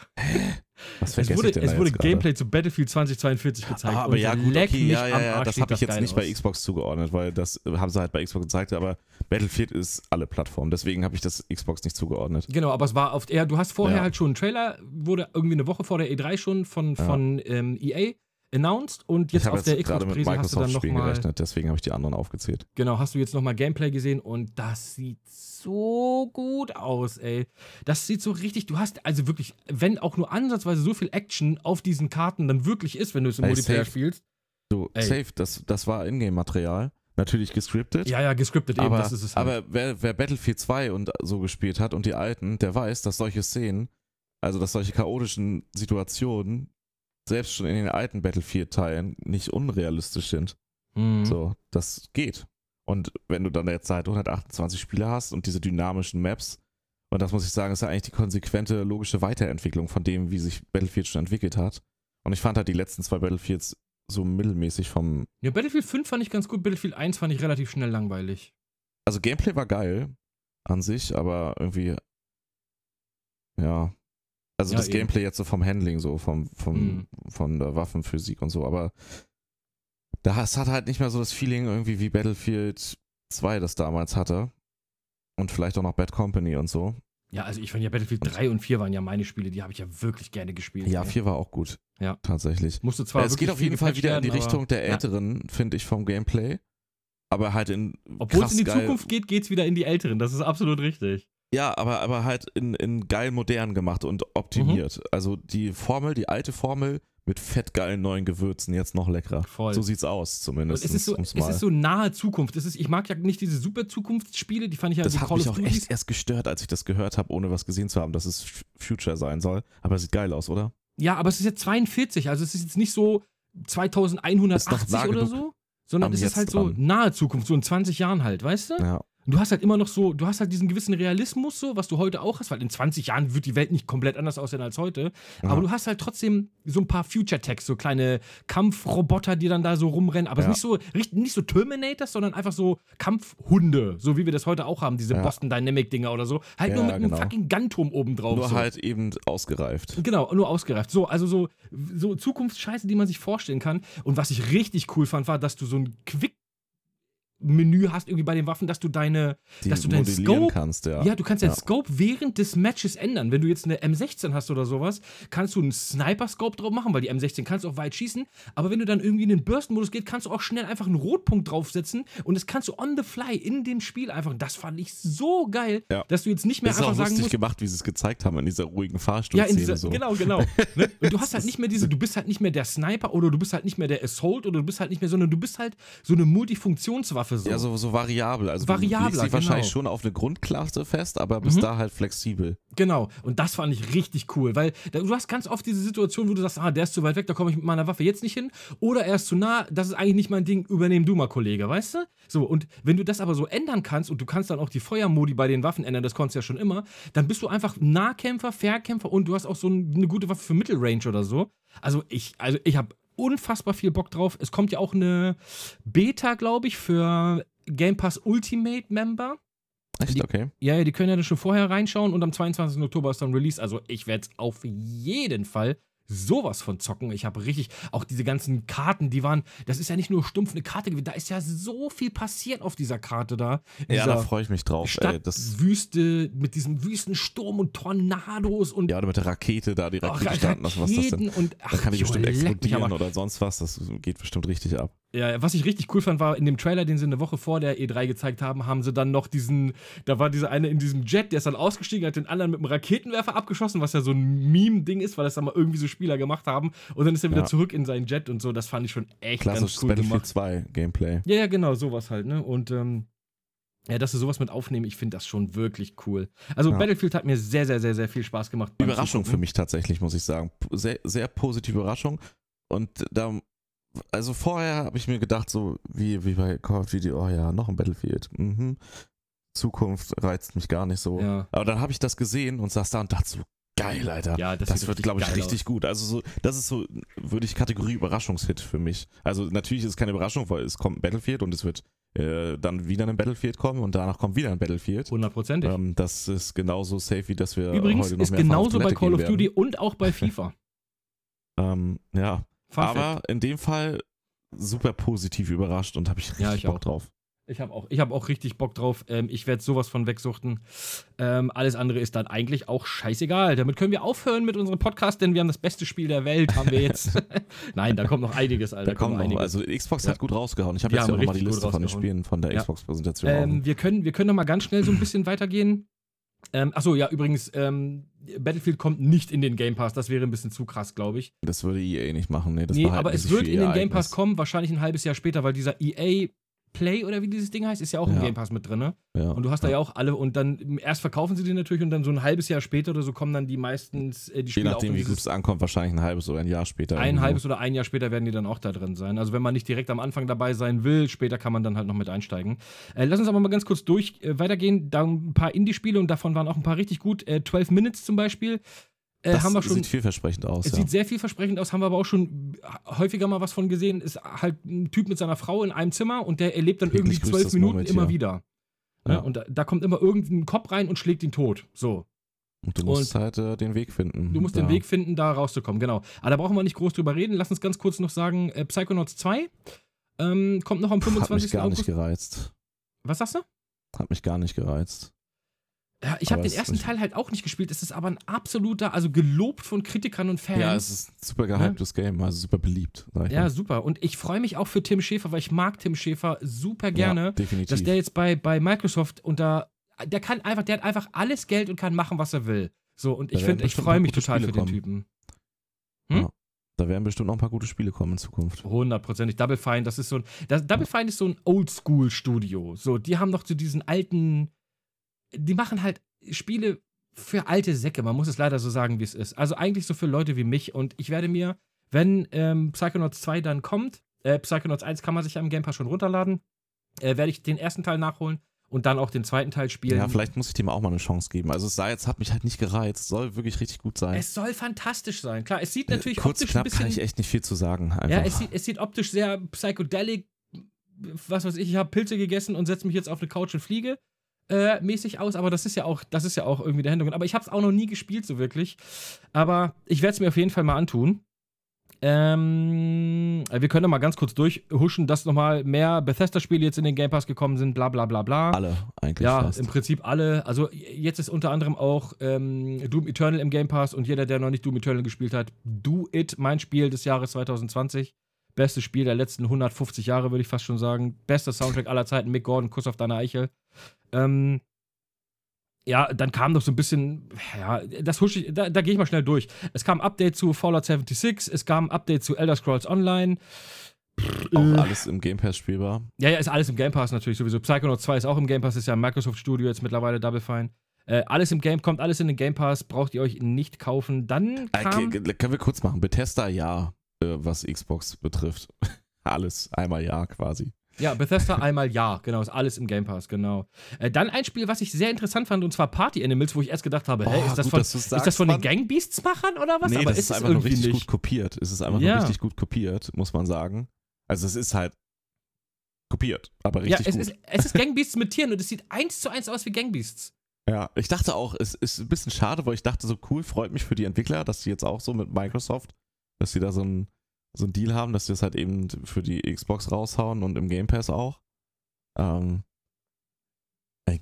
Was Es wurde, es wurde jetzt gerade? Gameplay zu Battlefield 2042 gezeigt. Ah, aber und ja, gut, okay, ja, ja, am ja, das habe ich jetzt nicht bei aus. Xbox zugeordnet, weil das haben sie halt bei Xbox gezeigt, aber Battlefield ist alle Plattformen, deswegen habe ich das Xbox nicht zugeordnet. Genau, aber es war oft eher, du hast vorher Ja. halt schon einen Trailer, wurde irgendwie eine Woche vor der E3 schon von, von ähm, EA announced und jetzt auf der jetzt gerade mit Xbox-Präse hast du dann nochmal, gerechnet, deswegen habe ich die anderen aufgezählt. genau, hast du jetzt nochmal Gameplay gesehen und das sieht so gut aus, ey. Das sieht so richtig, du hast also wirklich, wenn auch nur ansatzweise so viel Action auf diesen Karten dann wirklich ist, wenn du es im Ey, Multiplayer safe. spielst. Du, Ey. safe, das, das war Ingame-Material, natürlich gescriptet. Ja, ja, gescriptet eben, aber, das ist es halt. aber wer, wer Battlefield 2 und so gespielt hat und die alten, der weiß, dass solche Szenen, also dass solche chaotischen Situationen, selbst schon in den alten Battlefield-Teilen nicht unrealistisch sind. Mhm. So, das geht. Und wenn du dann jetzt halt 128 Spieler hast und diese dynamischen Maps, und das muss ich sagen, ist ja eigentlich die konsequente, logische Weiterentwicklung von dem, wie sich Battlefield schon entwickelt hat. Und ich fand halt die letzten zwei Battlefields so mittelmäßig vom. Ja, Battlefield 5 fand ich ganz gut, Battlefield 1 fand ich relativ schnell langweilig. Also Gameplay war geil an sich, aber irgendwie. Ja. Also Ja, das eben. Gameplay jetzt so vom Handling, so vom, vom, Mhm. von der Waffenphysik und so, aber da es hat halt nicht mehr so das Feeling irgendwie wie Battlefield 2 das damals hatte. Und vielleicht auch noch Bad Company und so. Ja, also ich fand ja Battlefield 3 und 4 waren ja meine Spiele, die habe ich ja wirklich gerne gespielt. Ja, ey. 4 war auch gut. Ja. Tatsächlich. Musste zwar Ja, es geht auf jeden Fall wieder in die Richtung der ja. älteren, finde ich, vom Gameplay. Aber halt in. Obwohl es in die Zukunft geht, geht es wieder in die älteren. Das ist absolut richtig. Ja, aber, aber halt in, in geil modern gemacht und optimiert. Mhm. Also die Formel, die alte Formel mit fettgeilen neuen Gewürzen, jetzt noch leckerer. Voll. So sieht's aus, Und zumindest. es ist, so, es ist so nahe Zukunft. Es ist, ich mag ja nicht diese super Zukunftsspiele, die fand ich ja das hat mich auch echt erst gestört, als ich das gehört habe, ohne was gesehen zu haben, dass es Future sein soll. Aber es sieht geil aus, oder? Ja, aber es ist jetzt 42, also es ist jetzt nicht so 2180 Ist noch nah oder so, sondern es ist halt so dran. nahe Zukunft, so in 20 Jahren halt, weißt du? Ja. Und du hast halt immer noch so, du hast halt diesen gewissen Realismus so, was du heute auch hast, weil in 20 Jahren wird die Welt nicht komplett anders aussehen als heute. Ja. Aber du hast halt trotzdem so ein paar Future-Techs, so kleine Kampfroboter, die dann da so rumrennen. Aber Ja. nicht so nicht so Terminators, sondern einfach so Kampfhunde, so wie wir das heute auch haben, diese Ja. Boston Dynamic-Dinger oder so. Halt nur mit genau. einem fucking Gunturm oben drauf. Nur so. halt eben ausgereift. Genau, nur ausgereift. So, also so, so Zukunftsscheiße, die man sich vorstellen kann. Und was ich richtig cool fand, war, dass du so ein Quick Menü hast irgendwie bei den Waffen, dass du deine, Die dass du deinen Scope, kannst, ja. ja. du kannst deinen Ja. Scope während des Matches ändern. Wenn du jetzt eine M16 hast oder sowas, kannst du einen Sniper-Scope drauf machen, weil die M16 kannst du auch weit schießen. Aber wenn du dann irgendwie in den Burst-Modus geht, kannst du auch schnell einfach einen Rotpunkt draufsetzen und das kannst du on the fly in dem Spiel einfach. Das fand ich so geil, Ja. dass du jetzt nicht mehr Das ist auch einfach sagen lustig musst, gemacht, wie sie es gezeigt haben in dieser ruhigen ja, Fahrstuhlszene. in dieser, so. genau, genau. Ne? [LAUGHS] Und du hast halt nicht mehr diese, du bist halt nicht mehr der Sniper oder du bist halt nicht mehr der Assault oder du bist halt nicht mehr, sondern du bist halt so eine Multifunktionswaffe so. Ja, so, so variabel. Also legst dich wahrscheinlich genau. schon auf eine Grundklasse fest, aber bist Mhm. da halt flexibel. Genau. Und das fand ich richtig cool, weil du hast ganz oft diese Situation, wo du sagst, ah, der ist zu weit weg, da komme ich mit meiner Waffe jetzt nicht hin. Oder er ist zu nah, das ist eigentlich nicht mein Ding, übernehm du mal, Kollege, weißt du? So, und wenn du das aber so ändern kannst und du kannst dann auch die Feuermodi bei den Waffen ändern, das konntest du ja schon immer, dann bist du einfach Nahkämpfer, Fernkämpfer und du hast auch so ein- eine gute Waffe für Mittelrange oder so. Also ich, also ich habe unfassbar viel Bock drauf. Es kommt ja auch eine Beta, glaube ich, für Game Pass Ultimate Member. Echt? Die- Okay. Ja, ja, die können ja dann schon vorher reinschauen und am 22. Oktober ist dann Release. Also ich werde es auf jeden Fall sowas von zocken. Ich habe richtig, auch diese ganzen Karten, die waren, das ist ja nicht nur stumpf eine Karte gewesen, da ist ja so viel passiert auf dieser Karte da. Ja, da freue ich mich drauf. Ey, das, Stadtwüste mit diesem Wüstensturm und Tornados und ja, oder mit der Rakete da, die oh, Rakete starten lassen, was das denn? Raketen und ach, Da kann die bestimmt explodieren oder sonst was. Das geht bestimmt richtig ab. Ja, was ich richtig cool fand, war in dem Trailer, den sie eine Woche vor der E3 gezeigt haben, haben sie dann noch diesen, da war dieser eine in diesem Jet, der ist dann ausgestiegen, hat den anderen mit einem Raketenwerfer abgeschossen, was ja so ein Meme-Ding ist, weil das dann mal irgendwie so Spieler gemacht haben. Und dann ist er wieder Ja. zurück in seinen Jet und so. Das fand ich schon echt Klassisches ganz cool Battlefield gemacht. 2 Gameplay. Ja, ja, genau, sowas halt, ne? Und ähm, ja, dass sie sowas mit aufnehmen, ich finde das schon wirklich cool. Also Ja. Battlefield hat mir sehr, sehr, sehr, sehr viel Spaß gemacht. Überraschung für mich tatsächlich, muss ich sagen. Sehr, sehr positive Überraschung. Und da, also vorher habe ich mir gedacht, so wie, wie bei Call of Duty, oh ja, noch ein Battlefield. Mhm. Zukunft reizt mich gar nicht so. Ja. Aber dann habe ich das gesehen und saß da und dachte so, geil, Alter. Ja, das, Das, wird, glaube ich, richtig gut. Also so, das ist so, würde ich Kategorie Überraschungshit für mich. Also natürlich ist es keine Überraschung, weil es kommt ein Battlefield und es wird äh, dann wieder ein Battlefield kommen und danach kommt wieder ein Battlefield. aus. Hundertprozentig. Ähm, das ist genauso safe, wie dass wir Übrigens heute noch ist mehrfach auf genauso bei Call of. Duty und auch bei FIFA. [LAUGHS] Ähm, ja, Fun aber in dem Fall super positiv überrascht und habe ich richtig Ja, ich Bock auch. drauf. Ich habe auch, ich hab auch richtig Bock drauf. Ähm, ich werde sowas von wegsuchten. Ähm, alles andere ist dann eigentlich auch scheißegal. Damit können wir aufhören mit unserem Podcast, denn wir haben das beste Spiel der Welt, haben wir jetzt. [LAUGHS] Nein, da kommt noch einiges, Alter. Da kommt noch, einiges. also Xbox Ja. hat gut rausgehauen. Ich habe jetzt ja nochmal die Liste von den. Spielen von der Ja. Xbox-Präsentation. Ähm, wir, können, wir können noch mal ganz schnell so ein bisschen weitergehen. Ähm, achso, ja, übrigens, ähm, Battlefield kommt nicht in den Game Pass. Das wäre ein bisschen zu krass, glaube ich. das würde EA nicht machen. Nee, das nee, behalten aber es wird in den Game Pass kommen, wahrscheinlich ein halbes Jahr später, weil dieser EA Play oder wie dieses Ding heißt, ist ja auch im Ja. Game Pass mit drin. Ne? Ja. Und du hast da ja auch alle und dann erst verkaufen sie die natürlich und dann so ein halbes Jahr später oder so kommen dann die meistens äh, die Je Spiele nachdem, auch in wie gut es ankommt, wahrscheinlich ein halbes oder ein Jahr später. ein irgendwo. halbes oder ein Jahr später werden die dann auch da drin sein. Also wenn man nicht direkt am Anfang dabei sein will, später kann man dann halt noch mit einsteigen. Äh, lass uns aber mal ganz kurz durch äh, weitergehen. Da ein paar Indie-Spiele und davon waren auch ein paar richtig gut. Äh, 12 Minutes zum Beispiel. Äh, Das haben wir schon. sieht vielversprechend aus. Es ja. sieht sehr vielversprechend aus, haben wir aber auch schon häufiger mal was von gesehen. Ist halt ein Typ mit seiner Frau in einem Zimmer und der erlebt dann irgendwie zwölf Minuten Murmeltier. immer wieder. Ja. Ja. und da, da kommt immer irgendein Kopf rein und schlägt ihn tot. So. Und du musst halt äh, den Weg finden. Du musst da. den Weg finden, da rauszukommen, genau. Aber da brauchen wir nicht groß drüber reden. Lass uns ganz kurz noch sagen: äh, Psychonauts 2 ähm, kommt noch am Hat mich 25. gar nicht August. gereizt. Was sagst du? Hat mich gar nicht gereizt. Ja, ich habe den ersten Teil halt auch nicht gespielt. Es ist aber ein absoluter, also gelobt von Kritikern und Fans. Ja, es ist ein super gehyptes Game, also super beliebt. Ja, mal. super. Und ich freue mich auch für Tim Schäfer, weil ich mag Tim Schäfer super gerne. Ja, definitiv. dass der jetzt bei, bei Microsoft unter. Der kann einfach, der hat einfach alles Geld und kann machen, was er will. So, und Da ich finde, ich freue mich total Spiele für den kommen. Typen. Da werden bestimmt noch ein paar gute Spiele kommen in Zukunft. Hundertprozentig. Double Fine, das ist so ein. Das, Double Fine ist so ein Oldschool-Studio. So, die haben noch zu diesen alten. Die machen halt Spiele für alte Säcke. Man muss es leider so sagen, wie es ist. Also eigentlich so für Leute wie mich. Und ich werde mir, wenn ähm, Psychonauts 2 dann kommt, äh, Psychonauts 1 kann man sich ja im Game Pass schon runterladen, äh, werde ich den ersten Teil nachholen und dann auch den zweiten Teil spielen. Ja, vielleicht muss ich dem auch mal eine Chance geben. Also es sah jetzt, hat mich halt nicht gereizt. Soll wirklich richtig gut sein. Es soll fantastisch sein. Klar, es sieht Äh, natürlich Kurz optisch knapp ein bisschen. kann ich echt nicht viel zu sagen. Einfach. ja, es sieht, es sieht optisch sehr psychedelic. Was weiß ich, ich habe Pilze gegessen und setze mich jetzt auf eine Couch und fliege. Äh, mäßig aus, aber das ist ja auch, das ist ja auch irgendwie der Hintergrund. Aber ich habe es auch noch nie gespielt, so wirklich. Aber ich werde es mir auf jeden Fall mal antun. Ähm, wir können mal ganz kurz durchhuschen, dass nochmal mehr Bethesda-Spiele jetzt in den Game Pass gekommen sind, bla bla bla bla. alle eigentlich Ja, fast. im Prinzip alle. Also jetzt ist unter anderem auch ähm, Doom Eternal im Game Pass und jeder, der noch nicht Doom Eternal gespielt hat, Do It, mein Spiel des Jahres 2020. Bestes Spiel der letzten 150 Jahre, würde ich fast schon sagen. Bester Soundtrack aller Zeiten, Mick Gordon, Kuss auf deine Eichel. Ähm, ja, dann kam noch so ein bisschen, ja, das husche ich, da, da gehe ich mal schnell durch. Es kam ein Update zu Fallout 76, es kam ein Update zu Elder Scrolls Online. auch Äh, alles im Game Pass spielbar. ja, ja, ist alles im Game Pass natürlich sowieso. Psychonauts 2 ist auch im Game Pass, ist ja ein Microsoft Studio jetzt mittlerweile Double Fine. Äh, alles im Game, kommt alles in den Game Pass, braucht ihr euch nicht kaufen. Dann kam, Okay, Äh, können wir kurz machen. Bethesda ja, äh, was Xbox betrifft. [LAUGHS] alles einmal ja quasi. ja, Bethesda einmal ja, genau, ist alles im Game Pass, genau. Äh, dann ein Spiel, was ich sehr interessant fand, und zwar Party Animals, wo ich erst gedacht habe, hey, Oh, ist das gut, von, du's ist das sagst, von den. Gangbeasts-Machern oder was? nee, Aber das ist ist es einfach nur richtig nicht. gut kopiert. Es ist einfach Ja. nur richtig gut kopiert, muss man sagen. Also es ist halt kopiert, aber Ja, richtig es gut. ist, es ist Gangbeasts mit Tieren und es sieht eins zu eins aus wie Gangbeasts. Ja, ich dachte auch, es ist ein bisschen schade, weil ich dachte so cool, freut mich für die Entwickler, dass die jetzt auch so mit Microsoft, dass die da so ein so ein Deal haben, dass die das halt eben für die Xbox raushauen und im Game Pass auch. Ähm,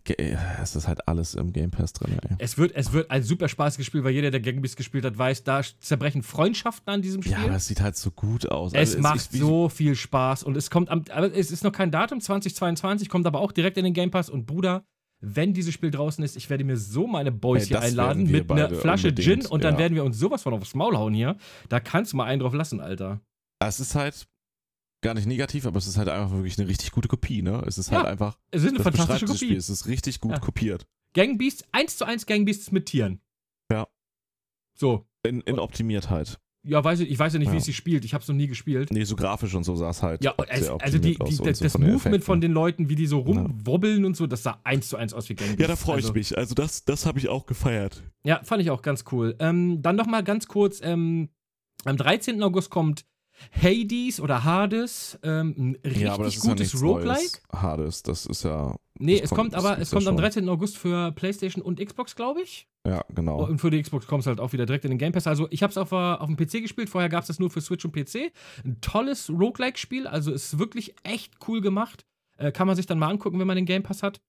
ge- ey, es ist halt alles im Game Pass drin, ey. Es wird, es wird ein super spaßiges Spiel, weil jeder, der Gangbeasts gespielt hat, weiß, da zerbrechen Freundschaften an diesem Spiel. Ja, aber es sieht halt so gut aus. Es Also macht wie- so viel Spaß und es kommt am, aber es ist noch kein Datum, 2022, kommt aber auch direkt in den Game Pass und Bruder, wenn dieses Spiel draußen ist, ich werde mir so meine Boys Ey, hier einladen mit einer Flasche Gin und dann ja. werden wir uns sowas von aufs Maul hauen hier. Da kannst du mal einen drauf lassen, Alter. Es ist halt gar nicht negativ, aber es ist halt einfach wirklich eine richtig gute Kopie, ne? Es ist Ja, halt einfach, Es ist eine fantastische das Spiel, Kopie. es ist richtig gut Ja. kopiert. Gangbeasts, 1 zu 1 Gangbeasts mit Tieren. Ja. So. In, in Optimiertheit. Ja, weiß ich, ich weiß ja nicht, wie Ja. es sich spielt. Ich habe es noch nie gespielt. Nee, so grafisch und so sah es halt. Ja, es, also optimiert die, die, und das, so von Movement von den Leuten, wie die so rumwobbeln und so, das sah eins zu eins aus wie Gangbeasts. Ja, da freue ich Also- mich. Also das, das habe ich auch gefeiert. Ja, fand ich auch ganz cool. Ähm, dann noch mal ganz kurz, ähm, am 13. August kommt Hades oder Hades, ähm, ein richtig ja, gutes ja Roguelike. Hades, das ist ja. Nee, es kommt, das aber es ja kommt am schon. 13. August für PlayStation und Xbox, glaube ich. Ja, genau. Und für die Xbox kommt es halt auch wieder direkt in den Game Pass. Also ich habe es auf, äh, auf dem PC gespielt, vorher gab es das nur für Switch und PC. Ein tolles Roguelike-Spiel, also ist wirklich echt cool gemacht. Äh, kann man sich dann mal angucken, wenn man den Game Pass hat.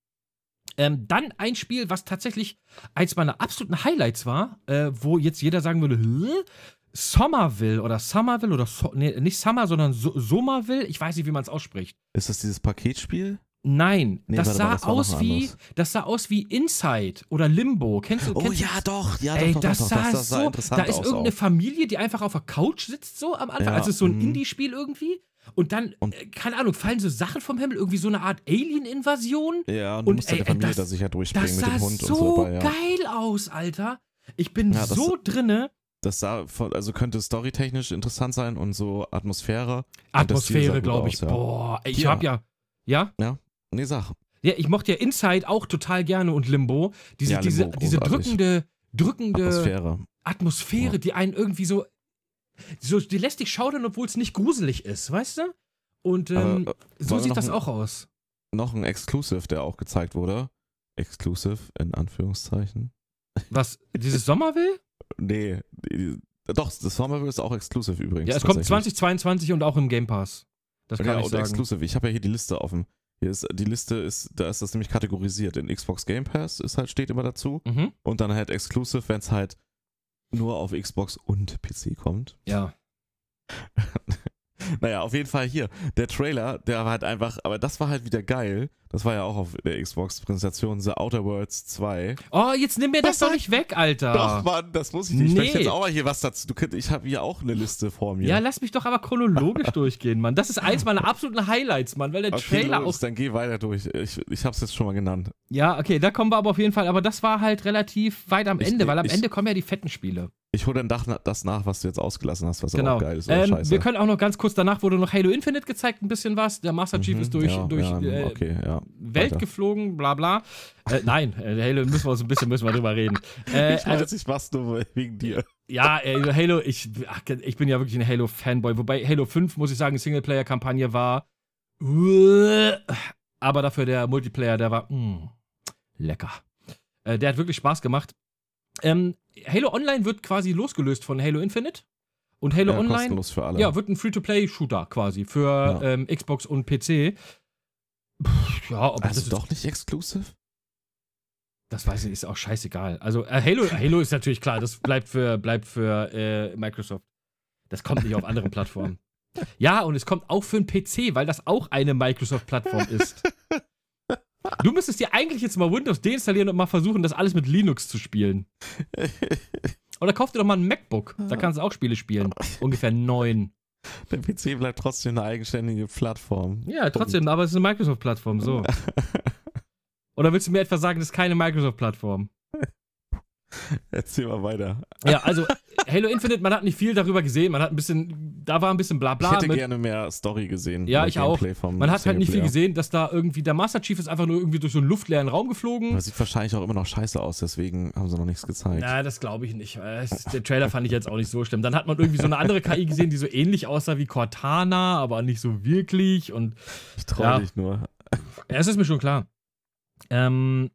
Ähm, dann ein Spiel, was tatsächlich eins meiner absoluten Highlights war, äh, wo jetzt jeder sagen würde, Hä? Somerville oder Somerville oder so, nee, nicht Summer, sondern so Somerville. Ich weiß nicht, wie man es ausspricht. ist das dieses Paketspiel? Nein, Nee, das sah mal, das aus wie, anders. das sah aus wie Inside oder Limbo. Kennst du? Oh kennst du ja, doch. Ja, Ey, doch, doch, das doch, sah. Das, das sah so. interessant Da ist irgendeine auch. Familie, die einfach auf der Couch sitzt, so am Anfang. Ja, Also so ein mhm. Indie-Spiel irgendwie. Und dann, Und- äh, keine Ahnung, fallen so Sachen vom Himmel, irgendwie so eine Art Alien-Invasion. Ja, und du Und, musst ey, der Familie das- da sicher durchbringen Das mit sah dem Hund so und so dabei. Ja. geil aus, Alter. Ich bin Ja, das- so drinne. Das sah also könnte storytechnisch interessant sein und so Atmosphäre. Atmosphäre, glaube ich. aus, ja. Boah, ich Hier. hab ja. Ja? Nee, sag. Ja, ich mochte ja Inside auch total gerne und Limbo. Diese, Ja, diese, Limbo, diese großartig. drückende, drückende Atmosphäre. Atmosphäre, Ja. die einen irgendwie so, so, die lässt dich schaudern, obwohl es nicht gruselig ist, weißt du? Und ähm, äh, so sieht das ein- auch aus. noch ein Exclusive, der auch gezeigt wurde. Exclusive in Anführungszeichen. Was, dieses Sommerville? Nee, doch, das Somerville ist auch Exclusive übrigens. Ja, es kommt tatsächlich. 2022 und auch im Game Pass. Das kann ja, ich und sagen. Exclusive. Ich habe ja hier die Liste offen. Hier ist die Liste ist, da ist das nämlich kategorisiert. In Xbox Game Pass ist halt, steht immer dazu. Mhm. Und dann halt Exclusive, wenn es halt nur auf Xbox und PC kommt. Ja. [LAUGHS] Naja, auf jeden Fall hier. Der Trailer, der war halt einfach, aber das war halt wieder geil. Das war ja auch auf der Xbox-Präsentation, The Outer Worlds 2. Oh, jetzt nimm mir das Was doch nicht weg, Alter. Doch, Mann, das muss ich nicht. Ich möchte Nee. jetzt auch mal hier was dazu. Du ich habe hier auch eine Liste vor mir. Ja, lass mich doch aber chronologisch [LAUGHS] durchgehen, Mann. Das ist eins meiner absoluten Highlights, Mann, weil der okay, Trailer los, auch. dann geh weiter durch. Ich, ich habe es jetzt schon mal genannt. Ja, okay, da kommen wir aber auf jeden Fall. Aber das war halt relativ weit am Ich- Ende, weil am ich- Ende kommen ja die fetten Spiele. Ich hole dann das nach, was du jetzt ausgelassen hast, was Genau. auch geil ist. Oder Ähm, scheiße. wir können auch noch ganz kurz danach wurde noch Halo Infinite gezeigt, ein bisschen was. Der Master Chief Mhm, ist durch, ja, durch ja, äh, okay, ja. Welt weiter. geflogen, bla bla. Äh, nein, äh, Halo müssen wir uns ein bisschen müssen wir drüber reden. [LAUGHS] Äh, Ich also, weiß, ich mach's nur wegen dir. ja, äh, Halo, ich, ach, ich bin ja wirklich ein Halo-Fanboy. Wobei Halo 5, muss ich sagen, Singleplayer-Kampagne war. Aber dafür der Multiplayer, der war mm, lecker. Äh, der hat wirklich Spaß gemacht. Ähm, Halo Online wird quasi losgelöst von Halo Infinite. Und Halo Ja, Online kostenlos für alle. ja, wird ein Free-to-Play-Shooter quasi für Ja. ähm, Xbox und PC. Ja, ob das also doch nicht exclusive? das weiß ich, ist auch scheißegal. Also äh, Halo, Halo ist natürlich klar, das bleibt für, bleibt für äh, Microsoft. Das kommt nicht auf anderen Plattformen. Ja, und es kommt auch für einen PC, weil das auch eine Microsoft-Plattform ist. Du müsstest dir eigentlich jetzt mal Windows deinstallieren und mal versuchen, das alles mit Linux zu spielen. [LAUGHS] Oder kauf dir doch mal ein MacBook. Da kannst du auch Spiele spielen. Ungefähr neun. Der PC bleibt trotzdem eine eigenständige Plattform. Ja, trotzdem, aber es ist eine Microsoft-Plattform, so. [LAUGHS] Oder willst du mir etwa sagen, das ist keine Microsoft-Plattform? [LAUGHS] Erzähl mal weiter. Ja, also Halo Infinite, man hat nicht viel darüber gesehen, man hat ein bisschen, da war ein bisschen Ich Blabla. hätte mit, gerne mehr Story gesehen. Ja, ich auch. Gameplay vom man hat halt nicht viel gesehen, dass da irgendwie, der Master Chief ist einfach nur irgendwie durch so einen luftleeren Raum geflogen. Aber sieht wahrscheinlich auch immer noch scheiße aus, deswegen haben sie noch nichts gezeigt. Na, das glaube ich nicht. Äh, Der Trailer fand ich jetzt auch nicht so schlimm. Dann hat man irgendwie so eine andere KI gesehen, die so ähnlich aussah wie Cortana, aber nicht so wirklich. Und ich trau ja. dich nur. ja, es ist mir schon klar. Ähm,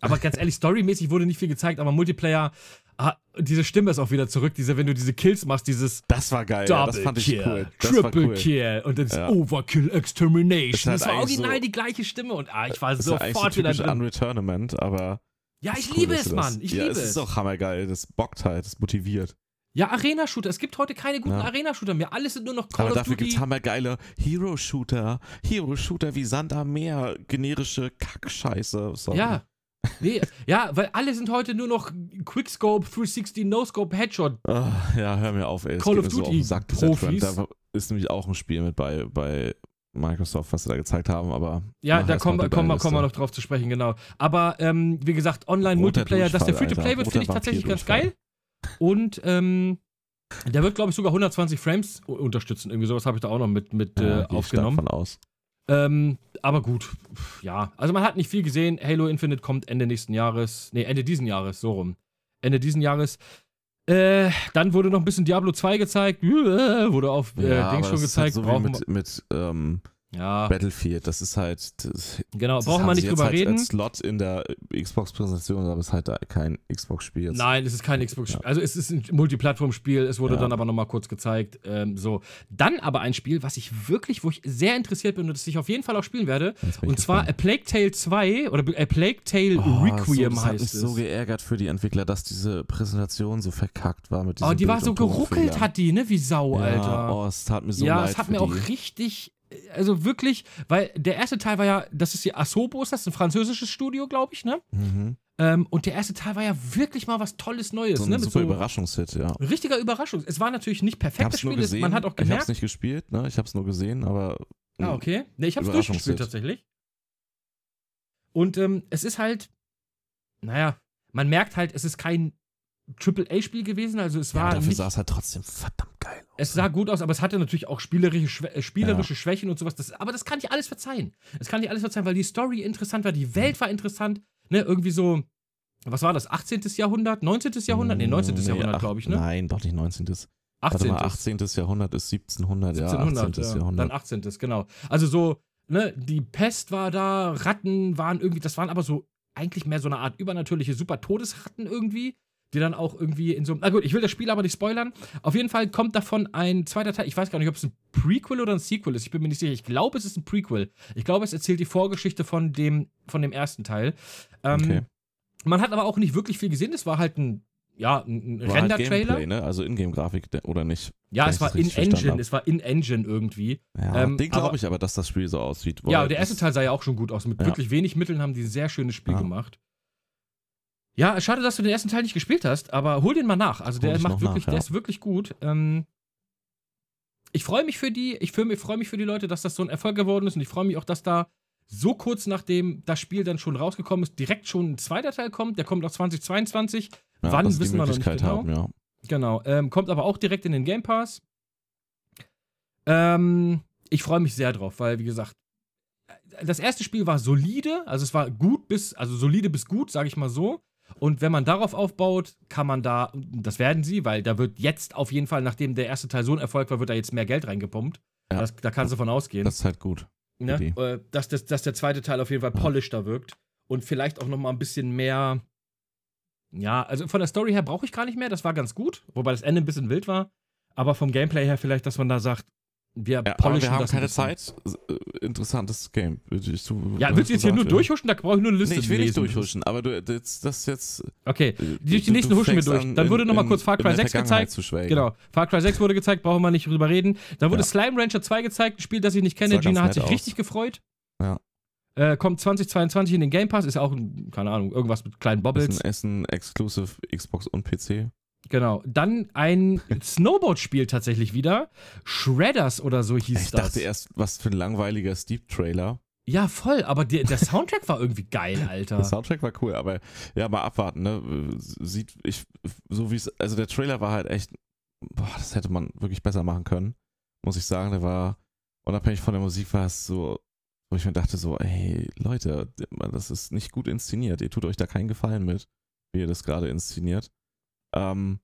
aber ganz ehrlich, storymäßig wurde nicht viel gezeigt, aber Multiplayer, ah, diese Stimme ist auch wieder zurück, diese, wenn du diese Kills machst, dieses Das war geil. ja, das fand ich Kill, cool. Das Triple cool. Kill und dann Ja. Overkill Extermination. Halt das war original so- die gleiche Stimme und ah, ich war Das ist so sofort wieder typisch drin. Unreturnament, aber. Ja, ich cool, liebe es, das- Mann. Ich ja, liebe es es. ist auch hammergeil. Das bockt halt, das motiviert. Ja, Arena-Shooter. Es gibt heute keine guten Ja. Arena-Shooter mehr. Alles sind nur noch Call Aber of dafür Duty. gibt's hammergeile Hero-Shooter. Hero-Shooter wie Sand am Meer. Generische Kackscheiße. Sorry. Ja. Nee, ja, weil alle sind heute nur noch Quickscope, 360, No-Scope, Headshot. Ah, ja, hör mir auf, ey. Call of so Duty den Sack, Profis. Da ist nämlich auch ein Spiel mit bei, bei Microsoft, was sie da gezeigt haben, aber. Ja, da kommen, wir- kommen, wir- Liste. kommen wir noch drauf zu sprechen, genau. Aber ähm, wie gesagt, Online-Multiplayer, dass der Free-to-Play wird, finde ich tatsächlich ganz geil. Und ähm, der wird, glaube ich, sogar 120 Frames unterstützen. Irgendwie sowas habe ich da auch noch mit, mit Ja, äh, gehe ich stark aufgenommen. von aus. Ähm, aber gut, ja. Also man hat nicht viel gesehen. Halo Infinite kommt Ende nächsten Jahres. Nee, Ende diesen Jahres, so rum. Ende diesen Jahres. Äh, dann wurde noch ein bisschen Diablo 2 gezeigt. Äh, [LAUGHS] wurde auf äh, ja, Dings schon halt gezeigt. so wie brauchen mit, mit ähm, ja, Battlefield. Das ist halt. Das, genau, das brauchen wir nicht drüber halt reden. Als Slot in der Xbox-Präsentation, aber es ist halt kein Xbox-Spiel. Nein, es ist kein Xbox-Spiel. Also es ist ein Multiplattform-Spiel. Es wurde Ja. dann aber nochmal kurz gezeigt. Ähm, so. Dann aber ein Spiel, was ich wirklich, wo ich sehr interessiert bin und das ich auf jeden Fall auch spielen werde. Und zwar A. Plague Tale 2 oder A Plague Tale Oh, Requiem so, das hat heißt mich es. so geärgert für die Entwickler, dass diese Präsentation so verkackt war mit diesem oh, die war Bild- so und geruckelt, hat die, ne? Wie Sau, ja, Alter. Oh, es tat mir so ja, leid. es hat mir auch die. richtig, also wirklich, weil der erste Teil war ja, das ist die Asobos, das ist ein französisches Studio, glaube ich, ne? Mhm. Ähm, und der erste Teil war ja wirklich mal was Tolles Neues, So ein ne? Super so Überraschungshit, ja. richtiger Überraschung. Es war natürlich nicht hab's nur Spiel, es- gesehen. man hat auch ich hab's gemerkt. nicht gespielt, ne? Ich hab's nur gesehen, aber. Ah, okay. Ne, ich hab's Überraschungshit. durchgespielt tatsächlich. Und ähm, es ist halt, naja, man merkt halt, es ist kein Triple-A-Spiel gewesen, also es Ja, war dafür sah es halt trotzdem verdammt geil aus. es sah gut aus, aber es hatte natürlich auch spielerische, Schwä äh, spielerische Schwächen und sowas. Das, aber das kann ich alles verzeihen. Das kann ich alles verzeihen, weil die Story interessant war, die Welt war interessant, ne, irgendwie so, was war das, 18. Jahrhundert, 19. Jahrhundert? Ne, 19. Nee, Jahrhundert, glaube ich, ne? Nein, doch nicht 19. 18. Warte mal, 18. Jahrhundert ist 1700, 1700, ja. 18. ja. Jahrhundert. Dann 18. genau. Also so, ne, die Pest war da, Ratten waren irgendwie, das waren aber so eigentlich mehr so eine Art übernatürliche super Todesratten irgendwie, die dann auch irgendwie in so. Na gut, ich will das Spiel aber nicht spoilern. Auf jeden Fall kommt davon ein zweiter Teil. Ich weiß gar nicht, ob es ein Prequel oder ein Sequel ist. Ich bin mir nicht sicher. Ich glaube, es ist ein Prequel. Ich glaube, es erzählt die Vorgeschichte von dem, von dem ersten Teil. Ähm, Okay. Man hat aber auch nicht wirklich viel gesehen. Es war halt ein, ja, ein halt Render-Trailer. Gameplay, ne? Also Ingame-Grafik, der- oder nicht? ja, es war das richtig in verstanden Engine. hab. Es war in Engine irgendwie. Ja, Ähm, den glaube ich aber, dass das Spiel so aussieht. Ja, der erste Teil sah ja auch schon gut aus. Mit Ja. wirklich wenig Mitteln haben die ein sehr schönes Spiel Ja. gemacht. Ja, schade, dass du den ersten Teil nicht gespielt hast, aber hol den mal nach. Also der macht wirklich, nach, ja. der ist wirklich gut. Ähm, ich freue mich für die, ich freue mich, für die Leute, dass das so ein Erfolg geworden ist und ich freue mich auch, dass da so kurz nachdem das Spiel dann schon rausgekommen ist, direkt schon ein zweiter Teil kommt. Der kommt auch 2022. ja, wann wissen wir noch nicht genau. Haben, ja. Genau. Ähm, kommt aber auch direkt in den Game Pass. Ähm, ich freue mich sehr drauf, weil, wie gesagt, das erste Spiel war solide, also es war gut bis, also solide bis gut, sage ich mal so. Und wenn man darauf aufbaut, kann man da, das werden sie, weil da wird jetzt auf jeden Fall, nachdem der erste Teil so ein Erfolg war, wird da jetzt mehr Geld reingepumpt. Ja. Das, da kannst du von ausgehen. Das ist halt gut. ne? Äh, dass, dass, dass der zweite Teil auf jeden Fall Ja. polisheder wirkt und vielleicht auch noch mal ein bisschen mehr. Ja, also von der Story her brauche ich gar nicht mehr. Das war ganz gut, wobei das Ende ein bisschen wild war. Aber vom Gameplay her vielleicht, dass man da sagt, wir Ja, aber wir haben keine. Zeit. Äh, Interessantes Game. Zu- Ja, willst du jetzt hier nur durchhuschen? Da brauche ich nur eine Liste Nee, ich will nicht durchhuschen, aber du, das, das jetzt. Okay, äh, die, die du- nächsten du huschen wir durch. an, Dann wurde in- noch mal in- kurz Far Cry der 6 Vergangenheit gezeigt. Zu. Genau, Far Cry 6 wurde gezeigt, brauchen wir nicht drüber reden. Dann wurde Ja. Slime Rancher 2 gezeigt, ein Spiel, das ich nicht kenne. Gina hat sich aus. richtig gefreut. Ja. Äh, kommt 2022 in den Game Pass, ist auch, ein, keine Ahnung, irgendwas mit kleinen Bobbles. Ist ein Essen Exclusive Xbox und PC. Genau. Dann ein Snowboard-Spiel tatsächlich wieder. Shredders oder so hieß Ich das. dachte erst, was für ein langweiliger Steep-Trailer. ja, voll, aber der, der Soundtrack war irgendwie geil, Alter. Der Soundtrack war cool, aber ja, mal abwarten, ne? Sieht, ich, so wie es, also der Trailer war halt echt, boah, das hätte man wirklich besser machen können, muss ich sagen. Der war, unabhängig von der Musik, war es so, wo ich mir dachte, so, ey, Leute, das ist nicht gut inszeniert. Ihr tut euch da keinen Gefallen mit, wie ihr das gerade inszeniert. Ähm,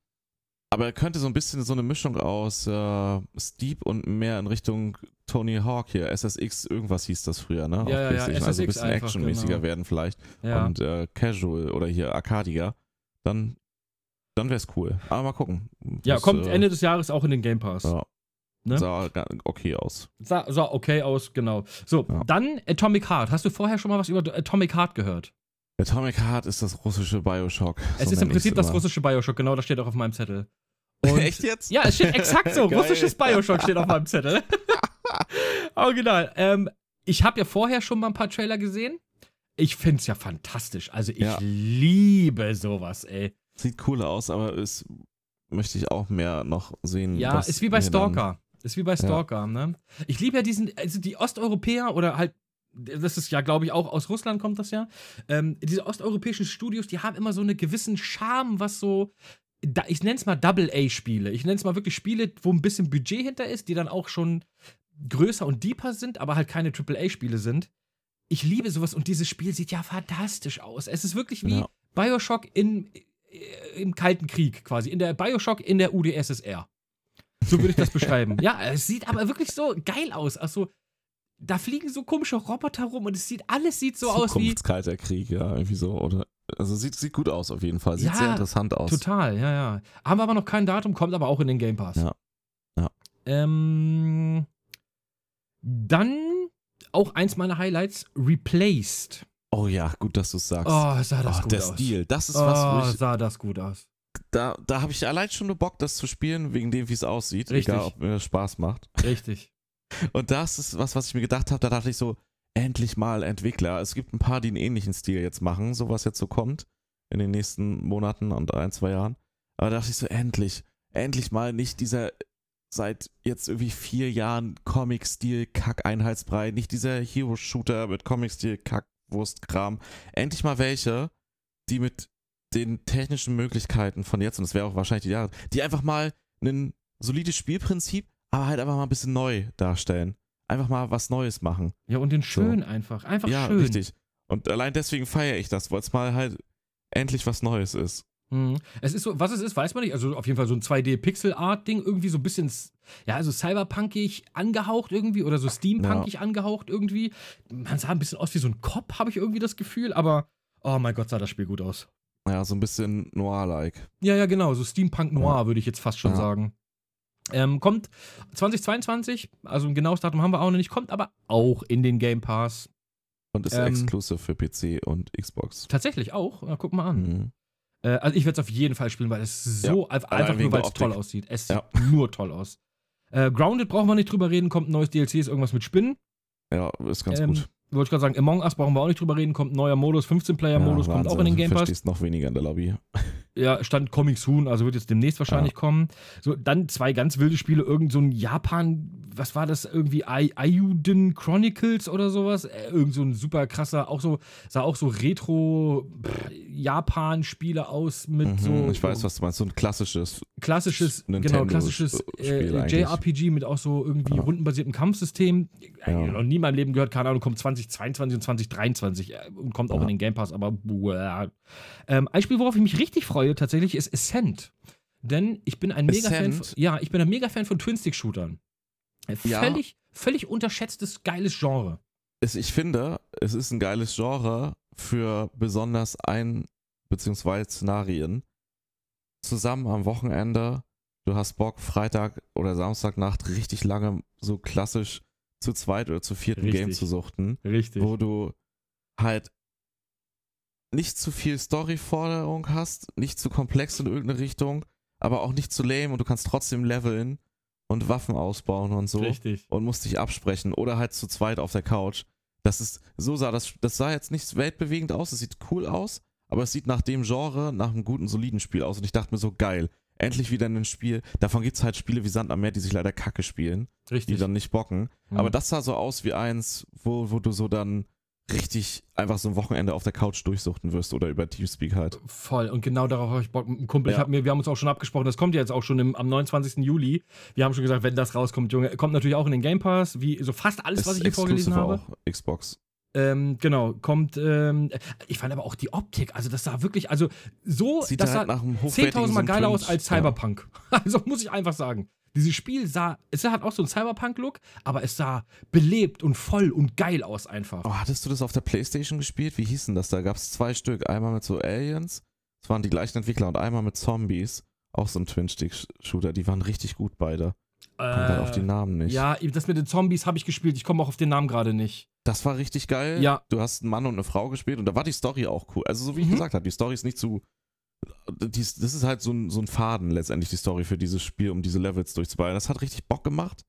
aber er könnte so ein bisschen so eine Mischung aus äh, Steep und mehr in Richtung Tony Hawk hier, SSX, irgendwas hieß das früher, ne? Ja, ja, ja, PlayStation. also ein SSX bisschen einfach, actionmäßiger genau. werden vielleicht ja. und äh, Casual oder hier Arcadiger, dann, dann wäre es cool. Aber mal gucken. ja, Das, kommt äh, Ende des Jahres auch in den Game Pass. Ja, Ne? sah okay aus. Sah, sah okay aus, genau. So, Ja. dann Atomic Heart. Hast du vorher schon mal was über Atomic Heart gehört? Atomic Heart ist das russische Bioshock. Es so ist im Prinzip das russische Bioshock, genau, das steht auch auf meinem Zettel. [LAUGHS] Und Echt jetzt? Ja, es steht exakt so. [LAUGHS] Russisches Bioshock steht auf meinem Zettel. [LAUGHS] Original. Ähm, ich habe ja vorher schon mal ein paar Trailer gesehen. Ich finde es ja fantastisch. Also ich Ja. liebe sowas, ey. Sieht cool aus, aber es möchte ich auch mehr noch sehen. Ja, ist wie bei Stalker. Ist wie bei Stalker, ne? Ich liebe ja diesen, also die Osteuropäer oder halt, das ist ja, glaube ich, auch aus Russland kommt das ja. Ähm, diese osteuropäischen Studios, die haben immer so einen gewissen Charme, was so, ich nenne es mal Double-A-Spiele. Ich nenne es mal wirklich Spiele, wo ein bisschen Budget hinter ist, die dann auch schon größer und deeper sind, aber halt keine Triple-A-Spiele sind. Ich liebe sowas und dieses Spiel sieht ja fantastisch aus. Es ist wirklich wie Ja. Bioshock in, äh, im Kalten Krieg quasi. In der Bioshock in der UdSSR. So würde ich das [LAUGHS] beschreiben. Ja, es sieht aber wirklich so geil aus. Also, da fliegen so komische Roboter rum und es sieht, alles sieht so aus wie. Zukunftskalter Krieg, ja, irgendwie so. Oder, also sieht, sieht gut aus auf jeden Fall. Sieht Ja, sehr interessant aus. Total, ja, ja. Haben wir aber noch kein Datum, kommt aber auch in den Game Pass. Ja. Ja. Ähm, dann auch eins meiner Highlights: Replaced. Oh ja, gut, dass du es sagst. Oh, sah das Oh, gut der aus. Stil, das ist oh, was, wo ich, sah das gut aus. da, da habe ich allein schon nur Bock, das zu spielen, wegen dem, wie es aussieht. Richtig. Egal, ob mir das Spaß macht. Richtig. Und das ist was, was ich mir gedacht habe. Da dachte ich so, endlich mal Entwickler. Es gibt ein paar, die einen ähnlichen Stil jetzt machen, so was jetzt so kommt in den nächsten Monaten und ein, zwei Jahren. Aber da dachte ich so, endlich, endlich mal nicht dieser seit jetzt irgendwie vier Jahren Comic-Stil Kack-Einheitsbrei, nicht dieser Hero-Shooter mit Comic-Stil Kack-Wurst-Kram. Endlich mal welche, die mit den technischen Möglichkeiten von jetzt, und das wäre auch wahrscheinlich die Jahre, die einfach mal ein solides Spielprinzip, aber halt einfach mal ein bisschen neu darstellen. Einfach mal was Neues machen. Ja, und den schön einfach. Einfach ja, schön. richtig. Und allein deswegen feiere ich das, weil es mal halt endlich was Neues ist. Mhm. Es ist so, was es ist, weiß man nicht. Also auf jeden Fall so ein 2D-Pixel-Art-Ding, irgendwie so ein bisschen, ja, also cyberpunkig angehaucht irgendwie oder so steampunkig angehaucht irgendwie. Man sah ein bisschen aus wie so ein Kopf, habe ich irgendwie das Gefühl, aber oh mein Gott, sah das Spiel gut aus. Ja, so ein bisschen Noir-like. Ja, ja, genau. So Steampunk Noir, würde ich jetzt fast schon Ja. sagen. Ähm, kommt 2022, also ein genaues Datum haben wir auch noch nicht, kommt aber auch in den Game Pass. Und ist Ähm, exclusive für PC und Xbox. Tatsächlich auch. Ja, guck mal an. Mhm. Äh, also ich werde es auf jeden Fall spielen, weil es so einfach allein nur, weil es toll aussieht. Es Ja. sieht nur toll aus. Äh, Grounded brauchen wir nicht drüber reden, kommt ein neues DLC, ist irgendwas mit Spinnen. Ja, ist ganz Ähm, gut. Wollte ich gerade sagen, Among Us brauchen wir auch nicht drüber reden, kommt ein neuer Modus, 15-Player-Modus, Ja, kommt auch in den Game Du Pass. noch weniger in der Lobby. Ja, stand Coming Soon, also wird jetzt demnächst wahrscheinlich kommen. So, dann zwei ganz wilde Spiele, irgend so ein Japan, was war das, irgendwie Ayuden Chronicles oder sowas? Äh, irgend so ein super krasser, auch so, sah auch so Retro-Japan-Spiele aus mit Mhm, so. ich weiß, was du meinst. So ein klassisches. klassisches, Nintendo genau, klassisches äh. JRPG mit auch so irgendwie Ja. rundenbasiertem Kampfsystem. Äh, Ja. Noch nie in meinem Leben gehört, keine Ahnung, kommt 2022 und 2023 äh, und kommt auch Ja. in den Game Pass, aber ähm, ein Spiel, worauf ich mich richtig freue, tatsächlich, ist Ascent. Denn ich bin ein Mega-Fan. Ja, ich bin ein Mega-Fan von Twin-Stick-Shootern. Äh, Ja. Völlig, völlig unterschätztes, geiles Genre. Es, ich finde, es ist ein geiles Genre für besonders ein- bzw. Szenarien. Zusammen am Wochenende, du hast Bock, Freitag oder Samstagnacht richtig lange so klassisch zu zweit oder zu vierten Richtig. Game zu suchten, Richtig. wo du halt nicht zu viel Storyforderung hast, nicht zu komplex in irgendeine Richtung, aber auch nicht zu lame und du kannst trotzdem leveln und Waffen ausbauen und so Richtig. und musst dich absprechen oder halt zu zweit auf der Couch. Das ist, so sah das, das sah jetzt nicht weltbewegend aus, es sieht cool aus, aber es sieht nach dem Genre, nach einem guten, soliden Spiel aus und ich dachte mir so, geil, endlich wieder ein Spiel, davon gibt es halt Spiele wie Sand am Meer, die sich leider kacke spielen, die Richtig. dann nicht bocken, Mhm. aber das sah so aus wie eins, wo, wo du so dann richtig einfach so ein Wochenende auf der Couch durchsuchten wirst oder über Teamspeak halt. Voll. Und genau darauf habe ich Bock mit einem Kumpel. Ich Ja. hab mir, wir haben uns auch schon abgesprochen, das kommt ja jetzt auch schon im, am 29. Juli. Wir haben schon gesagt, wenn das rauskommt, Junge, kommt natürlich auch in den Game Pass, wie so fast alles, was ich hier vorgelesen habe. auch Xbox. Ähm, genau, kommt, ähm, ich fand aber auch die Optik, also das sah wirklich, also so, Sieht das halt sah nach einem hochwertigen 10.000 Mal geiler aus als Ja. Cyberpunk. [LAUGHS] Also muss ich einfach sagen. Dieses Spiel sah, es hat auch so einen Cyberpunk-Look, aber es sah belebt und voll und geil aus einfach. Oh, hattest du das auf der Playstation gespielt? Wie hießen das? Da gab es zwei Stück. Einmal mit so Aliens, das waren die gleichen Entwickler, und einmal mit Zombies. Auch so ein Twin-Stick-Shooter. Die waren richtig gut beide. Kommt halt auf die Namen nicht. Äh, ja, das mit den Zombies habe ich gespielt. Ich komme auch auf den Namen gerade nicht. Das war richtig geil. Ja. Du hast einen Mann und eine Frau gespielt und da war die Story auch cool. Also, so wie ich Mhm. gesagt habe, die Story ist nicht zu. Die, ist- das ist halt so ein, so ein Faden letztendlich, die Story für dieses Spiel, um diese Levels durchzubauen. Das hat richtig Bock gemacht.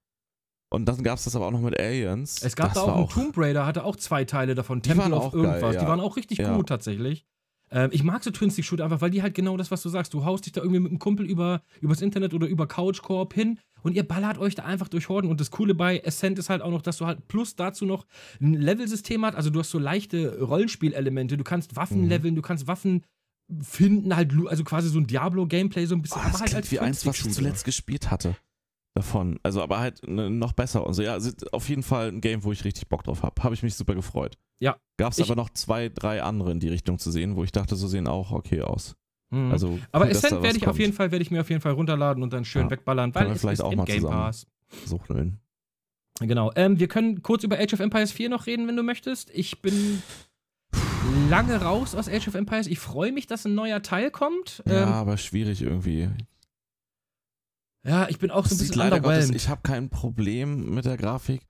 Und dann gab es das aber auch noch mit Aliens. Es gab das da auch einen Tomb Raider, hatte auch zwei Teile davon. Die Temple waren of auch geil, irgendwas. ja. Die waren auch richtig Ja. gut tatsächlich. Ähm, ich mag so Twin-Stick-Shooter einfach, weil die halt genau das, was du sagst. Du haust dich da irgendwie mit einem Kumpel über, übers Internet oder über Couch-Koop hin und ihr ballert euch da einfach durch Horden. Und das Coole bei Ascent ist halt auch noch, dass du halt plus dazu noch ein Level-System hast. Also du hast so leichte Rollenspielelemente. Du kannst Waffen Mhm. leveln, du kannst Waffen finden, halt, also quasi so ein Diablo-Gameplay so ein bisschen. Oh, das aber halt als wie eins, was ich zuletzt gespielt hatte. Davon. Also, aber halt ne, noch besser und so. Ja, also auf jeden Fall ein Game, wo ich richtig Bock drauf habe. Habe ich mich super gefreut. Ja. Gab es aber noch zwei, drei andere in die Richtung zu sehen, wo ich dachte, so sehen auch okay aus. Mhm. Also, Aber cool, Ascent werde ich auf kommt. jeden Fall, werde ich mir auf jeden Fall runterladen und dann schön Ja. wegballern, weil wir es vielleicht auch mal Game zusammen. Pass. Sucheln. Genau. Ähm, wir können kurz über Age of Empires 4 noch reden, wenn du möchtest. Ich bin lange raus aus Age of Empires. Ich freue mich, dass ein neuer Teil kommt. Ja, Ähm, aber schwierig irgendwie. ja ich bin auch so ein bisschen leider Gottes, ich habe kein Problem mit der Grafik.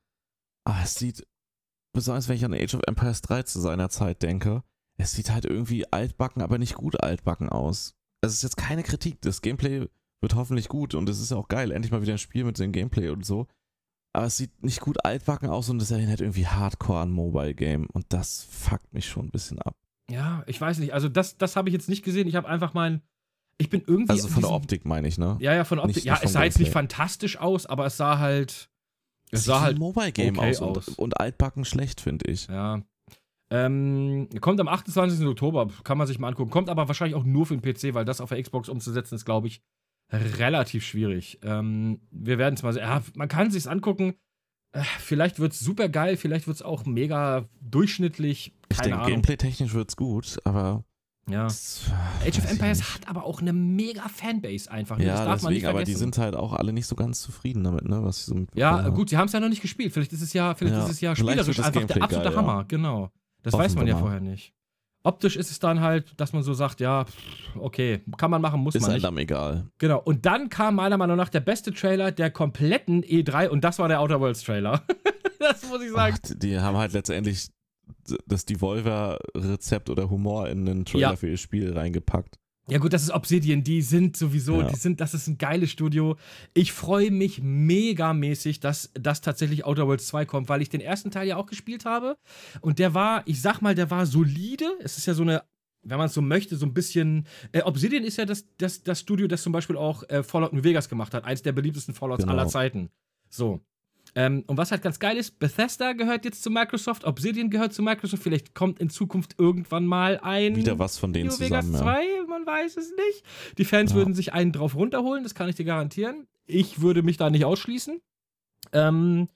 Aber es sieht, besonders wenn ich an Age of Empires 3 zu seiner Zeit denke, es sieht halt irgendwie altbacken, aber nicht gut altbacken aus. Es ist jetzt keine Kritik. Das Gameplay wird hoffentlich gut und es ist ja auch geil. Endlich mal wieder ein Spiel mit dem Gameplay und so. Aber es sieht nicht gut altbacken aus und es erinnert irgendwie hardcore an Mobile Game. Und das fuckt mich schon ein bisschen ab. ja, ich weiß nicht. Also, das, das habe ich jetzt nicht gesehen. Ich habe einfach mein. Ich bin irgendwie. Also von der Optik meine ich, ne? Ja, ja, von der Optik. Nicht- ja, nicht es sah jetzt nicht fantastisch aus, aber es sah halt. Es sieht sah halt ein Mobile Game okay aus, aus. Und, und altbacken schlecht, finde ich. Ja. Ähm, kommt am 28. Oktober, kann man sich mal angucken. Kommt aber wahrscheinlich auch nur für den PC, weil das auf der Xbox umzusetzen ist, glaube ich, relativ schwierig. Ähm, wir werden es mal sehen. Ja, man kann sich angucken. Äh, Vielleicht wird es super geil, vielleicht wird es auch mega durchschnittlich. Ich Keine denke, Ahnung. gameplay-technisch wird's gut, aber. Ja. das, Age weiß of ich Empires hat aber auch eine mega Fanbase einfach. Ja, das darf man nicht deswegen, aber die vergessen. sind halt auch alle nicht so ganz zufrieden damit, ne? Was ich so Ja, gut, sie haben es ja noch nicht gespielt. Vielleicht ist es ja, vielleicht Ja, ist es ja spielerisch wird einfach der absolute geil, ja. Hammer, genau. Das weiß man ja vorher nicht. Optisch ist es dann halt, dass man so sagt, ja, okay, kann man machen, muss Ist man halt nicht. einem egal. Genau. Und dann kam meiner Meinung nach der beste Trailer der kompletten E3 und das war der Outer Worlds Trailer. [LAUGHS] das muss ich sagen. Ach, die haben halt letztendlich das Devolver-Rezept oder Humor in einen Trailer Ja. für ihr Spiel reingepackt. Ja gut, das ist Obsidian, die sind sowieso, Ja. die sind, das ist ein geiles Studio. Ich freue mich megamäßig, dass das tatsächlich Outer Worlds 2 kommt, weil ich den ersten Teil ja auch gespielt habe und der war, ich sag mal, der war solide. Es ist ja so eine, wenn man es so möchte, so ein bisschen, äh, Obsidian ist ja das, das, das Studio, das zum Beispiel auch äh, Fallout New Vegas gemacht hat, eins der beliebtesten Fallouts Genau. aller Zeiten. So. Ähm, und was halt ganz geil ist, Bethesda gehört jetzt zu Microsoft, Obsidian gehört zu Microsoft, vielleicht kommt in Zukunft irgendwann mal ein Wieder was von denen New Vegas zusammen. Ja. 2, man weiß es nicht. Die Fans Ja. würden sich einen drauf runterholen, das kann ich dir garantieren. Ich würde mich da nicht ausschließen. Ähm,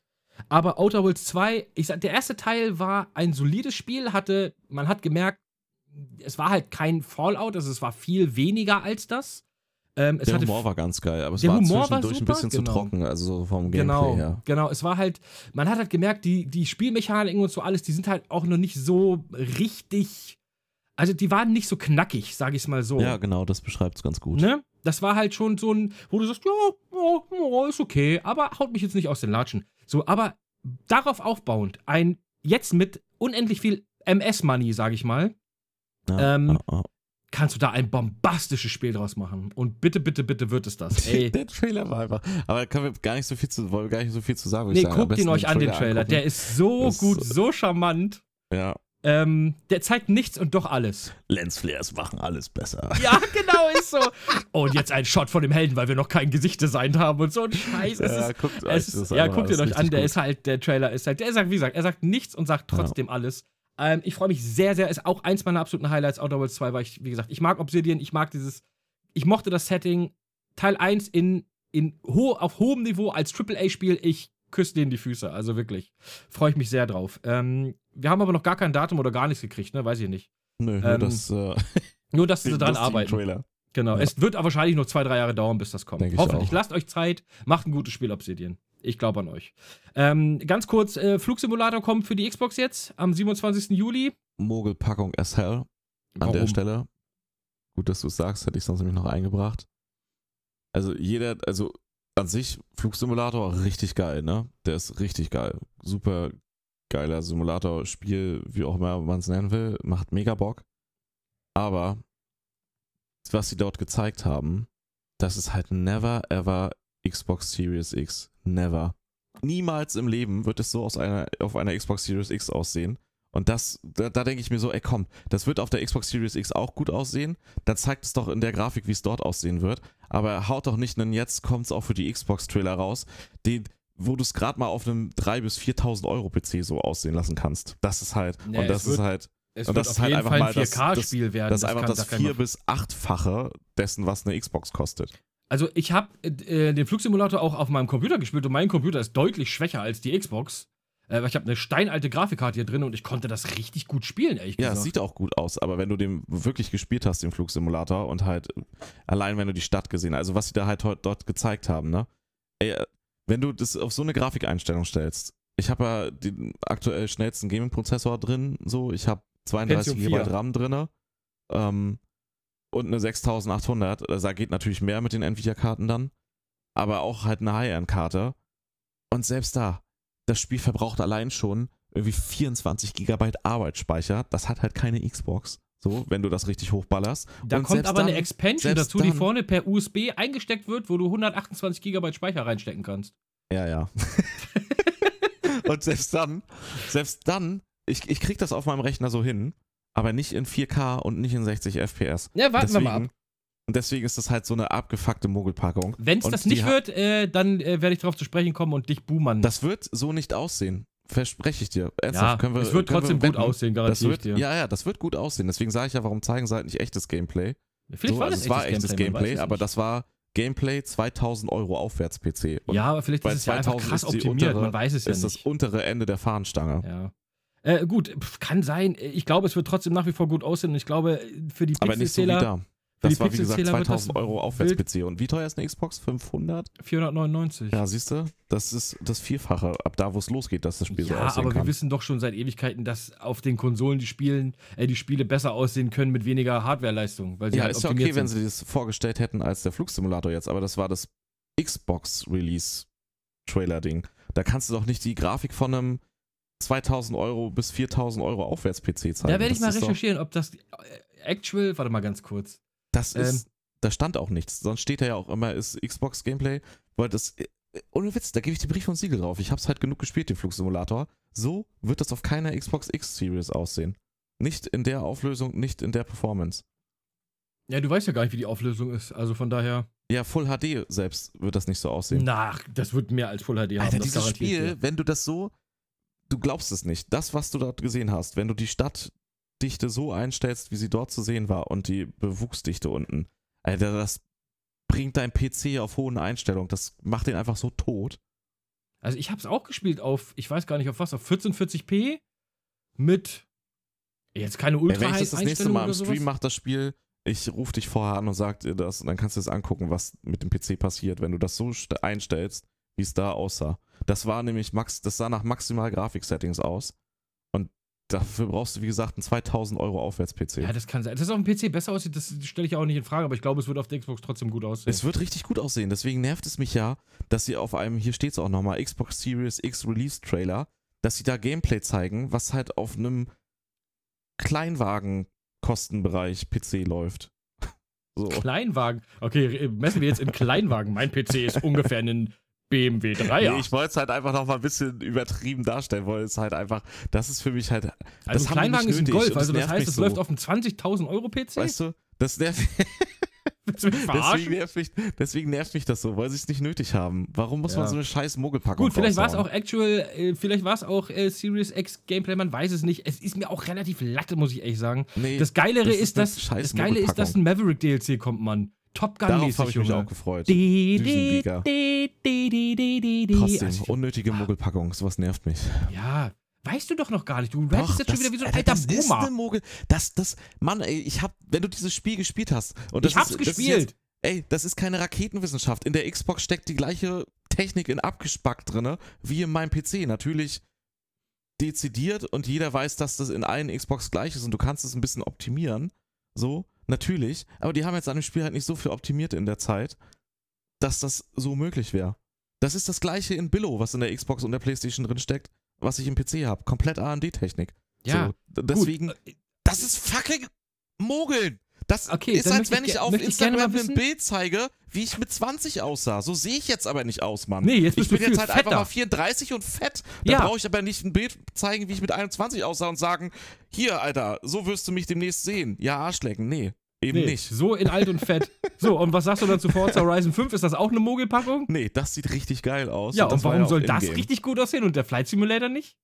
aber Outer Worlds 2, ich sag, der erste Teil war ein solides Spiel, hatte, man hat gemerkt, es war halt kein Fallout, also es war viel weniger als das. Ähm, Der Humor war ganz geil, aber es war zwischendurch ein super, bisschen genau. zu trocken, also so vom Gameplay Genau, her. genau. Es war halt, man hat halt gemerkt, die, die Spielmechaniken und so alles, die sind halt auch noch nicht so richtig. Also die waren nicht so knackig, sag ich's mal so. Ja, genau, das beschreibt es ganz gut. Ne? Das war halt schon so ein, wo du sagst, ja, ja, ja, ist okay, aber haut mich jetzt nicht aus den Latschen. So, aber darauf aufbauend, ein jetzt mit unendlich viel MS-Money, sag ich mal, Ja, Ähm, ja. Kannst du da ein bombastisches Spiel draus machen. Und bitte, bitte, bitte wird es das. [LAUGHS] Ey. Der Trailer war einfach. Aber da können wir gar nicht so viel zu, wollen wir gar nicht so viel zu sagen. Nee, ich sagen. Guckt ihn euch an, den Trailer. angucken. Der ist so Das- gut, so charmant. ja. Ähm, der zeigt nichts und doch alles. Lensflares machen alles besser. Ja, genau, ist so. Und jetzt ein Shot von dem Helden, weil wir noch kein Gesicht designt haben und so ein Scheiß. Es Ja, ist, guckt euch ist, ja, guckt ihn euch ist an. Der richtig ist halt, der Trailer ist halt, der sagt, wie gesagt, er sagt nichts und sagt Ja. trotzdem alles. Ähm, ich freue mich sehr, sehr. Ist auch eins meiner absoluten Highlights, Outer Worlds 2, weil ich, wie gesagt, ich mag Obsidian, ich mag dieses, ich mochte das Setting. Teil 1 in, in ho auf hohem Niveau als AAA-Spiel, ich küsse denen die Füße, also wirklich. Freue ich mich sehr drauf. Ähm, wir haben aber noch gar kein Datum oder gar nichts gekriegt, ne? Weiß ich nicht. Nö, nur Ähm, das. Äh, [LAUGHS] Nur, dass sie dran arbeiten. Trailer. Genau. Ja. Es wird aber wahrscheinlich noch zwei, drei Jahre dauern, bis das kommt. Denk ich Hoffentlich. Lasst euch Zeit, macht ein gutes Spiel, Obsidian. Ich glaube an euch. Ähm, ganz kurz, äh, Flugsimulator kommt für die Xbox jetzt am 27. Juli. Mogelpackung as hell an der Warum? Stelle. Gut, dass du es sagst, hätte ich sonst nämlich noch eingebracht. Also jeder, also an sich Flugsimulator richtig geil, ne? Der ist richtig geil. Super geiler Simulator, Spiel, wie auch immer man es nennen will, macht mega Bock. Aber was sie dort gezeigt haben, das ist halt never ever Xbox Series X. Never. Niemals im Leben wird es so aus einer, auf einer Xbox Series X aussehen. Und das, da, da denke ich mir so, ey komm, das wird auf der Xbox Series X auch gut aussehen. Dann zeigt es doch in der Grafik, wie es dort aussehen wird. Aber haut doch nicht einen jetzt kommt's auch für die Xbox-Trailer raus, den, wo du es gerade mal auf einem 3.000 bis 4.000 Euro PC so aussehen lassen kannst. Das ist halt, Ja, und es das ist halt, Es Und wird das auf ist halt einfach Fall mal ein das- 4K-Spiel werden. das ist einfach kann- das vier bis achtfache dessen, was eine Xbox kostet. Also ich habe äh, den Flugsimulator auch auf meinem Computer gespielt und mein Computer ist deutlich schwächer als die Xbox. Äh, weil ich habe eine steinalte Grafikkarte hier drin und ich konnte das richtig gut spielen, ehrlich Ja, es gesagt. sieht auch gut aus, aber wenn du den wirklich gespielt hast, den Flugsimulator, und halt allein wenn du die Stadt gesehen hast, also was sie da halt dort gezeigt haben, ne? Ey, äh, wenn du das auf so eine Grafikeinstellung stellst, ich habe ja den aktuell schnellsten Gaming-Prozessor drin, so, ich habe 32 Pentium GB 4. RAM drin ähm, und eine 6800, also da geht natürlich mehr mit den Nvidia-Karten dann, aber auch halt eine High-End-Karte und selbst da, das Spiel verbraucht allein schon irgendwie 24 GB Arbeitsspeicher. Das hat halt keine Xbox. So, wenn du das richtig hochballerst. Da Und kommt aber eine dann- Expansion selbst dazu, die dann- vorne per USB eingesteckt wird, wo du 128 GB Speicher reinstecken kannst. Ja, ja. [LAUGHS] und selbst dann, selbst dann, ich, ich krieg das auf meinem Rechner so hin, aber nicht in 4K und nicht in 60 FPS. Ja, warten wir mal ab. Deswegen- Und deswegen ist das halt so eine abgefuckte Mogelpackung. Wenn es das nicht wird, äh, dann äh, werde ich darauf zu sprechen kommen und dich boomern. Das wird so nicht aussehen. Verspreche ich dir. ja, Ernsthaft, können wir, es wird trotzdem wir gut aussehen, Das garantiere ich wird, dir. ja, ja, das wird gut aussehen. Deswegen sage ich ja, warum zeigen sie halt nicht echtes Gameplay? Vielleicht so, war also das es war echtes Gameplay, es aber das war Gameplay 2000 Euro Aufwärts-PC. Und Ja, aber vielleicht ist es ja einfach 2000 krass ist optimiert, untere- man weiß es ja ist das nicht. untere Ende der Fahnenstange. Ja. Äh, gut, kann sein. Ich glaube, es wird trotzdem nach wie vor gut aussehen und ich glaube, für die Aber nicht so wie Pixelzähler da. die Das war wie gesagt Pixelzähler wird 2000 das Euro Aufwärts-PC. Und wie teuer ist eine Xbox? 500? 499. Ja, siehst du? Das ist das Vierfache, ab da, wo es losgeht, dass das Spiel so Ja, aussehen aber kann. wir wissen doch schon seit Ewigkeiten, dass auf den Konsolen die, Spielen, äh, die Spiele besser aussehen können mit weniger Hardwareleistung. Weil sie ja, halt ist ja okay, wenn sind. sie das vorgestellt hätten als der Flugsimulator jetzt, aber das war das Xbox-Release-Trailer-Ding. Da kannst du doch nicht die Grafik von einem 2000 Euro bis 4000 Euro Aufwärts-PC zeigen. Da werde ich Das mal ist doch- recherchieren, ob das äh, actual, warte mal ganz kurz. Das Ähm, ist, da stand auch nichts. Sonst steht da ja auch immer, ist Xbox Gameplay. Weil das, äh, ohne Witz, da gebe ich die Brief und Siegel drauf. Ich habe es halt genug gespielt, den Flugsimulator. So wird das auf keiner Xbox X Series aussehen. Nicht in der Auflösung, nicht in der Performance. Ja, du weißt ja gar nicht, wie die Auflösung ist. Also von daher. Ja, Full HD selbst wird das nicht so aussehen. Na, das wird mehr als Full HD haben. Alter, das dieses Spiel, wenn du das so, du glaubst es nicht. Das, was du dort gesehen hast, wenn du die Stadtdichte so einstellst, wie sie dort zu sehen war und die Bewuchsdichte unten, Alter, das bringt dein PC auf hohen Einstellungen. Das macht den einfach so tot. Also ich habe es auch gespielt auf, ich weiß gar nicht auf was, auf 1440p mit jetzt keine ultra wenn ich das das nächste Mal im Stream mache, das Spiel, ich rufe dich vorher an und sag dir das und dann kannst du es angucken, was mit dem PC passiert, wenn du das so st- einstellst, wie es da aussah. Das war nämlich max, das sah nach maximal Grafik-Settings aus. Und dafür brauchst du, wie gesagt, einen 2000 Euro Aufwärts-PC. Ja, das kann sein. Dass es auf dem PC besser aussieht, das stelle ich auch nicht in Frage, aber ich glaube, es wird auf der Xbox trotzdem gut aussehen. Es wird richtig gut aussehen, deswegen nervt es mich ja, dass sie auf einem, hier steht es auch nochmal, Xbox Series X Release Trailer, dass sie da Gameplay zeigen, was halt auf einem Kleinwagen-Kostenbereich PC läuft. [LAUGHS] So. Kleinwagen. Okay, messen wir jetzt in Kleinwagen. Mein PC ist ungefähr ein BMW 3er. Nee, ich wollte es halt einfach noch mal ein bisschen übertrieben darstellen, weil es halt einfach, das ist für mich halt, also Kleinwagen ist ein Golf, also das heißt, es so. läuft auf einem 20.000 Euro PC? weißt du, das nervt, [LAUGHS] deswegen, nervt mich, deswegen nervt mich das so, weil sie es nicht nötig haben. Warum muss Ja. man so eine scheiß Mogelpackung Gut, vielleicht war es auch actual, äh, vielleicht war es auch äh, Series X Gameplay, man weiß es nicht. Es ist mir auch relativ latte, muss ich ehrlich sagen. Nee, Das Geilere das ist, ist dass, das Geile ist, dass ein Maverick DLC kommt, Mann. Top darauf Gun-mäßig, habe ich mich Junge. auch gefreut. Düsenjäger. Trotzdem, unnötige Mogelpackung, sowas nervt mich. ja, weißt du doch noch gar nicht. Du rappst jetzt schon wieder wie so ein Alter, das ist Boomer. eine Mogel. Das, das, Mann, ey, ich hab, wenn du dieses Spiel gespielt hast. Und das ich hab's ist, das ist gespielt. Jetzt, ey, das ist keine Raketenwissenschaft. In der Xbox steckt die gleiche Technik in abgespackt drinne wie in meinem PC. Natürlich dezidiert und jeder weiß, dass das in allen Xbox gleich ist und du kannst es ein bisschen optimieren. So, natürlich. Aber die haben jetzt an dem Spiel halt nicht so viel optimiert in der Zeit, dass das so möglich wäre. Das ist das gleiche in Billow, was in der Xbox und der PlayStation drin steckt, was ich im PC habe. Komplett AMD-Technik. Ja, so, deswegen, gut. das ist fucking Mogeln. Das Okay, ist, als wenn ich ich auf ich Instagram mal ein Bild zeige, wie ich mit 20 aussah. So sehe ich jetzt aber nicht aus, Mann. Nee, jetzt ich bist du bin jetzt viel halt einfach fetter. mal 34 und fett. Da Ja. brauche ich aber nicht ein Bild zeigen, wie ich mit 21 aussah und sagen, hier, Alter, so wirst du mich demnächst sehen. Ja, Arschlecken. Nee, eben Nee, nicht. so in alt und fett. [LAUGHS] So, und was sagst du dann zu Forza Horizon 5? Ist das auch eine Mogelpackung? Nee, das sieht richtig geil aus. Ja, und war warum auch soll das richtig gut aussehen und der Flight Simulator nicht?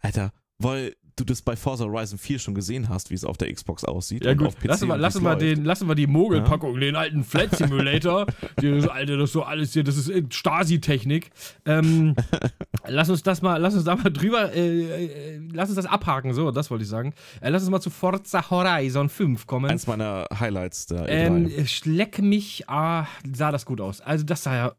Alter, weil du das bei Forza Horizon 4 schon gesehen hast, wie es auf der Xbox aussieht. Ja gut, auf PC lassen wir, lassen den, lassen wir die Mogelpackung, den alten Flight Simulator. [LAUGHS] die, das, Alter, das ist so alles hier, das ist äh, Stasi-Technik. Ähm, [LAUGHS] lass uns das mal, lass uns da mal drüber, äh, äh, lass uns das abhaken, so, das wollte ich sagen. Äh, lass uns mal zu Forza Horizon 5 kommen. Eins meiner Highlights der Ähm, E3. schleck mich, ah, sah das gut aus. Also das sah ja,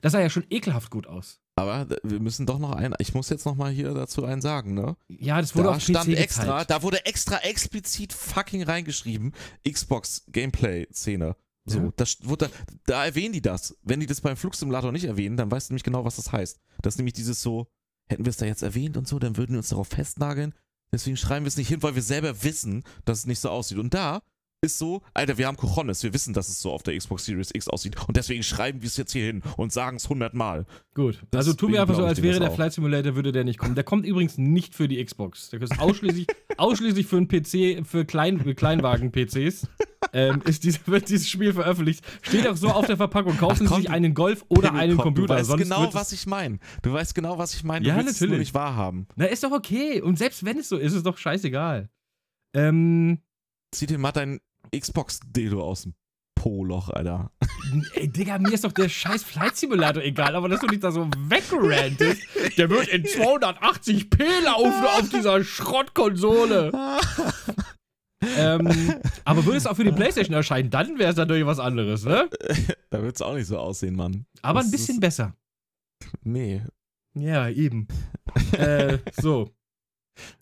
das sah ja schon ekelhaft gut aus. Aber wir müssen doch noch ein, ich muss jetzt noch mal hier dazu einen sagen, ne? Ja, das wurde Da auf stand PC extra, gezeigt. da wurde extra explizit fucking reingeschrieben, Xbox Gameplay-Szene. So, Ja. das wurde, da, da erwähnen die das. Wenn die das beim Flugsimulator nicht erwähnen, dann weißt du nämlich genau, was das heißt. Das ist nämlich dieses so, hätten wir es da jetzt erwähnt und so, dann würden wir uns darauf festnageln. Deswegen schreiben wir es nicht hin, weil wir selber wissen, dass es nicht so aussieht. Und da ist so, Alter, wir haben Cojones, wir wissen, dass es so auf der Xbox Series X aussieht. Und deswegen schreiben wir es jetzt hier hin und sagen es hundertmal. Gut. Also tun wir einfach so, als wäre der. Flight Simulator, würde der nicht kommen. Der kommt übrigens nicht für die Xbox. Der ist ausschließlich, [LAUGHS] ausschließlich für einen PC, für, Klein, Kleinwagen-PCs. ähm, ist diese, wird dieses Spiel veröffentlicht. Steht auch so auf der Verpackung. Kaufen Ach, Sie sich einen Golf oder Pimmel, einen Computer. Du weißt genau, was ich meine. Du weißt genau, was ich meine. Ja, du willst es nur natürlich. nicht wahrhaben. Na, ist doch okay. Und selbst wenn es so ist, ist es doch scheißegal. Ähm, Zieh dir mal dein Xbox-Dildo aus dem Po-Loch, Alter. ey, Digga, mir ist doch der scheiß Flight Simulator egal, aber dass du dich da so wegrantest, der wird in 280p laufen auf dieser Schrottkonsole. ähm, aber würde es auch für die Playstation erscheinen, dann wäre es natürlich was anderes, ne? da wird es auch nicht so aussehen, Mann. Aber Das ein bisschen besser. Nee. Ja, eben. äh, so.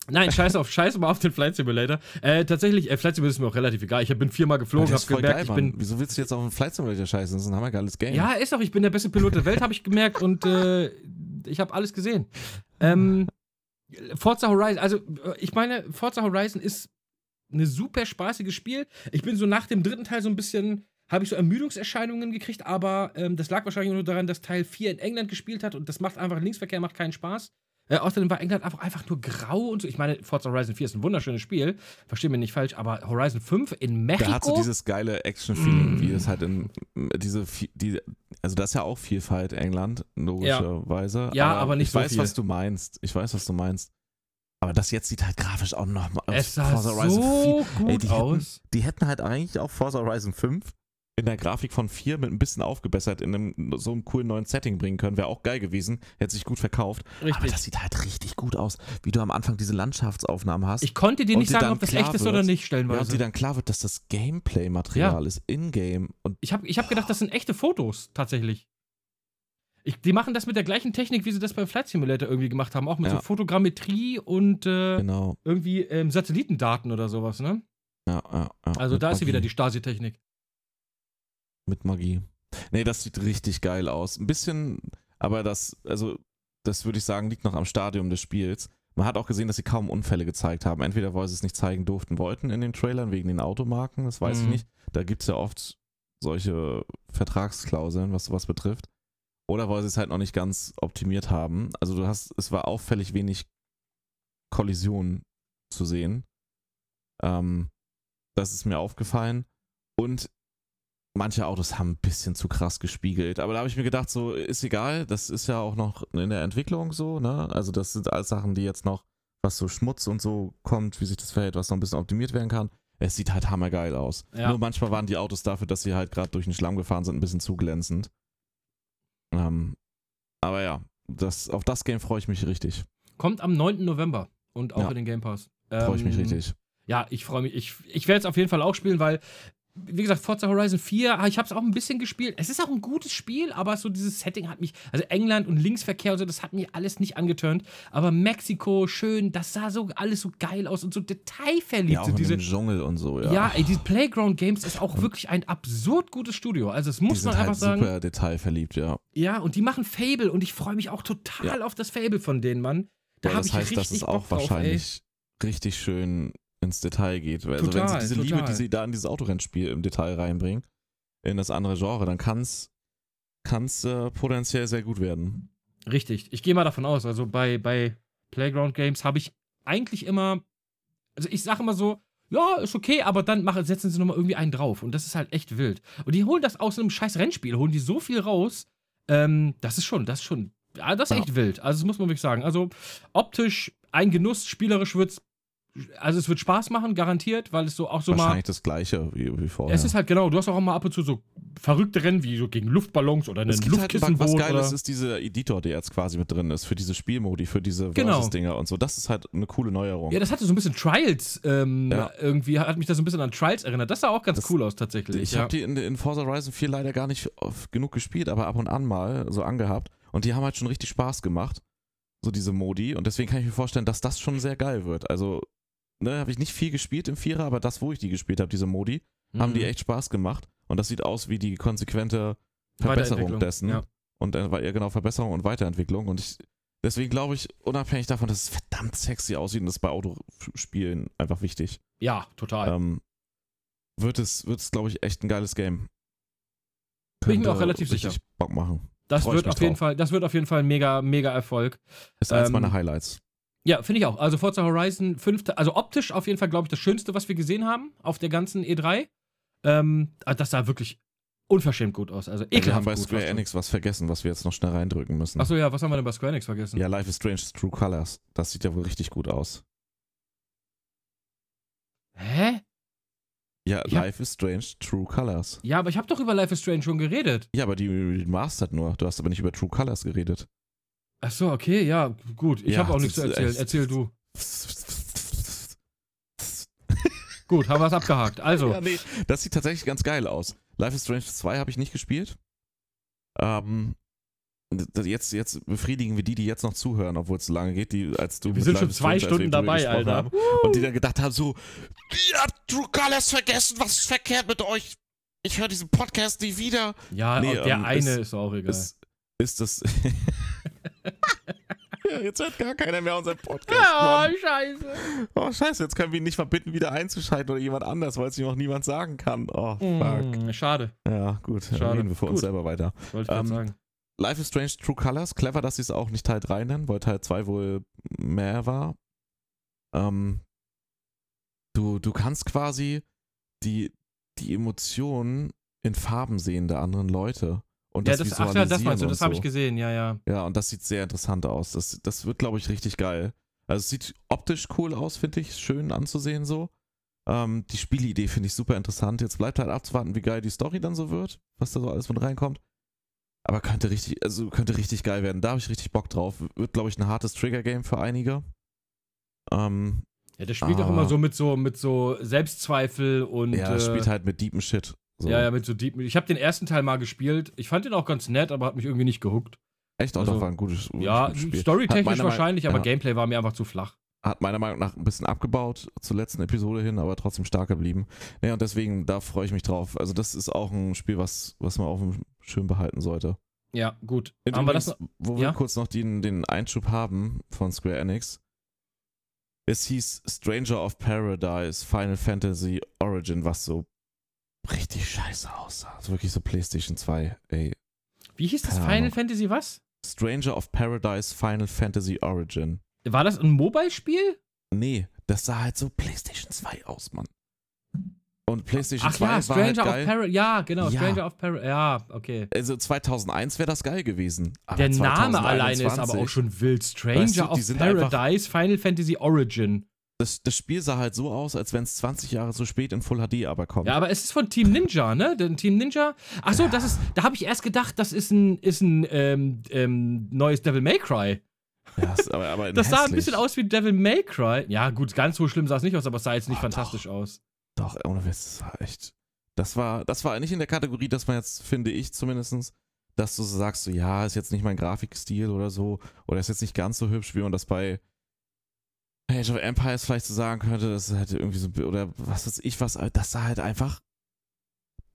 Nein, scheiß auf, scheiß mal auf den Flight Simulator. Äh, tatsächlich, äh, Flight Simulator ist mir auch relativ egal. Ich bin viermal geflogen, das hab gemerkt, geil, ich bin. Wieso willst du jetzt auf einen Flight Simulator scheißen? Das ist ein hammergeiles Game. Ja, ist doch, ich bin der beste Pilot der Welt, habe ich gemerkt und äh, ich habe alles gesehen. Ähm, Forza Horizon, also äh, ich meine, Forza Horizon ist ein super spaßiges Spiel. Ich bin so nach dem dritten Teil so ein bisschen, habe ich so Ermüdungserscheinungen gekriegt, aber ähm, das lag wahrscheinlich nur daran, dass Teil 4 in England gespielt hat und das macht einfach, Linksverkehr macht keinen Spaß. Äh, außerdem war England einfach, einfach nur grau und so. Ich meine, Forza Horizon 4 ist ein wunderschönes Spiel, verstehe mich nicht falsch, aber Horizon 5 in Mexiko. Da hat so dieses geile Action-Feeling, Mm. wie es halt in diese, die, also das ist ja auch Vielfalt England, logischerweise. Ja, aber nicht ich so weiß, viel. was du meinst. Ich weiß, was du meinst. Aber das jetzt sieht halt grafisch auch noch mal es sah Forza Horizon so 4 gut Ey, die aus. Hätten, die hätten halt eigentlich auch Forza Horizon 5 in der Grafik von 4 mit ein bisschen aufgebessert in einem so einem coolen neuen Setting bringen können. Wäre auch geil gewesen. Hätte sich gut verkauft. Aber Richtig. das sieht halt richtig gut aus, wie du am Anfang diese Landschaftsaufnahmen hast. Ich konnte dir nicht sagen, ob das echt ist oder nicht, ja, stellenweise. und dir dann klar wird, dass das Gameplay-Material ist in-game. Und Ich habe ich hab gedacht, das sind echte Fotos, tatsächlich. Ich, die machen das mit der gleichen Technik, wie sie das beim Flight Simulator irgendwie gemacht haben. Auch mit Ja. so Fotogrammetrie und äh, genau. irgendwie ähm, Satellitendaten oder sowas, ne? Ja, ja, ja. Also da ist Magie. wieder, die Stasi-Technik. Mit Magie. Nee, das sieht richtig geil aus. Ein bisschen, aber das, also, das würde ich sagen, liegt noch am Stadium des Spiels. Man hat auch gesehen, dass sie kaum Unfälle gezeigt haben. Entweder weil sie es nicht zeigen durften, wollten in den Trailern wegen den Automarken, das weiß Mhm. ich nicht. Da gibt es ja oft solche Vertragsklauseln, was sowas betrifft. Oder weil sie es halt noch nicht ganz optimiert haben. Also du hast, es war auffällig wenig Kollision zu sehen. Ähm, das ist mir aufgefallen. Und manche Autos haben ein bisschen zu krass gespiegelt. Aber da habe ich mir gedacht, so ist egal, das ist ja auch noch in der Entwicklung so, ne? Also das sind alles Sachen, die jetzt noch, was so Schmutz und so kommt, wie sich das verhält, was noch ein bisschen optimiert werden kann. Es sieht halt hammergeil aus. Ja. Nur manchmal waren die Autos dafür, dass sie halt gerade durch den Schlamm gefahren sind, ein bisschen zu glänzend. Ähm, aber ja, das, auf das Game freue ich mich richtig. Kommt am 9. November und auch Ja. in den Game Pass. Freue ich mich Ähm, richtig. Ja, ich freue mich. Ich, ich werde es auf jeden Fall auch spielen, weil, wie gesagt, Forza Horizon 4, ah, ich habe es auch ein bisschen gespielt. Es ist auch ein gutes Spiel, aber so dieses Setting hat mich, also England und Linksverkehr und so, das hat mir alles nicht angeturnt. Aber Mexiko, schön, das sah so alles so geil aus und so detailverliebt. Ja, auch diese, Dschungel und so, ja. ja, ey, die Playground Games ist auch wirklich ein absurd gutes Studio. Also, das die muss sind man halt einfach sagen. super detailverliebt, ja. Ja, und die machen Fable und ich freue mich auch total auf das Fable von denen, Mann. Da habe das ich heißt, richtig es Bock auch drauf, ey. wahrscheinlich richtig schön ins Detail geht. Also wenn Total, sie diese Liebe, total. die sie da in dieses Autorennspiel im Detail reinbringen, in das andere Genre, dann kann es äh, potenziell sehr gut werden. Richtig. Ich gehe mal davon aus. Also bei, bei Playground Games habe ich eigentlich immer. Also ich sage immer so, ja, ist okay, aber dann machen, setzen sie nochmal irgendwie einen drauf. Und das ist halt echt wild. Und die holen das aus einem scheiß Rennspiel, holen die so viel raus. Ähm, das ist schon, das ist schon. Ja, das ist Ja. echt wild. Also, das muss man wirklich sagen. Also, optisch ein Genuss, spielerisch wird's. Also, es wird Spaß machen, garantiert, weil es so auch so mal. Wahrscheinlich das gleiche wie, wie vorher. Es ist halt genau, du hast auch mal ab und zu so verrückte Rennen, wie so gegen Luftballons oder einen gibt halt was. Geiles oder ist dieser Editor, der jetzt quasi mit drin ist, für diese Spielmodi, für diese Genau. Versus-Dinger und so. Das ist halt eine coole Neuerung. Ja, das hatte so ein bisschen Trials, ähm, Ja. irgendwie hat mich das so ein bisschen an Trials erinnert. Das sah auch ganz Das- cool aus, tatsächlich. Ich ja. habe die in, in Forza Horizon 4 leider gar nicht oft genug gespielt, aber ab und an mal so angehabt. Und die haben halt schon richtig Spaß gemacht. So diese Modi. Und deswegen kann ich mir vorstellen, dass das schon sehr geil wird. Also, ne, habe ich nicht viel gespielt im Vierer, aber das, wo ich die gespielt habe, diese Modi, haben die Mhm. echt Spaß gemacht. Und das sieht aus wie die konsequente Verbesserung dessen. Ja. Und äh, war eher genau Verbesserung und Weiterentwicklung. Und ich, deswegen glaube ich, unabhängig davon, dass es verdammt sexy aussieht und das ist bei Autospielen einfach wichtig, ja, total. ähm, wird es, wird es glaube ich, echt ein geiles Game. Bin ich mir Könnte auch relativ sicher. Bock machen. das freu wird auf jeden. Fall, das wird auf jeden Fall ein mega, mega Erfolg. Ist eins Ähm, meiner Highlights. Ja, finde ich auch. Also Forza Horizon 5, also optisch auf jeden Fall, glaube ich, das Schönste, was wir gesehen haben auf der ganzen E3. Ähm, also das sah wirklich unverschämt gut aus. Also Wir haben ekelhaft bei gut. Square. Enix was vergessen, was wir jetzt noch schnell reindrücken müssen. Achso, ja, was haben wir denn bei Square Enix vergessen? Ja, Life is Strange True Colors. Das sieht ja wohl richtig gut aus. Hä? Ja, Ich Life is Strange True Colors. Ja, aber ich habe doch über Life is Strange schon geredet. Ja, aber die remastered nur. Du hast aber nicht über True Colors geredet. Achso, okay, ja, gut. Ich Ja, habe auch nichts zu erzählen. Erzähl du. [LAUGHS] Gut, haben wir es abgehakt. Also, Ja, nee, das sieht tatsächlich ganz geil aus. Life is Strange 2 habe ich nicht gespielt. Ähm, jetzt, jetzt befriedigen wir die, die jetzt noch zuhören, obwohl es so lange geht, die, als du wir sind schon zwei Strange, Stunden dabei, Alter. Haben, und die dann gedacht haben so, ihr habt True Colors vergessen, was ist verkehrt mit euch? Ich höre diesen Podcast nie wieder. Ja, Nee, der ähm, eine ist- ist, auch egal. Ist, ist das... [LAUGHS] jetzt hört gar keiner mehr unseren Podcast. Ja, Mann. scheiße. Oh, scheiße, jetzt können wir ihn nicht mal bitten, wieder einzuschalten oder jemand anders, weil es ihm auch niemand sagen kann. Oh, fuck. Mm, schade, Ja, gut. Dann Schade. reden wir für uns Gut. selber weiter. wollte ich Ähm, sagen. Life is Strange True Colors. Clever, dass sie es auch nicht Teil 3 nennen, weil Teil 2 wohl mehr war. Ähm, du, du kannst quasi die, die Emotionen in Farben sehen der anderen Leute. Und Ja, das, das, ach ja, das meinst du, das habe so. ich gesehen, ja, ja. Ja, und das sieht sehr interessant aus. Das, das wird, glaube ich, richtig geil. Also es sieht optisch cool aus, finde ich. Schön anzusehen so. Ähm, die Spielidee finde ich super interessant. Jetzt bleibt halt abzuwarten, wie geil die Story dann so wird, was da so alles mit reinkommt. Aber könnte richtig, also könnte richtig geil werden. Da habe ich richtig Bock drauf. Wird, glaube ich, ein hartes Trigger-Game für einige. Ähm, Ja, der spielt auch immer so mit so mit so Selbstzweifel und ja, äh, spielt halt mit deepen Shit. So. ja, ja, mit so deep. Ich habe den ersten Teil mal gespielt. Ich fand den auch ganz nett, aber hat mich irgendwie nicht gehuckt. Echt, auch also- doch war ein gutes, Ja, gutes Spiel. Hat storytechnisch wahrscheinlich, aber ja. Gameplay war mir einfach zu flach. hat meiner Meinung nach ein bisschen abgebaut zur letzten Episode hin, aber trotzdem stark geblieben. Naja, und deswegen, da freue ich mich drauf. Also, das ist auch ein Spiel, was, was man auf dem Schirm behalten sollte. Ja, gut. Und Haben wir das übrigens, wo ja? wir kurz noch den, den Einschub haben von Square Enix. Es hieß Stranger of Paradise Final Fantasy Origin, was so richtig scheiße aussah. Also wirklich so PlayStation 2, ey. Wie hieß das? Keine Final Ahnung. Fantasy was? Stranger of Paradise Final Fantasy Origin. War das ein Mobile-Spiel? Nee, das sah halt so PlayStation 2 aus, Mann. Und PlayStation Ach 2 ja, war Stranger halt of geil. Paradise. Ja, genau, Ja. Stranger of Paradise. Ja, okay. Also 2001 wäre das geil gewesen. Der Name alleine ist aber 2021 auch schon wild. Stranger Weißt du, of Paradise, Final Fantasy Origin. Das, das Spiel sah halt so aus, als wenn es 20 Jahre zu spät in Full HD aber kommt. Ja, aber es ist von Team Ninja, ne? Denn Team Ninja. Achso, das ist. Da habe ich erst gedacht, das ist ein, ist ein ähm, ähm, neues Devil May Cry. Ja, aber, aber Das sah ein hässlich. bisschen aus wie Devil May Cry. Ja, gut, ganz so schlimm sah es nicht aus, aber es sah jetzt nicht Oh, fantastisch aus. Doch, ohne Witz, das war echt. Das war, das war nicht in der Kategorie, dass man jetzt, finde ich zumindest, dass du so sagst, so, ja, ist jetzt nicht mein Grafikstil oder so, oder ist jetzt nicht ganz so hübsch, wie man das bei Age of Empires vielleicht so sagen könnte, das ist halt irgendwie so, oder was weiß ich was, das sah halt einfach,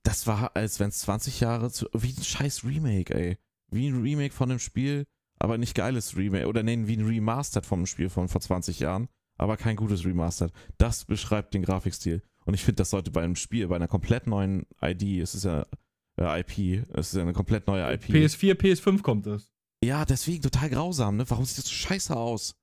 das war, als wenn es 20 Jahre zu, wie ein scheiß Remake, ey. Wie ein Remake von einem Spiel, aber nicht geiles Remake, oder nennen wie ein Remastered vom Spiel von vor 20 Jahren, aber kein gutes Remastered. Das beschreibt den Grafikstil. Und ich finde, das sollte bei einem Spiel, bei einer komplett neuen ID, es ist ja äh, IP, es ist ja eine komplett neue IP. PS4, PS5 kommt es. ja, deswegen total grausam, ne? Warum sieht das so scheiße aus?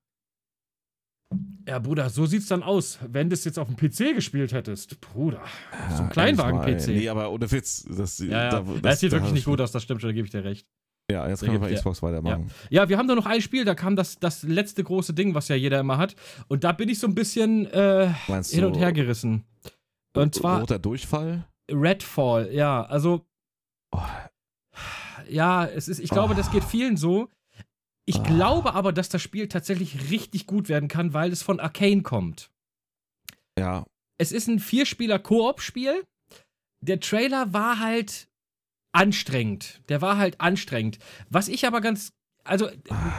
Ja, Bruder, so sieht's dann aus, wenn du es jetzt auf dem PC gespielt hättest. Bruder. So ein Ja, Kleinwagen-PC. Nee, aber ohne Witz. Das, Ja, ja. da- das, das- sieht da- wirklich nicht gut aus, das stimmt schon, da gebe ich dir recht. Ja, jetzt können wir bei ja. Xbox weitermachen. Ja, wir haben da noch ein Spiel, da kam das, das letzte große Ding, was ja jeder immer hat. Und da bin ich so ein bisschen äh, hin und her gerissen. Und zwar roter Durchfall? Redfall, ja. Also, Oh, ja, es ist, ich glaube, das geht vielen so. Ich Ah. glaube aber, dass das Spiel tatsächlich richtig gut werden kann, weil es von Arcane kommt. ja, Es ist ein Vierspieler-Koop-Spiel. Der Trailer war halt anstrengend. Der war halt anstrengend. Was ich aber ganz. Also,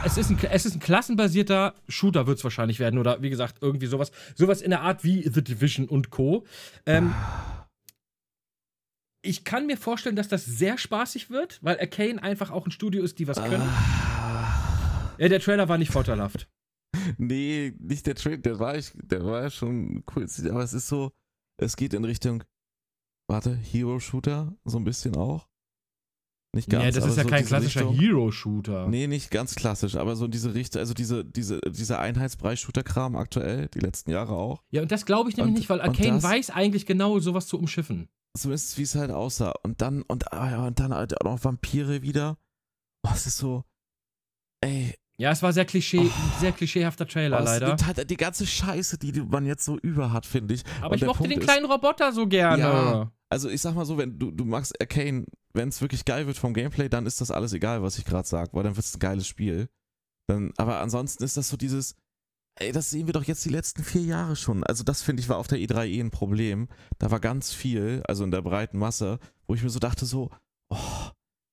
es ist ein, es ist ein klassenbasierter Shooter, wird es wahrscheinlich werden. Oder wie gesagt, irgendwie sowas. Sowas in der Art wie The Division und Co. Ähm, ich kann mir vorstellen, dass das sehr spaßig wird, weil Arcane einfach auch ein Studio ist, die was können. Ah. Ja, der Trailer war nicht vorteilhaft. Nee, nicht der Trade, der war ich, der war schon cool. Aber es ist so, es geht in Richtung, warte, Hero-Shooter, so ein bisschen auch. Nicht ganz. ja, das ist ja so kein klassischer. Hero-Shooter. Nee, nicht ganz klassisch, aber so in diese Richtung, also diese, diese, dieser Einheitsbrei-Shooter-Kram aktuell, die letzten Jahre auch. Ja, und das glaube ich nämlich Und- nicht, weil Arcane weiß eigentlich genau, sowas zu umschiffen. Zumindest wie es halt aussah. Und dann, und, ah ja, und dann halt auch noch Vampire wieder. Oh, es ist so, ey, Ja, es war sehr Klischee, Oh. sehr klischeehafter Trailer oh, leider. halt die ganze Scheiße, die man jetzt so über hat, finde ich. Aber Und ich mochte Punkt den ist- kleinen Roboter so gerne. Ja. Also ich sag mal so, wenn du, du magst Arcane, wenn es wirklich geil wird vom Gameplay, dann ist das alles egal, was ich gerade sag, weil dann wird es ein geiles Spiel. Dann, aber ansonsten ist das so dieses, ey, das sehen wir doch jetzt die letzten vier Jahre schon. Also das finde ich war auf der E3 eh ein Problem. Da war ganz viel, also in der breiten Masse, wo ich mir so dachte so, oh,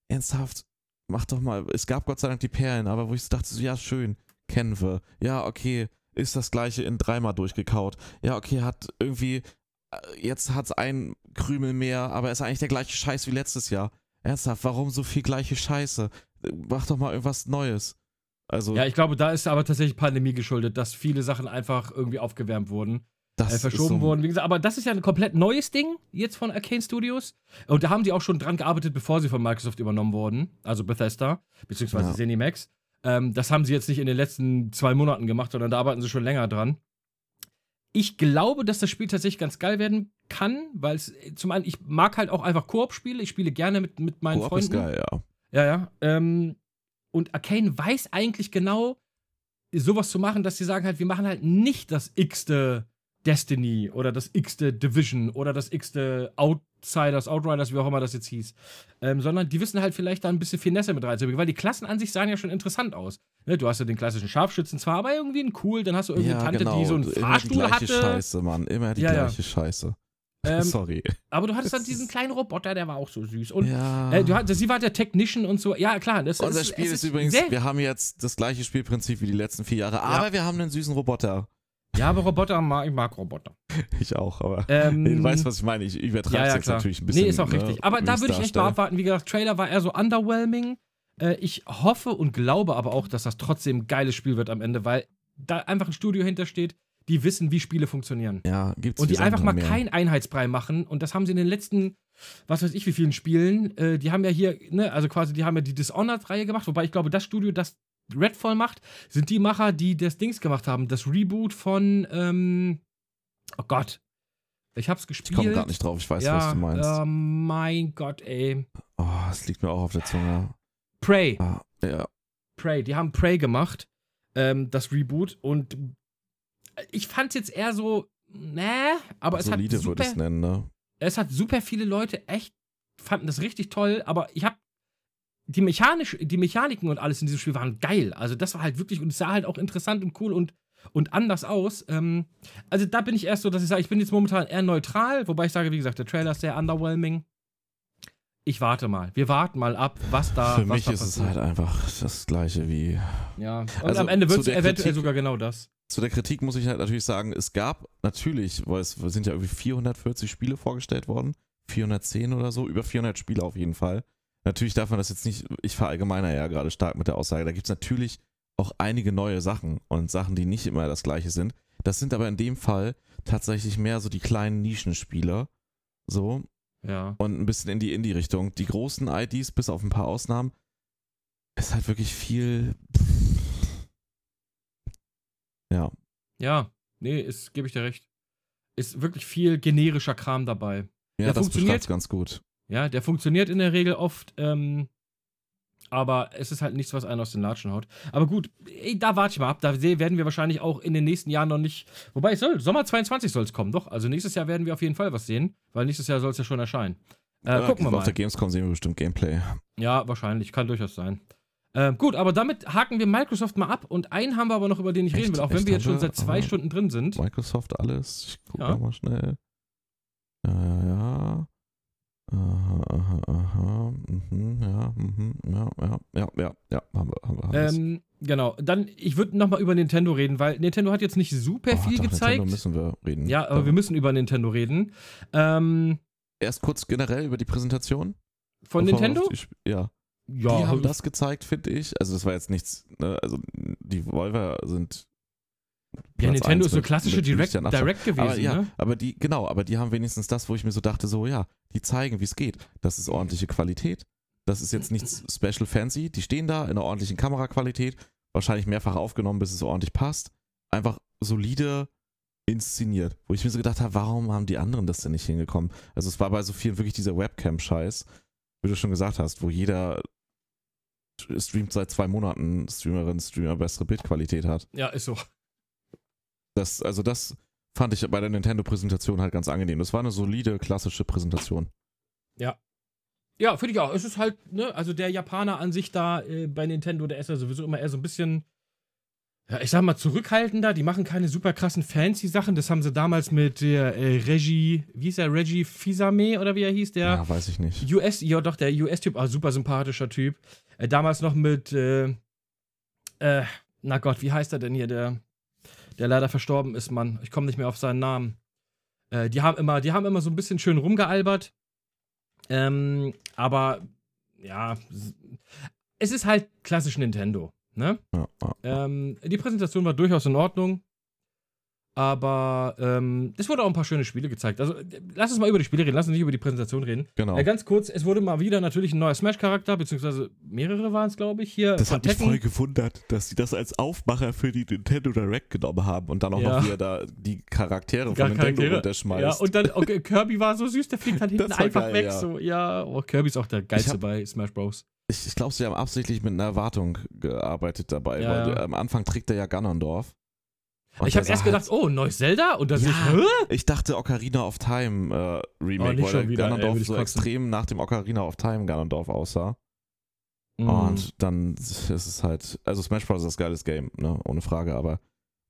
ernsthaft, mach doch mal. Es gab Gott sei Dank die Perlen, aber wo ich so dachte so, ja schön, kennen wir. Ja okay, ist das gleiche in dreimal durchgekaut. Ja okay, hat irgendwie äh, jetzt hat's ein Krümel mehr, aber ist eigentlich der gleiche Scheiß wie letztes Jahr. Ernsthaft, warum so viel gleiche Scheiße? Mach doch mal irgendwas Neues. Also Ja, ich glaube, da ist aber tatsächlich Pandemie geschuldet, dass viele Sachen einfach irgendwie aufgewärmt wurden, das äh, verschoben so, wurden. Wie gesagt, aber das ist ja ein komplett neues Ding jetzt von Arcane Studios. Und da haben die auch schon dran gearbeitet, bevor sie von Microsoft übernommen wurden. Also Bethesda, beziehungsweise Ja. ZeniMax. Ähm, das haben sie jetzt nicht in den letzten zwei Monaten gemacht, sondern da arbeiten sie schon länger dran. Ich glaube, dass das Spiel tatsächlich ganz geil werden kann, weil es zum einen, ich mag halt auch einfach Koop-Spiele. Ich spiele gerne mit, mit meinen Koop Freunden. ist geil, ja. Ja, ja. Ähm, und Arcane weiß eigentlich genau, sowas zu machen, dass sie sagen halt, wir machen halt nicht das x-te Destiny oder das x-te Division oder das x-te Outsiders, Outriders, wie auch immer das jetzt hieß. Ähm, sondern die wissen halt vielleicht da ein bisschen Finesse mit reinzubringen, weil die Klassen an sich sahen ja schon interessant aus. Ne, du hast ja den klassischen Scharfschützen zwar, aber irgendwie einen cool, dann hast du irgendwie eine Tante, die so einen Immer die Fahrstuhl gleiche hatte. Scheiße, Mann. Immer die Ja, ja. gleiche Scheiße. [LAUGHS] Ähm, Sorry. aber du hattest dann diesen kleinen Roboter, der war auch so süß. Und ja. äh, du hattest, sie war der Technician und so. Ja, klar. Das Unser ist, Spiel ist übrigens, wir haben jetzt das gleiche Spielprinzip wie die letzten vier Jahre, aber wir haben einen süßen Roboter. Ja, aber Roboter, mag- ich mag Roboter. [LAUGHS] Ich auch, aber Ähm, du weißt, was ich meine. Ich übertreibe ja, es ja, jetzt klar. natürlich ein bisschen. nee, ist auch ne, richtig. Aber da würde ich echt mal abwarten. Wie gesagt, Trailer war eher so underwhelming. Äh, ich hoffe und glaube aber auch, dass das trotzdem ein geiles Spiel wird am Ende, weil da einfach ein Studio hintersteht, die wissen, wie Spiele funktionieren. Ja, gibt's Und die einfach mal am Meer. kein Einheitsbrei machen. Und das haben sie in den letzten, was weiß ich, wie vielen Spielen. Äh, die haben ja hier, ne, also quasi, die haben ja die Dishonored-Reihe gemacht. Wobei ich glaube, das Studio, das Redfall macht, sind die Macher, die das Dings gemacht haben. Das Reboot von, ähm, oh Gott. Ich hab's Ich gespielt. komme gerade nicht drauf, ich weiß, ja, was du meinst. äh, mein Gott, ey. Oh, es liegt mir auch auf der Zunge. Prey. Ah, ja. Prey. Die haben Prey gemacht. Ähm, das Reboot. Und ich fand's jetzt eher so, ne, aber es hat Solide würde ich es nennen, ne? es hat super viele Leute echt fanden das richtig toll, aber ich habe die mechanisch die Mechaniken und alles in diesem Spiel waren geil. Also das war halt wirklich und es sah halt auch interessant und cool und und anders aus. Ähm, also da bin ich erst so, dass ich sage, ich bin jetzt momentan eher neutral, wobei ich sage, wie gesagt, der Trailer ist sehr underwhelming. Ich warte mal. Wir warten mal ab, was da Für was mich da ist es halt einfach das gleiche wie. Ja. Und Also, am Ende wird es eventuell Kritik- sogar genau das. Zu der Kritik muss ich halt natürlich sagen, es gab natürlich, weil es sind ja irgendwie 440 Spiele vorgestellt worden, 410 oder so, über 400 Spiele auf jeden Fall. Natürlich darf man das jetzt nicht, ich verallgemeiner ja gerade stark mit der Aussage, da gibt es natürlich auch einige neue Sachen und Sachen, die nicht immer das gleiche sind. Das sind aber in dem Fall tatsächlich mehr so die kleinen Nischenspiele. So, Ja. und ein bisschen in die Indie-Richtung. Die großen IDs, bis auf ein paar Ausnahmen, ist halt wirklich viel. [LAUGHS] Ja, Ja. Nee, ist gebe ich dir recht. Ist wirklich viel generischer Kram dabei. ja Der das funktioniert. ganz gut. Ja, der funktioniert in der Regel oft, ähm, aber es ist halt nichts, was einen aus den Latschen haut. Aber gut, ey, da warte ich mal ab. Da werden wir wahrscheinlich auch in den nächsten Jahren noch nicht. Wobei es soll, Sommer 22 soll es kommen, doch. Also nächstes Jahr werden wir auf jeden Fall was sehen, weil nächstes Jahr soll es ja schon erscheinen. Äh, Ja, gucken wir Auf mal. der Gamescom sehen wir bestimmt Gameplay. Ja, wahrscheinlich, kann durchaus sein. Äh, gut, aber damit haken wir Microsoft mal ab und einen haben wir aber noch, über den ich reden Echt? will, auch wenn wir jetzt schon seit zwei Ah. Stunden drin sind. Microsoft alles. Ich gucke Ja. mal schnell. Ja, ja, ja. Aha, aha, aha. Mhm, ja, mhm, ja, ja, ja, ja, ja, haben wir, haben wir. alles. Ähm, genau, dann, ich würde nochmal über Nintendo reden, weil Nintendo hat jetzt nicht super Oh, viel doch, gezeigt. Nintendo müssen wir reden. Ja, aber Da- wir müssen über Nintendo reden. Ähm, Erst kurz generell über die Präsentation. von bevor Nintendo? die Ja. Ja, die haben das gezeigt, finde ich. Also das war jetzt nichts, ne? also die Volver sind ja, Platz Nintendo eins ist so mit- klassische Direct. Direct gewesen, aber ja, ne? aber die, genau, aber die haben wenigstens das, wo ich mir so dachte, so, ja, die zeigen, wie es geht. Das ist ordentliche Qualität. Das ist jetzt nichts special fancy. Die stehen da in einer ordentlichen Kameraqualität, wahrscheinlich mehrfach aufgenommen, bis es ordentlich passt. Einfach solide inszeniert. Wo ich mir so gedacht habe, warum haben die anderen das denn nicht hingekommen? Also es war bei so vielen wirklich dieser Webcam-Scheiß, wie du schon gesagt hast, wo jeder streamt seit zwei Monaten, Streamerin, Streamer bessere Bildqualität hat. Ja, ist so. Das, also das fand ich bei der Nintendo-Präsentation halt ganz angenehm. Das war eine solide, klassische Präsentation. Ja, finde ich auch. Es ist halt, ne, also der Japaner an sich da äh, bei Nintendo, der ist ja sowieso immer eher so ein bisschen ja, ich sag mal, zurückhaltender. Die machen keine super krassen fancy Sachen. Das haben sie damals mit der äh, Regie, wie hieß der, Reggie Fils-Aimé oder wie er hieß, der Ja, weiß ich nicht. US, ja doch, der US-Typ, ah, super sympathischer Typ. Äh, damals noch mit, äh, äh, na Gott, wie heißt er denn hier, der, der leider verstorben ist, Mann. Ich komme nicht mehr auf seinen Namen. Äh, die haben immer, die haben immer so ein bisschen schön rumgealbert. Ähm, aber ja, es ist halt klassisch Nintendo, ne? Ja, ja. Ähm, die Präsentation war durchaus in Ordnung. Aber ähm, es wurde auch ein paar schöne Spiele gezeigt. Also, lass uns mal über die Spiele reden, lass uns nicht über die Präsentation reden. Genau. Äh, ganz kurz, es wurde mal wieder natürlich ein neuer Smash-Charakter, beziehungsweise mehrere waren es, glaube ich, hier. Das hat mich voll gewundert, dass sie das als Aufmacher für die Nintendo Direct genommen haben und dann auch Ja. noch wieder da die Charaktere Gar von Nintendo Charaktere. runterschmeißt. Ja, und dann, okay, [LAUGHS] Kirby war so süß, der fliegt dann hinten einfach geil, weg. ja. So, ja, oh, Kirby ist auch der geilste hab- bei Smash Bros. ich ich glaube, sie haben absichtlich mit einer Erwartung gearbeitet dabei, Ja, weil ja. am Anfang trägt er ja Ganondorf. Und ich habe erst gedacht, oh, neues Zelda? Und dann Ja. ich, hä? Ich dachte Ocarina of Time äh, Remake, Oh, weil wieder, ey, Ganondorf ich so kotzen. extrem nach dem Ocarina of Time Ganondorf aussah. Mhm. Und dann ist es halt, also Smash Bros. ist ein geiles Game, ne, ohne Frage, aber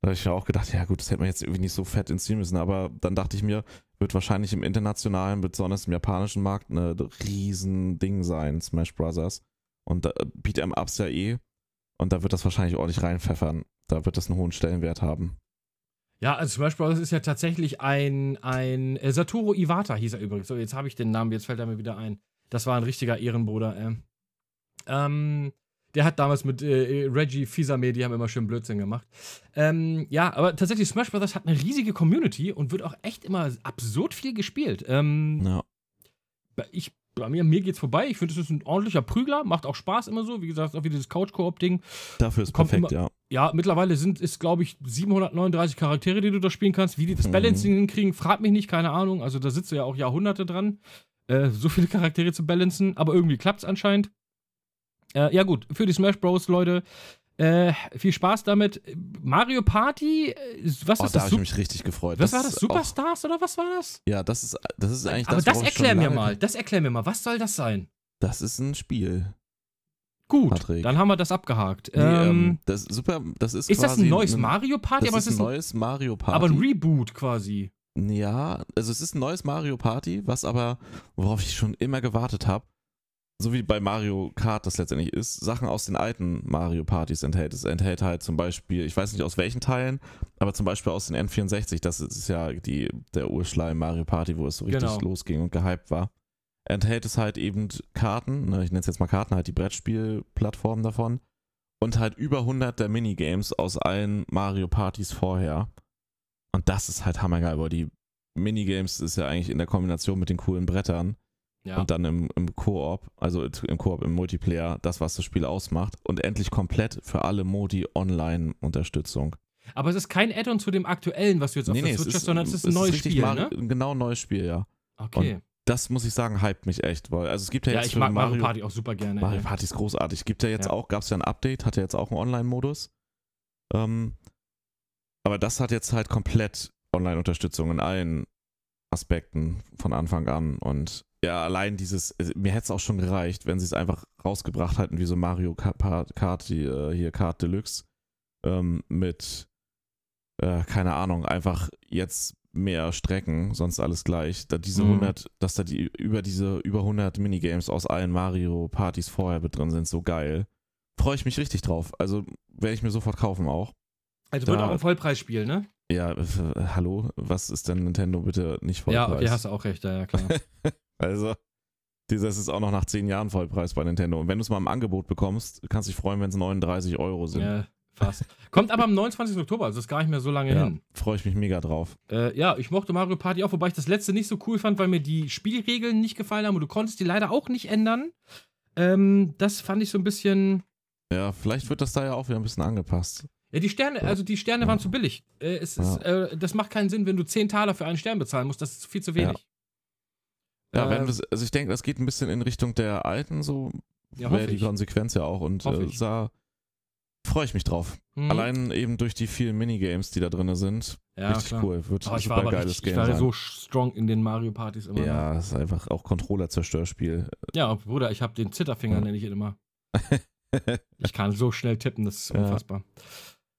da habe ich ja auch gedacht, ja gut, das hätte man jetzt irgendwie nicht so fett inszenieren müssen, aber dann dachte ich mir, wird wahrscheinlich im internationalen, besonders im japanischen Markt, ein riesen Ding sein, Smash Bros. Und da Beat'em Ups ja eh und da wird das wahrscheinlich ordentlich reinpfeffern. Da wird das einen hohen Stellenwert haben. Ja, also Smash Bros. ist ja tatsächlich ein, ein äh, Satoru Iwata hieß er übrigens. So, jetzt habe ich den Namen, jetzt fällt er mir wieder ein. Das war ein richtiger Ehrenbruder. Ähm, ähm, der hat damals mit äh, Reggie Fils-Aimé, die haben immer schön Blödsinn gemacht. Ähm, ja, aber tatsächlich Smash Bros. hat eine riesige Community und wird auch echt immer absurd viel gespielt. Ähm, Ja. ich, bei mir, mir geht's vorbei. Ich finde, es ist ein ordentlicher Prügler, macht auch Spaß immer so. Wie gesagt, auch wieder das Couch-Koop-Ding. Dafür ist Kommt perfekt, immer- ja. Ja, mittlerweile sind es, glaube ich, 739 Charaktere, die du da spielen kannst. Wie die das Mhm. Balancing hinkriegen, frag mich nicht, keine Ahnung. Also da sitzt du ja auch Jahrhunderte dran, äh, so viele Charaktere zu balancen. Aber irgendwie klappt's anscheinend. Äh, ja gut, für die Smash Bros. Leute, äh, viel Spaß damit. Mario Party, äh, was Oh, ist da das? habe ich mich richtig gefreut. was war das? ist auch- Superstars oder was war das? Ja, das ist, das ist eigentlich Aber das, das, ich schon erklär mir mal, das erklär mir mal. Was soll das sein? Das ist ein Spiel. Gut, Patrick. dann haben wir das abgehakt. Nee, ähm, ähm, das ist super, das ist ist das ein neues Mario Party? Das Aber ist es ist ein ein, neues Mario Party. aber ein Reboot quasi. Ja, also es ist ein neues Mario Party, was aber, worauf ich schon immer gewartet habe, so wie bei Mario Kart das letztendlich ist, Sachen aus den alten Mario Partys enthält. Es enthält halt zum Beispiel, ich weiß nicht aus welchen Teilen, aber zum Beispiel aus den N64, das ist ja die, der Urschleim Mario Party, wo es so richtig Genau. losging und gehypt war. Enthält es halt eben Karten, ne, ich nenne es jetzt mal Karten, halt die Brettspielplattformen davon und halt über 100 der Minigames aus allen Mario Partys vorher. Und das ist halt hammergeil, weil die Minigames ist ja eigentlich in der Kombination mit den coolen Brettern Ja. und dann im, im Koop, also im Koop, im Multiplayer, das, was das Spiel ausmacht. Und endlich komplett für alle Modi Online-Unterstützung. Aber es ist kein Add-on zu dem aktuellen, was du jetzt auf der Switch hast, sondern es ist ein neues richtig Spiel, ne? Genau, ein neues Spiel, ja. Okay. Das muss ich sagen, hypt mich echt, weil, also es gibt ja, Ja, jetzt ich für mag Mario, Mario Party auch super gerne. Mario. Party ist großartig. Gibt ja jetzt Ja. auch, gab es ja ein Update, hat ja jetzt auch einen Online-Modus. Ähm, aber das hat jetzt halt komplett Online-Unterstützung in allen Aspekten von Anfang an. Und ja, allein dieses, mir hätte es auch schon gereicht, wenn sie es einfach rausgebracht hätten, wie so Mario Kart, die, äh, hier Kart Deluxe, ähm, mit, äh, keine Ahnung, einfach jetzt mehr Strecken, sonst alles gleich. Da diese Mhm. 100, dass da die über diese über 100 Minigames aus allen Mario Partys vorher mit drin sind, so geil. Freue ich mich richtig drauf. Also werde ich mir sofort kaufen auch. Also wird auch ein Vollpreisspiel, ne? Ja, äh, hallo, was ist denn Nintendo bitte nicht Vollpreis? Ja, okay, hast du auch recht, ja, ja klar. [LAUGHS] Also, dieses ist auch noch nach 10 Jahren Vollpreis bei Nintendo. Und wenn du es mal im Angebot bekommst, kannst du dich freuen, wenn es 39 Euro sind. ja, fast. Kommt aber am 29. Oktober, also ist gar nicht mehr so lange Ja, hin. freue ich mich mega drauf. Äh, ja, ich mochte Mario Party auch, wobei ich das letzte nicht so cool fand, weil mir die Spielregeln nicht gefallen haben und du konntest die leider auch nicht ändern. Ähm, das fand ich so ein bisschen. Ja, vielleicht wird das da ja auch wieder ein bisschen angepasst. Ja, die Sterne, also die Sterne waren zu billig. Äh, es ist, äh, das macht keinen Sinn, wenn du 10 Taler für einen Stern bezahlen musst. Das ist viel zu wenig. Ja, Äh, wenn das, also ich denke, das geht ein bisschen in Richtung der alten, so Ja, wäre die ich. Konsequenz ja auch. Und äh, ich. da freue ich mich drauf. Mhm. Allein eben durch die vielen Minigames, die da drin sind. ja, richtig klar. cool. Wird Oh, ich war super aber geiles richtig, ich Game war sein. so strong in den Mario Partys immer. ne? ja, es ist einfach auch Controller-Zerstörspiel. Ja, Bruder, ich habe den Zitterfinger, Ja. nenne ich ihn immer. [LAUGHS] Ich kann so schnell tippen, das ist unfassbar.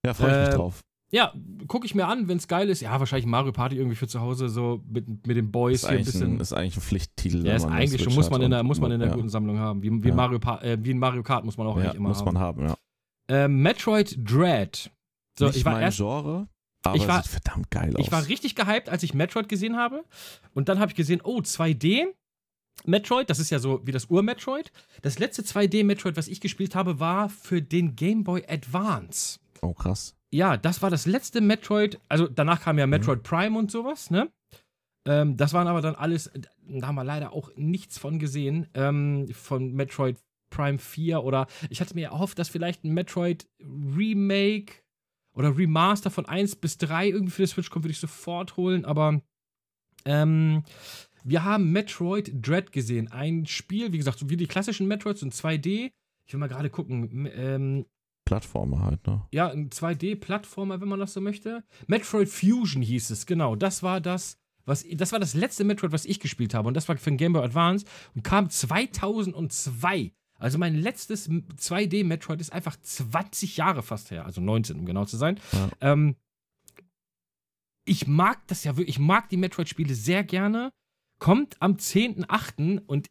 Ja, freue ich mich Äh, drauf. Ja, gucke ich mir an, wenn es geil ist. Ja, wahrscheinlich Mario Party irgendwie für zu Hause, so mit, mit den Boys Ist hier ein eigentlich, bisschen. ein, ist eigentlich ein Pflichttitel. ja, ist eigentlich schon, muss man in der, muss man in der ja. guten Sammlung haben. Wie, wie, Ja. Mario Pa- äh, wie ein Mario Kart muss man auch Ja, eigentlich immer muss haben. man haben, ja. Ähm, Metroid Dread. So, Nicht ich war mein erst, Genre, aber ich war- sieht verdammt geil aus. ich war richtig gehypt, als ich Metroid gesehen habe. Und dann habe ich gesehen, oh, 2D. Metroid, das ist ja so wie das Ur-Metroid. Das letzte 2D-Metroid, was ich gespielt habe, war für den Game Boy Advance. oh, krass. Ja, das war das letzte Metroid. Also danach kam Mhm. ja Metroid Prime und sowas, ne? Ähm, das waren aber dann alles, da haben wir leider auch nichts von gesehen, ähm, von Metroid Prime 4 oder ich hatte mir erhofft, dass vielleicht ein Metroid Remake oder Remaster von 1 bis 3 irgendwie für die Switch kommt, würde ich sofort holen, aber ähm, wir haben Metroid Dread gesehen. Ein Spiel, wie gesagt, so wie die klassischen Metroids in 2D. Ich will mal gerade gucken. Ähm, Plattformer halt, ne? ja, ein 2D-Plattformer, wenn man das so möchte. Metroid Fusion hieß es, genau. Das war das, was das war das letzte Metroid, was ich gespielt habe. Und das war für den Game Boy Advance und kam 2002. Also mein letztes 2D-Metroid ist einfach 20 Jahre fast her, also 19, um genau zu sein. Ja. Ähm, ich mag das ja wirklich, ich mag die Metroid-Spiele sehr gerne. Kommt am 10.8. und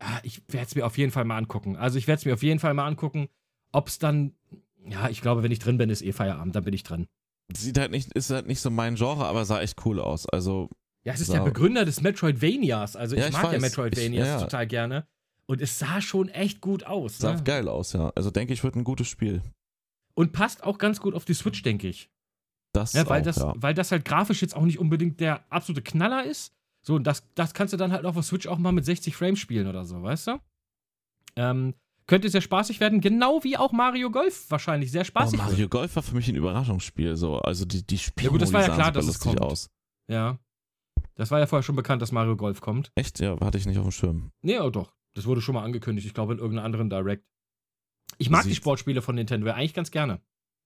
ah, ich werde es mir auf jeden Fall mal angucken. Also ich werde es mir auf jeden Fall mal angucken, ob es dann, ja, ich glaube, wenn ich drin bin, ist eh Feierabend, dann bin ich drin. Sieht halt nicht, ist halt nicht so mein Genre, aber sah echt cool aus. Also, Ja, es ist der Begründer des Metroidvanias. Also Ja, ich ich mag ja weiß. Metroidvanias Ich- ja, ja. total gerne. Und es sah schon echt gut aus. sah Ne? geil aus, ja. Also denke ich, wird ein gutes Spiel. Und passt auch ganz gut auf die Switch, denke ich. Das Ja, weil, auch, das, ja. weil das halt grafisch jetzt auch nicht unbedingt der absolute Knaller ist. So, und das, das kannst du dann halt auf der Switch auch mal mit 60 Frames spielen oder so, weißt du? Ähm, könnte sehr spaßig werden, genau wie auch Mario Golf wahrscheinlich sehr Oh, spaßig wird. Mario Golf war für mich ein Überraschungsspiel. So. Also die, die Spiele gut, das war ja klar, dass es kommt. aus. Ja. Das war ja vorher schon bekannt, dass Mario Golf kommt. Echt? Ja, hatte ich nicht auf dem Schirm. Nee, oh doch. Das wurde schon mal angekündigt. Ich glaube, in irgendeinem anderen Direct. Ich mag die Sieht- Sportspiele von Nintendo ja eigentlich ganz gerne.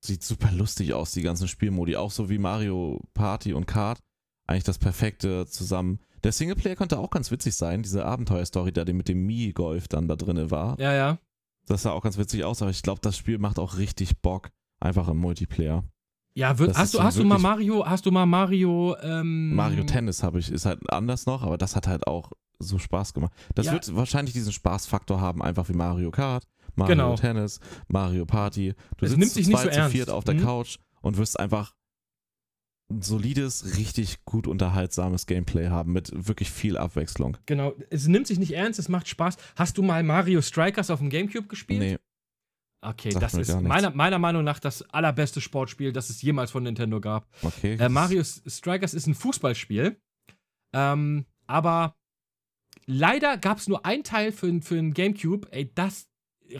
Sieht super lustig aus, die ganzen Spielmodi. Auch so wie Mario Party und Kart. Eigentlich das perfekte zusammen. Der Singleplayer könnte auch ganz witzig sein. Diese Abenteuerstory, da die mit dem Mii-Golf dann da drin war. Ja, ja. Das sah auch ganz witzig aus, aber ich glaube, das Spiel macht auch richtig Bock. Einfach im Multiplayer. Ja, wird, hast du, hast du mal Mario, hast du mal Mario, ähm, Mario Tennis habe ich, ist halt anders noch, aber das hat halt auch so Spaß gemacht. Das Ja. wird wahrscheinlich diesen Spaßfaktor haben, einfach wie Mario Kart, Mario Genau. Tennis, Mario Party. Du Es sitzt nimmt sich zu nicht zweit, so zu viert auf der Mhm. Couch und wirst einfach ein solides, richtig gut unterhaltsames Gameplay haben mit wirklich viel Abwechslung. Genau, es nimmt sich nicht ernst, es macht Spaß. Hast du mal Mario Strikers auf dem Gamecube gespielt? Nee, Okay, Sagt das ist meiner, meiner Meinung nach das allerbeste Sportspiel, das es jemals von Nintendo gab. okay. Äh, Mario Strikers ist ein Fußballspiel, ähm, aber leider gab es nur einen Teil für, für den Gamecube. Ey, das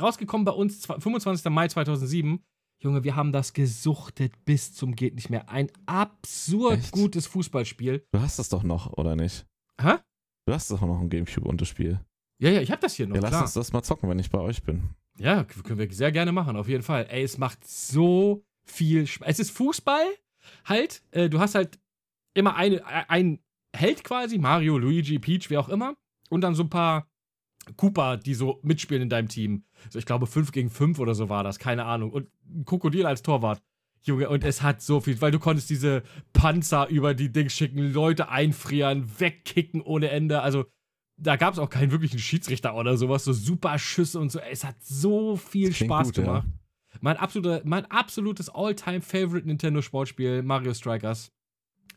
rausgekommen bei uns zwa- 25. Mai 2007. Junge, wir haben das gesuchtet bis zum geht nicht mehr. Ein absurd Echt? gutes Fußballspiel. Du hast das doch noch, oder nicht? Hä? Du hast doch noch ein Gamecube und das Spiel. Ja, ja, ich hab das hier noch. ja, lass klar. uns das mal zocken, wenn ich bei euch bin. Ja, können wir sehr gerne machen, auf jeden Fall. Ey, es macht so viel Spaß. Es ist Fußball, halt. Äh, du hast halt immer eine, äh, ein Held quasi, Mario, Luigi, Peach, wer auch immer. Und dann so ein paar Koopa, die so mitspielen in deinem Team. So, ich glaube, 5 gegen 5 oder so war das, keine Ahnung. Und ein Krokodil als Torwart. Junge, und es hat so viel, weil du konntest diese Panzer über die Dings schicken, Leute einfrieren, wegkicken ohne Ende. Also, da gab es auch keinen wirklichen Schiedsrichter oder sowas, so super Schüsse und so. Es hat so viel Spaß gut, ja. gemacht. Mein, absoluter, mein absolutes All-Time-Favorite Nintendo-Sportspiel, Mario Strikers.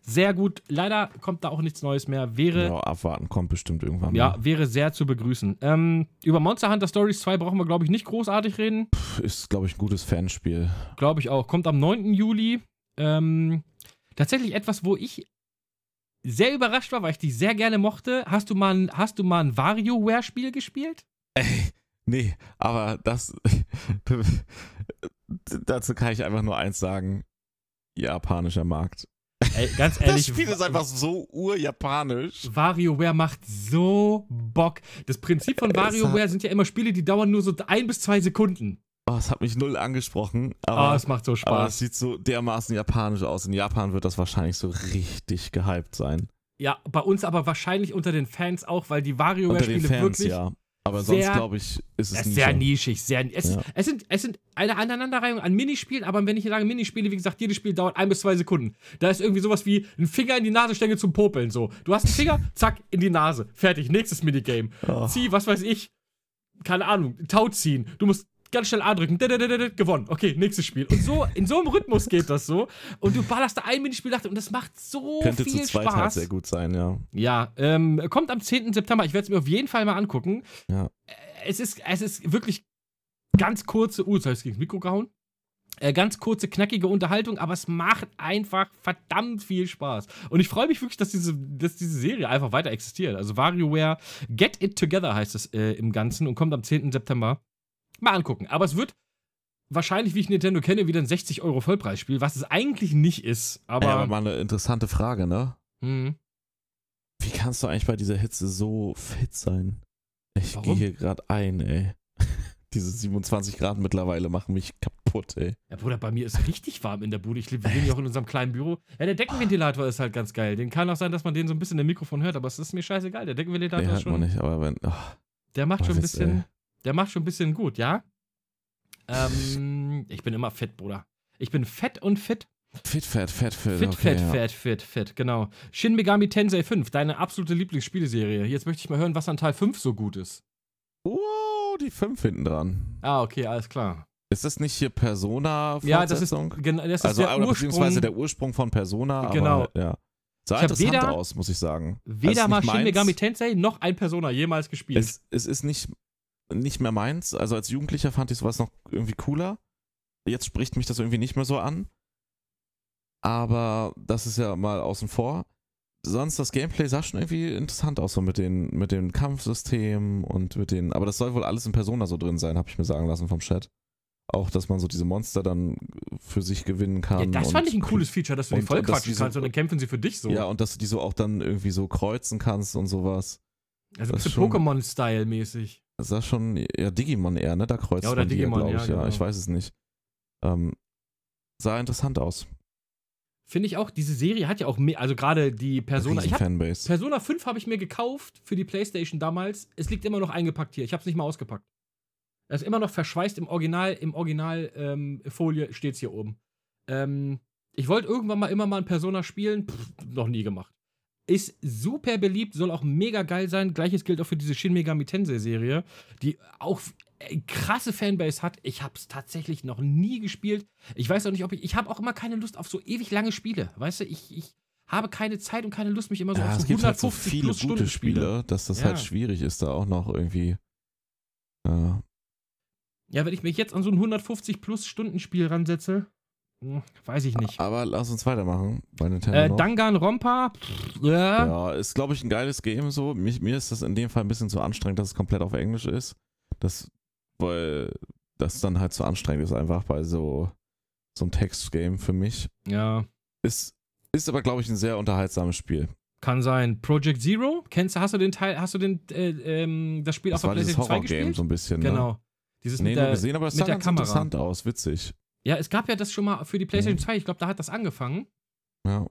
Sehr gut. Leider kommt da auch nichts Neues mehr. Wäre, Ja, abwarten, kommt bestimmt irgendwann. ja, mal. wäre sehr zu begrüßen. Ähm, über Monster Hunter Stories 2 brauchen wir, glaube ich, nicht großartig reden. Ist, glaube ich, ein gutes Fanspiel. Glaube ich auch. Kommt am 9. Juli. Ähm, tatsächlich etwas, wo ich sehr überrascht war, weil ich die sehr gerne mochte. Hast du mal ein, hast du mal ein WarioWare-Spiel gespielt? Ey, nee, aber das. [LAUGHS] dazu kann ich einfach nur eins sagen: japanischer Markt. Ey, ganz Das ehrlich. Spiel ist einfach so urjapanisch. WarioWare macht so Bock. Das Prinzip von Es WarioWare sind ja immer Spiele, die dauern nur so ein bis zwei Sekunden. Oh, es hat mich null angesprochen, Oh, aber, es macht so aber es Spaß. sieht so dermaßen japanisch aus. In Japan wird das wahrscheinlich so richtig gehypt sein. Ja, bei uns aber wahrscheinlich unter den Fans auch, weil die WarioWare-Spiele wirklich. ja. Aber sehr- sonst, glaube ich, ist es sehr nischig, sehr. Es, Ja. es, sind, es sind eine Aneinanderreihung an Minispielen, aber wenn ich sage Minispiele, wie gesagt, jedes Spiel dauert ein bis zwei Sekunden. Da ist irgendwie sowas wie ein Finger in die Nasenstänge zum Popeln. So. Du hast einen Finger, zack, in die Nase. Fertig, nächstes Minigame. Oh. Zieh, was weiß ich, keine Ahnung, Tau ziehen. Du musst ganz schnell A drücken. Gewonnen. Okay, nächstes Spiel. Und so, in so einem Rhythmus geht das so. Und du ballerst da ein Minispiel nach und das macht so Könnte viel zu zweit halt Spaß. sehr gut sein, ja. Ja, ähm, kommt am 10. September. Ich werde es mir auf jeden Fall mal angucken. Ja. Äh, Es ist, es ist wirklich ganz kurze, uh, jetzt hab ich's gegen das Mikro gehauen. Äh, ganz kurze, knackige Unterhaltung, aber es macht einfach verdammt viel Spaß. Und ich freue mich wirklich, dass diese, dass diese Serie einfach weiter existiert. Also WarioWare Get It Together heißt es äh, im Ganzen und kommt am 10. September. Mal angucken. Aber es wird wahrscheinlich, wie ich Nintendo kenne, wieder ein 60 Euro Vollpreisspiel, was es eigentlich nicht ist. Aber, Aber, aber mal eine interessante Frage, ne? hm, Wie kannst du eigentlich bei dieser Hitze so fit sein? Ich Warum? gehe hier gerade ein, ey. [LAUGHS] Diese 27 Grad mittlerweile machen mich kaputt, ey. Ja, Bruder, bei mir ist richtig warm in der Bude. Ich lebe wir leben ja auch in unserem kleinen Büro. Ja, der Deckenventilator ist halt ganz geil. Den kann auch sein, dass man den so ein bisschen im Mikrofon hört, aber es ist mir scheißegal. Der Deckenventilator Nee, ist hört man schon. nicht, aber wenn. ach, Der macht Oh, schon ein bisschen. ey. Der macht schon ein bisschen gut, ja? Ähm, ich bin immer fett, Bruder. Ich bin fett und fit. fit, fett, fett, fit. Fit, okay, fett, ja. fett, fit, fit, genau. Shin Megami Tensei 5, deine absolute Lieblingsspieleserie. Jetzt möchte ich mal hören, was an Teil 5 so gut ist. Oh, die 5 hinten dran. Ah, okay, alles klar. Ist das nicht hier Persona-Fortsetzung? Ja, das ist, gen- das ist also, der Ursprung. beziehungsweise der Ursprung von Persona. Genau. Aber, ja. Sah Ich interessant weder- aus, muss ich sagen. Weder Also mal Shin. Megami Tensei noch ein Persona jemals gespielt. Es, es ist nicht, nicht mehr meins. Also als Jugendlicher fand ich sowas noch irgendwie cooler. Jetzt spricht mich das irgendwie nicht mehr so an. Aber das ist ja mal außen vor. Sonst das Gameplay sah schon irgendwie interessant aus, so mit den, mit den Kampfsystemen und mit den. Aber das soll wohl alles in Persona so drin sein, habe ich mir sagen lassen vom Chat. Auch, dass man so diese Monster dann für sich gewinnen kann. Ja, das und fand ich ein cooles Feature, dass du die voll quatschen die so- kannst und dann kämpfen sie für dich so. Ja, und dass du die so auch dann irgendwie so kreuzen kannst und sowas. also ein bisschen Pokémon-Style mäßig. Das sah schon, ja, Digimon eher, ne? Da kreuzt Ja, oder man die Digimon, glaube ja, ich, ja. genau. Ich weiß es nicht. Ähm, sah interessant aus. Finde ich auch, diese Serie hat ja auch mehr, also gerade die Persona. Ich hab. Persona 5 habe ich mir gekauft für die Playstation damals. Es liegt immer noch eingepackt hier. Ich habe es nicht mal ausgepackt. Es ist immer noch verschweißt im Original, im Original ähm, Folie steht es hier oben. Ähm, ich wollte irgendwann mal immer mal ein Persona spielen, Pff, noch nie gemacht. Ist super beliebt, soll auch mega geil sein. Gleiches gilt auch für diese Shin Megami Tensei Serie, die auch äh, krasse Fanbase hat. Ich habe es tatsächlich noch nie gespielt. Ich weiß auch nicht, ob ich. Ich habe auch immer keine Lust auf so ewig lange Spiele. Weißt du, ich, ich habe keine Zeit und keine Lust, mich immer so ja, auf es so gibt halt so 150 viele plus gute Stunden Spiele. Spiele, dass das Ja. halt schwierig ist, da auch noch irgendwie. Äh, Ja, wenn ich mich jetzt an so ein 150 plus Stunden Spiel ransetze, weiß ich nicht. aber lass uns weitermachen bei Nintendo. Äh. Danganronpa, pff, ja. Ja, ist, glaube ich, ein geiles Game so. Mich, mir ist das in dem Fall ein bisschen zu anstrengend, dass es komplett auf Englisch ist. Das, weil das dann halt zu anstrengend ist, einfach bei so, so einem Textgame für mich. ja. Ist, ist aber, glaube ich, ein sehr unterhaltsames Spiel. Kann sein. Project Zero? Kennst du, hast du den Teil, hast du den, äh, ähm, das Spiel Das auf der PlayStation 2 Horror-Game gespielt? so ein bisschen. Ne? Genau. Dieses Nee, mit nur der, gesehen, aber das sah ganz Kamera. interessant aus, witzig. Ja, es gab ja das schon mal für die PlayStation Mhm. 2, ich glaube, da hat das angefangen. Ja.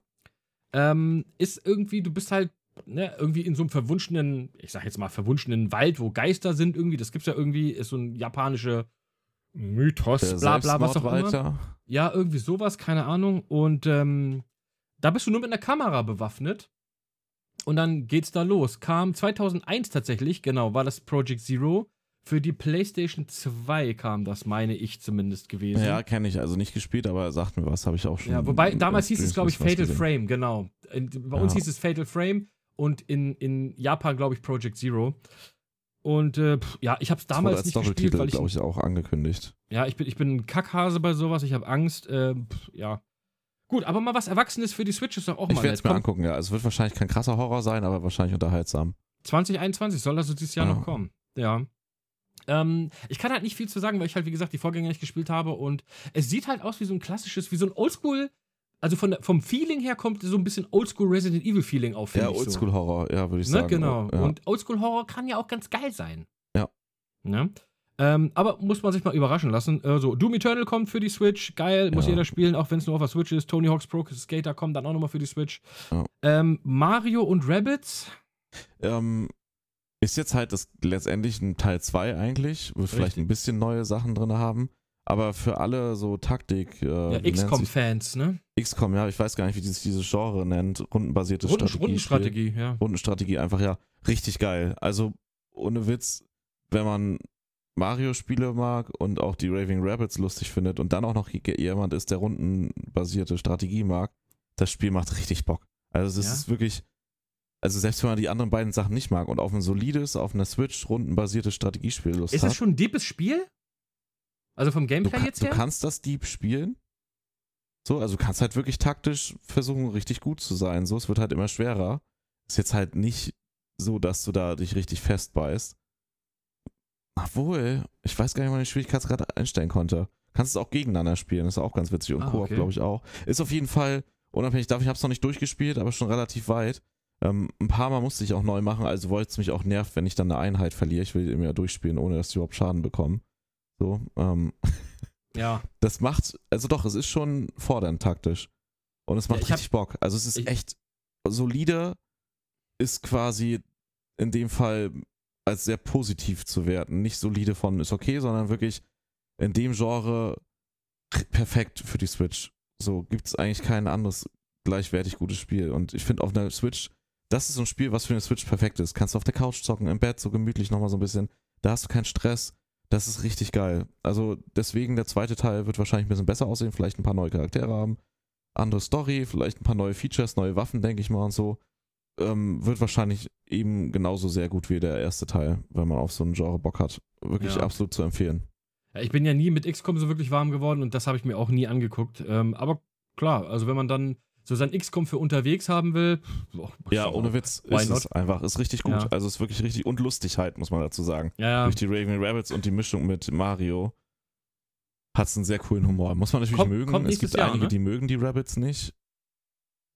Ähm, ist irgendwie, du bist halt ne, irgendwie in so einem verwunschenen, ich sag jetzt mal verwunschenen Wald, wo Geister sind irgendwie, das gibt's ja irgendwie, ist so ein japanische Mythos, Der bla bla, was auch immer. Ja, irgendwie sowas, keine Ahnung. Und ähm, da bist du nur mit einer Kamera bewaffnet. Und dann geht's da los. Kam 2001 tatsächlich, genau, war das Project Zero. Für die PlayStation 2 kam das, meine ich zumindest gewesen. Ja, kenne ich. Also nicht gespielt, aber sagt mir was, habe ich auch schon. Ja, wobei, damals hieß es, glaube ich, Fatal gesehen. Frame, genau. In, bei uns Ja. hieß es Fatal Frame und in, in Japan, glaube ich, Project Zero. Und äh, pff, ja, ich habe es Das damals als nicht gespielt, weil ich, glaube ich, auch angekündigt. ja, ich bin, ich bin ein Kackhase bei sowas, ich habe Angst. Äh, pff, ja. Gut, aber mal was Erwachsenes für die Switch ist doch auch Ich mal werde es mir angucken, ja. Es wird wahrscheinlich kein krasser Horror sein, aber wahrscheinlich unterhaltsam. 2021 soll also dieses Jahr Ja. noch kommen. Ja. Ähm, ich kann halt nicht viel zu sagen, weil ich halt, wie gesagt, die Vorgänger nicht gespielt habe und es sieht halt aus wie so ein klassisches, wie so ein Oldschool, also von vom Feeling her kommt so ein bisschen Oldschool Resident Evil Feeling auf. Ja, ich so. Oldschool-Horror, ja, würde ich Ne, sagen. genau. Ja. Und Oldschool-Horror kann ja auch ganz geil sein. Ja. Ne? Ähm, aber muss man sich mal überraschen lassen. Äh, so, Doom Eternal kommt für die Switch. Geil, muss Ja. jeder spielen, auch wenn es nur auf der Switch ist. Tony Hawk's Pro Skater kommt dann auch nochmal für die Switch. Ja. Ähm, Mario und Rabbits. ähm, Ist jetzt halt das letztendlich ein Teil 2 eigentlich, wird vielleicht Richtig. ein bisschen neue Sachen drin haben. Aber für alle so Taktik, äh, Ja, sich- XCOM-Fans, ne? XCOM, ja, ich weiß gar nicht, wie dieses, dieses Genre nennt, rundenbasiertes Runden, Strategie. Rundenstrategie, ja. Rundenstrategie einfach ja richtig geil. Also ohne Witz, wenn man Mario-Spiele mag und auch die Raving Rabbits lustig findet und dann auch noch jemand ist, der rundenbasierte Strategie mag, das Spiel macht richtig Bock. Also es Ja? ist wirklich, also selbst wenn man die anderen beiden Sachen nicht mag und auf ein solides, auf einer Switch rundenbasiertes Strategiespiel Lust Ist hat, das schon ein deepes Spiel? Also vom du, Gameplay kann, jetzt du her? kannst das Deep spielen. So, also du kannst halt wirklich taktisch versuchen, richtig gut zu sein. So, es wird halt immer schwerer. Ist jetzt halt nicht so, dass du da dich richtig festbeißt. Obwohl, ich weiß gar nicht, wie man den Schwierigkeitsgrad einstellen konnte. Kannst es auch gegeneinander spielen, ist auch ganz witzig. Und Ah, Koop, okay. glaube ich, auch. Ist auf jeden Fall unabhängig davon, ich habe es noch nicht durchgespielt, aber schon relativ weit. Ähm, ein paar Mal musste ich auch neu machen, also wollte es mich auch nervt, wenn ich dann eine Einheit verliere. Ich will eben ja durchspielen, ohne dass die überhaupt Schaden bekommen. So, ähm, [LAUGHS] Ja. das macht, also doch, es ist schon fordernd taktisch. Und es macht Ja, ich hab- richtig Bock. Also es ist ich- echt solide, ist quasi in dem Fall als sehr positiv zu werten. Nicht solide von ist okay, sondern wirklich in dem Genre perfekt für die Switch. So gibt es eigentlich kein anderes gleichwertig gutes Spiel. Und ich finde auf einer Switch, das ist so ein Spiel, was für eine Switch perfekt ist. Kannst du auf der Couch zocken, im Bett so gemütlich nochmal so ein bisschen. Da hast du keinen Stress. Das ist richtig geil. Also deswegen der zweite Teil wird wahrscheinlich ein bisschen besser aussehen, vielleicht ein paar neue Charaktere haben, andere Story, vielleicht ein paar neue Features, neue Waffen, denke ich mal und so. Ähm, wird wahrscheinlich eben genauso sehr gut wie der erste Teil, wenn man auf so ein Genre Bock hat. Wirklich Ja. absolut zu empfehlen. Ja, Ich bin ja nie mit XCOM so wirklich warm geworden und das habe ich mir auch nie angeguckt. Ähm, aber klar, also wenn man dann so sein XCOM für unterwegs haben will, boah, Ja, schon ohne. Witz ist es einfach. Ist richtig gut. Ja. Also ist wirklich richtig und lustig halt, muss man dazu sagen. Ja. Durch die Raving Rabbits und die Mischung mit Mario hat es einen sehr coolen Humor. Muss man natürlich Kommt- mögen. es gibt Jahr, einige, ne? die mögen die Rabbits nicht.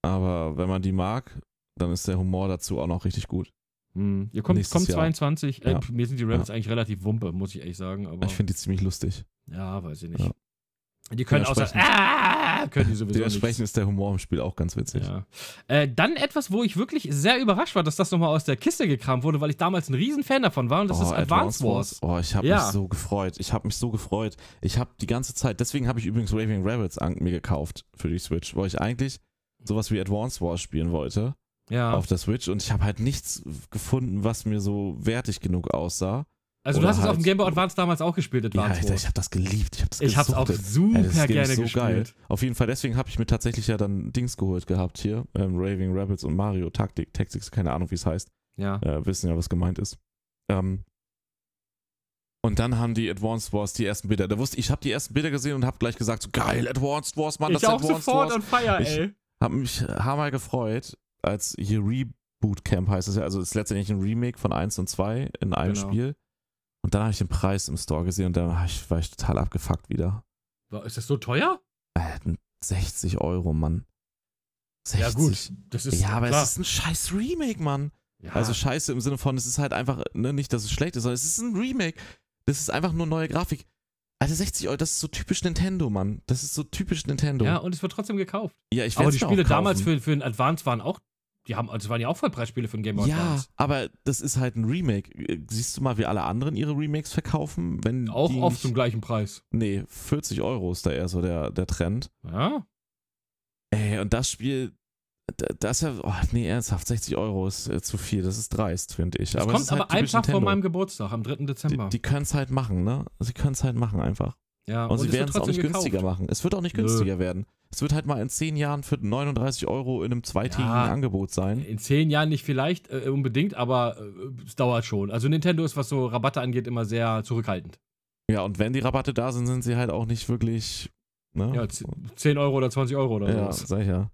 Aber wenn man die mag, dann ist der Humor dazu auch noch richtig gut. Hm. Ihr kommt, kommt Jahr. 22. Äh, Ja. Mir sind die Rabbits eigentlich relativ wumpe, muss ich ehrlich sagen. Aber Ich finde die ziemlich lustig. ja, weiß ich nicht. Die können außer. Ah, können die sowieso Dementsprechend nicht. ist der Humor im Spiel auch ganz witzig. Ja. Äh, dann etwas, wo ich wirklich sehr überrascht war, dass das nochmal aus der Kiste gekramt wurde, weil ich damals ein Riesenfan davon war und das ist Advance Wars. Oh, ich habe Ja. mich so gefreut. Ich habe mich so gefreut. Ich habe die ganze Zeit, deswegen habe ich übrigens Raving Rabbits an, mir gekauft für die Switch, weil ich eigentlich sowas wie Advance Wars spielen wollte Ja. auf der Switch und ich habe halt nichts gefunden, was mir so wertig genug aussah. Also du oder hast es auf halt- dem Game Boy Advance damals auch gespielt, Ja, Advance Alter, Wars. ich habe das geliebt. Ich habe das Ich hab's auch gesuchtet. super Ey, das gerne ist so gespielt. geil. Auf jeden Fall, deswegen habe ich mir tatsächlich ja dann Dings geholt gehabt hier. Ähm, Raving Rabbits und Mario Taktik, Tactics, keine Ahnung, wie es heißt. Ja. äh, wissen ja, was gemeint ist. Ähm, und dann haben die Advanced Wars die ersten Bilder. Da wusste ich, ich habe die ersten Bilder gesehen und habe gleich gesagt, so geil, Advanced Wars, Mann, das ich ist auch Advanced sofort Wars. on fire, Ich- ey. Hab mich hammer gefreut, als hier Reboot Camp heißt es ja, also es ist letztendlich ein Remake von 1 und 2 in einem Genau. Spiel. Und dann habe ich den Preis im Store gesehen und da war ich, war ich total abgefuckt wieder. Ist das so teuer? Äh, 60 Euro, Mann. 60. Ja, gut. Das ist Ja, aber klar. es ist ein scheiß Remake, Mann. ja. Also scheiße im Sinne von, es ist halt einfach, ne, nicht, dass es schlecht ist, sondern es ist ein Remake. Das ist einfach nur neue Grafik. Alter, 60 Euro, das ist so typisch Nintendo, Mann. Das ist so typisch Nintendo. ja, und es wird trotzdem gekauft. ja ich Aber die Spiele damals für, für den Advance waren auch, die haben, das waren ja auch Vollpreisspiele für den Game Boy Ja, Advance. aber das ist halt ein Remake. Siehst du mal, wie alle anderen ihre Remakes verkaufen? Wenn Auch oft nicht, zum gleichen Preis. Nee, 40 Euro ist da eher so der, der Trend. Ja. Ey, und das Spiel, da- das ist ja, oh, nee, ernsthaft, 60 Euro ist äh, zu viel. Das ist dreist, finde ich. Das aber es kommt halt aber einen typisch Tag vor meinem Geburtstag, am 3. Dezember. Die, die können es halt machen, ne? Sie können es halt machen einfach. ja, Und, sie es wird werden es auch nicht günstiger gekauft. machen. Es wird auch nicht Nö. günstiger werden. Es wird halt mal in 10 Jahren für 39 Euro in einem zweitägigen Ja. Angebot sein. In zehn Jahren nicht vielleicht äh, unbedingt, aber äh, es dauert schon. Also Nintendo ist, was so Rabatte angeht, immer sehr zurückhaltend. Ja, und wenn die Rabatte da sind, sind sie halt auch nicht wirklich. Ne? Ja, z- 10 Euro oder 20 Euro oder ja, sowas. sag ich ja.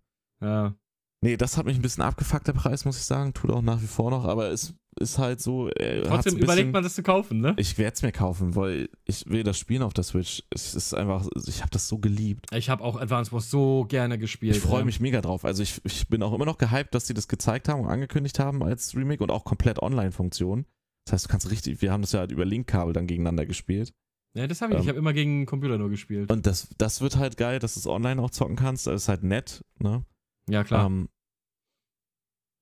Nee, das hat mich ein bisschen abgefuckt, der Preis, muss ich sagen. Tut auch nach wie vor noch, aber es ist halt so. Trotzdem überlegt bisschen- man das zu kaufen, ne? Ich werde es mir kaufen, weil ich will das spielen auf der Switch. Es ist einfach, ich habe das so geliebt. Ich habe auch Advance Wars so gerne gespielt. Ich freue ja. mich mega drauf. Also ich, ich bin auch immer noch gehypt, dass sie das gezeigt haben und angekündigt haben als Remake und auch komplett Online-Funktion. Das heißt, du kannst richtig, wir haben das ja halt über Linkkabel dann gegeneinander gespielt. Ja, das habe ich. ich Ähm, habe immer gegen Computer nur gespielt. Und das, das wird halt geil, dass du es online auch zocken kannst. Das ist halt nett, ne? Ja, klar. Ähm,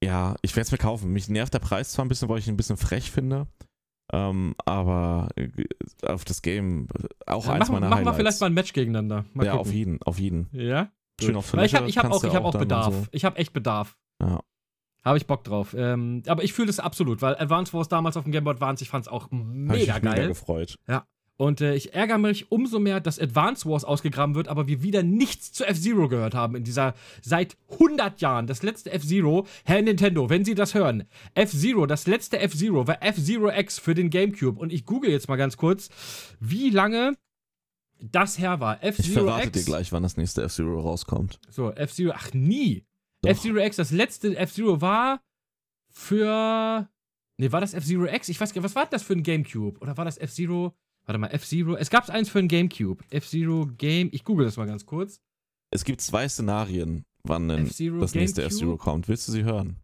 Ja, ich werde es mir kaufen. Mich nervt der Preis zwar ein bisschen, weil ich ihn ein bisschen frech finde. Ähm, aber äh, auf das Game äh, auch Ja, eins machen meiner machen wir Highlights. vielleicht mal ein Match gegeneinander. Mal ja, gucken. auf jeden, auf jeden. Ja? Schön auf Weil ich habe ich hab auch, ich hab auch Bedarf. so. Ich habe echt Bedarf. Ja. Habe ich Bock drauf. Ähm, aber ich fühle das absolut, weil Advance Wars damals auf dem Game Boy Advance, ich fand es auch Hab ich mega mich geil. Mega gefreut. Und äh, ich ärgere mich umso mehr, dass Advance Wars ausgegraben wird, aber wir wieder nichts zu F-Zero gehört haben in dieser seit 100 Jahren. Das letzte F-Zero, Herr Nintendo, wenn Sie das hören, F-Zero, das letzte F-Zero war F-Zero X für den GameCube. Und ich google jetzt mal ganz kurz, wie lange das her war. Ich F-Zero verrate X. dir gleich, wann das nächste F-Zero rauskommt. So, F-Zero, ach nie. F-Zero X, das letzte F-Zero war für. Nee, war das F-Zero X? Ich weiß gar nicht, was war das für ein Gamecube? Oder war das F-Zero? Warte mal, F-Zero. Es gab eins für ein Gamecube. F-Zero Game. Ich google das mal ganz kurz. Es gibt zwei Szenarien, wann denn das nächste Gamecube? F-Zero kommt. Willst du sie hören?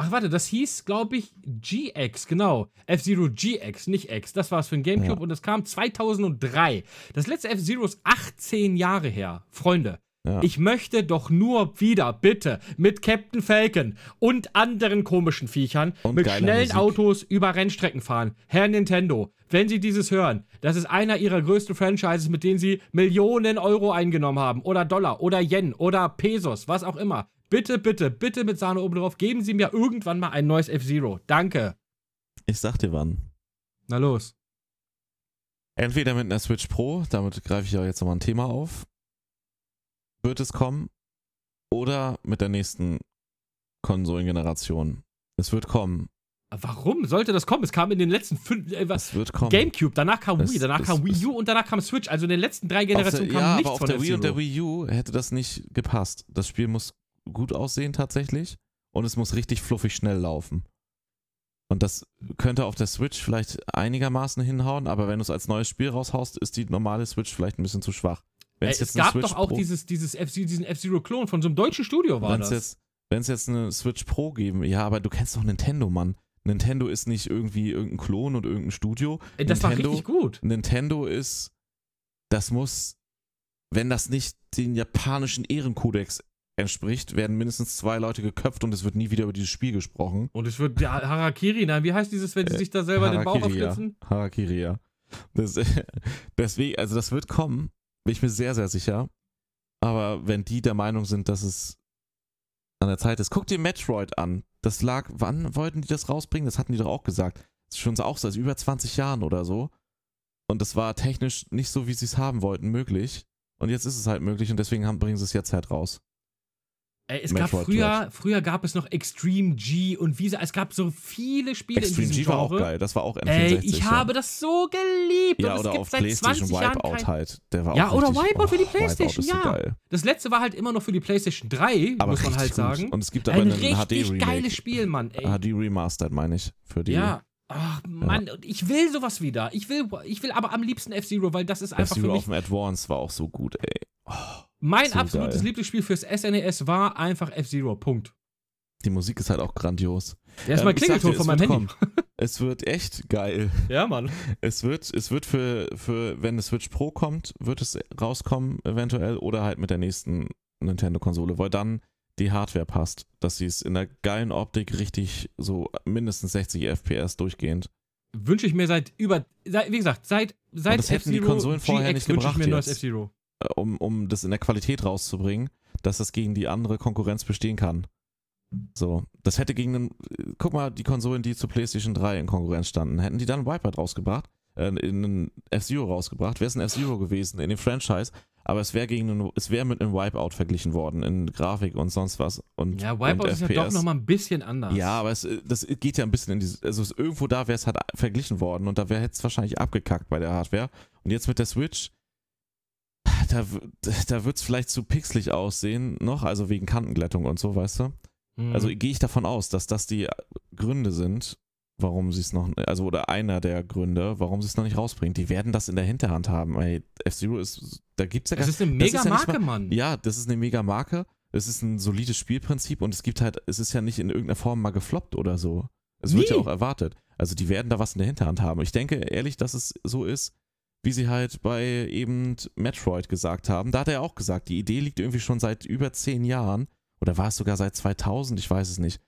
Ach, warte, das hieß, glaube ich, GX, genau. F-Zero GX, nicht X. Das war es für ein Gamecube Ja. und das kam 2003. Das letzte F-Zero ist 18 Jahre her. Freunde, Ja. ich möchte doch nur wieder, bitte, mit Captain Falcon und anderen komischen Viechern Und mit schnellen Musik. Autos über Rennstrecken fahren. Herr Nintendo, wenn Sie dieses hören, das ist einer Ihrer größten Franchises, mit denen Sie Millionen Euro eingenommen haben. Oder Dollar, oder Yen, oder Pesos, was auch immer. Bitte, bitte, bitte mit Sahne oben drauf, geben Sie mir irgendwann mal ein neues F-Zero. Danke. Ich sag dir wann. Na los. Entweder mit einer Switch Pro, damit greife ich auch jetzt nochmal ein Thema auf, wird es kommen, oder mit der nächsten Konsolengeneration. Es wird kommen. Warum sollte das kommen? Es kam in den letzten fünf. Äh? Es wird kommen. Gamecube, danach kam Es- Wii, danach es- kam Wii U und danach kam Switch. Also in den letzten drei Auf der, Generationen kam ja, nichts aber auf von der Wii und der. Wii U hätte das nicht gepasst. Das Spiel muss gut aussehen tatsächlich und es muss richtig fluffig schnell laufen. Und das könnte auf der Switch vielleicht einigermaßen hinhauen, aber wenn du es als neues Spiel raushaust, ist die normale Switch vielleicht ein bisschen zu schwach. Wenn Ey, es es gab doch auch Pro- dieses, dieses F diesen F-Zero-Klon von so einem deutschen Studio, war Wenn das. es jetzt, wenn's eine Switch Pro geben, ja, aber du kennst doch Nintendo, Mann. Nintendo ist nicht irgendwie irgendein Klon und irgendein Studio. Ey, das war Nintendo, richtig gut. Nintendo ist, das muss, wenn das nicht den japanischen Ehrenkodex entspricht, werden mindestens zwei Leute geköpft und es wird nie wieder über dieses Spiel gesprochen. Und es wird ja, Harakiri, nein, wie heißt dieses, wenn sie sich da selber den Bauch aufschlitzen? Harakiri, ja. Das, [LAUGHS] deswegen, also das wird kommen, bin ich mir sehr, sehr sicher. Aber wenn die der Meinung sind, dass es an der Zeit ist, guck dir Metroid an. Das lag, wann wollten die das rausbringen? Das hatten die doch auch gesagt. Das ist schon so auch seit über 20 Jahren oder so. Und das war technisch nicht so, wie sie es haben wollten, möglich. Und jetzt ist es halt möglich und deswegen haben, bringen sie es jetzt halt raus. Ey, es Metroid gab früher, früher gab es noch Extreme G und sie, es gab so viele Spiele Extreme in diesem G war auch geil. Das war auch N64. Ey, ich ja. habe das so geliebt. Ja, und es oder gibt auf seit PlayStation 20 Jahren Wipeout kein- halt. Der war Ja, auch oder richtig, Wipeout für die oh, PlayStation, ist so ja. geil. Das letzte war halt immer noch für die PlayStation 3, Aber muss man halt richtig gut. sagen. Und es gibt aber Ein einen richtig geiles Spiel, Mann. Ey. HD Remastered, meine ich, für die. Ja. Ach, Mann, und ich will sowas wieder. Ich will, ich will aber am liebsten F-Zero, weil das ist einfach für F-Zero auf dem Advance war auch so gut, ey. Oh, mein so absolutes geil. Lieblingsspiel fürs SNES war einfach F-Zero. Punkt. die Musik ist halt auch grandios. Der ist Ähm, mein Klingelton von meinem Handy. Es wird echt geil. [LAUGHS] Ja, Mann. Es wird, es wird für, für, wenn eine Switch Pro kommt, wird es rauskommen, eventuell, oder halt mit der nächsten Nintendo-Konsole, weil dann die Hardware passt, dass sie es in der geilen Optik richtig so mindestens 60 FPS durchgehend. Wünsche ich mir seit über, seit, wie gesagt, seit, seit das hätten die F-Zero Konsolen vorher GX nicht wünsche ich mir ein neues F-Zero. Äh, um, um das in der Qualität rauszubringen, dass das gegen die andere Konkurrenz bestehen kann. So, das hätte gegen einen, äh, guck mal, die Konsolen, die zu PlayStation 3 in Konkurrenz standen, hätten die dann Wipeout rausgebracht, äh, in einen F-Zero rausgebracht, wäre es ein F-Zero gewesen in dem Franchise, aber es wäre gegen einen, es wäre mit einem Wipeout verglichen worden in Grafik und sonst was und Ja, Wipeout und ist ja doch nochmal ein bisschen anders. ja, aber es, das geht ja ein bisschen in diese, also es, irgendwo da wäre es halt verglichen worden und da wäre es wahrscheinlich abgekackt bei der Hardware. Und jetzt mit der Switch, da, da wird es vielleicht zu pixelig aussehen noch, also wegen Kantenglättung und so, weißt du? Mhm. Also gehe ich davon aus, dass das die Gründe sind, warum sie es noch, also oder einer der Gründe, warum sie es noch nicht rausbringen. Die werden das in der Hinterhand haben. Ey, F-Zero ist, da gibt's ja das gar ist eine das ist mega ja Marke, mal- Mann. ja, das ist eine mega Marke. Es ist ein solides Spielprinzip und es gibt halt, es ist ja nicht in irgendeiner Form mal gefloppt oder so. Es wird Nie. ja auch erwartet. Also die werden da was in der Hinterhand haben. Ich denke ehrlich, dass es so ist, wie sie halt bei eben Metroid gesagt haben. Da hat er auch gesagt, die Idee liegt irgendwie schon seit über zehn Jahren. Oder war es sogar seit 2000? Ich weiß es nicht.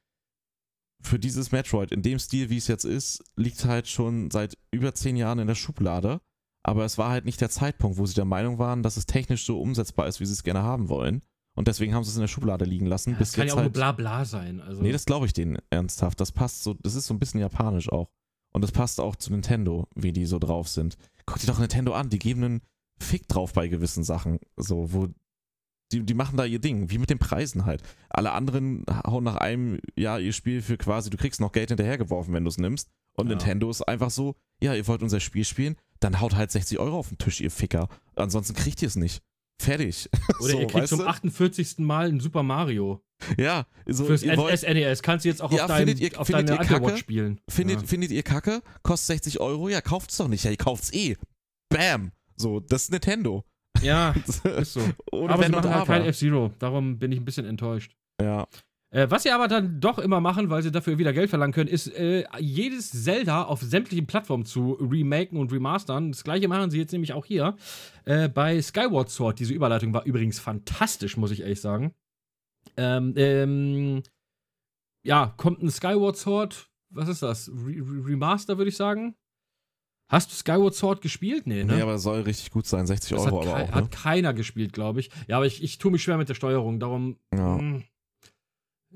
für dieses Metroid in dem Stil, wie es jetzt ist, liegt halt schon seit über zehn Jahren in der Schublade. Aber es war halt nicht der Zeitpunkt, wo sie der Meinung waren, dass es technisch so umsetzbar ist, wie sie es gerne haben wollen. Und deswegen haben sie es in der Schublade liegen lassen. Ja, bis das kann jetzt ja auch halt, nur bla bla sein. Also, Nee, das glaube ich denen ernsthaft. Das passt so, das ist so ein bisschen japanisch auch. Und das passt auch zu Nintendo, wie die so drauf sind. Guck dir doch Nintendo an, die geben einen Fick drauf bei gewissen Sachen. So, wo. Die, die machen da ihr Ding, wie mit den Preisen halt. Alle anderen hauen nach einem Jahr ihr Spiel für quasi, du kriegst noch Geld hinterhergeworfen, wenn du es nimmst. Und Ja. Nintendo ist einfach so, ja, ihr wollt unser Spiel spielen, dann haut halt 60 Euro auf den Tisch, ihr Ficker. Ansonsten kriegt ihr es nicht. Fertig. [LAUGHS] Oder so, ihr kriegt zum du? 48. Mal ein Super Mario. Ja, so, Fürs SNES. Kannst du jetzt auch Ja, auf, deinem, findet ihr- auf findet deine ihr Kacke? Underwatch spielen. Findet, ja. findet ihr Kacke? Kostet 60 Euro? Ja, kauft's doch nicht. Ja, ihr kauft's eh. Bam. So, das ist Nintendo. ja, [LAUGHS] ist so. Ohne aber Wenn sie machen halt Aber. kein F-Zero. Darum bin ich ein bisschen enttäuscht. Ja. Äh, was sie aber dann doch immer machen, weil sie dafür wieder Geld verlangen können, ist äh, jedes Zelda auf sämtlichen Plattformen zu remaken und remastern. Das gleiche machen sie jetzt nämlich auch hier. Äh, bei Skyward Sword, diese Überleitung war übrigens fantastisch, muss ich ehrlich sagen. Ähm, ähm, ja, kommt ein Skyward Sword, was ist das? Re Re Remaster, würde ich sagen. Hast du Skyward Sword gespielt? Nee, ne? Nee, aber soll richtig gut sein. 60 das Euro hat, aber auch, ne? hat keiner gespielt, glaube ich. Ja, aber ich, ich tue mich schwer mit der Steuerung, darum. Ja. mh.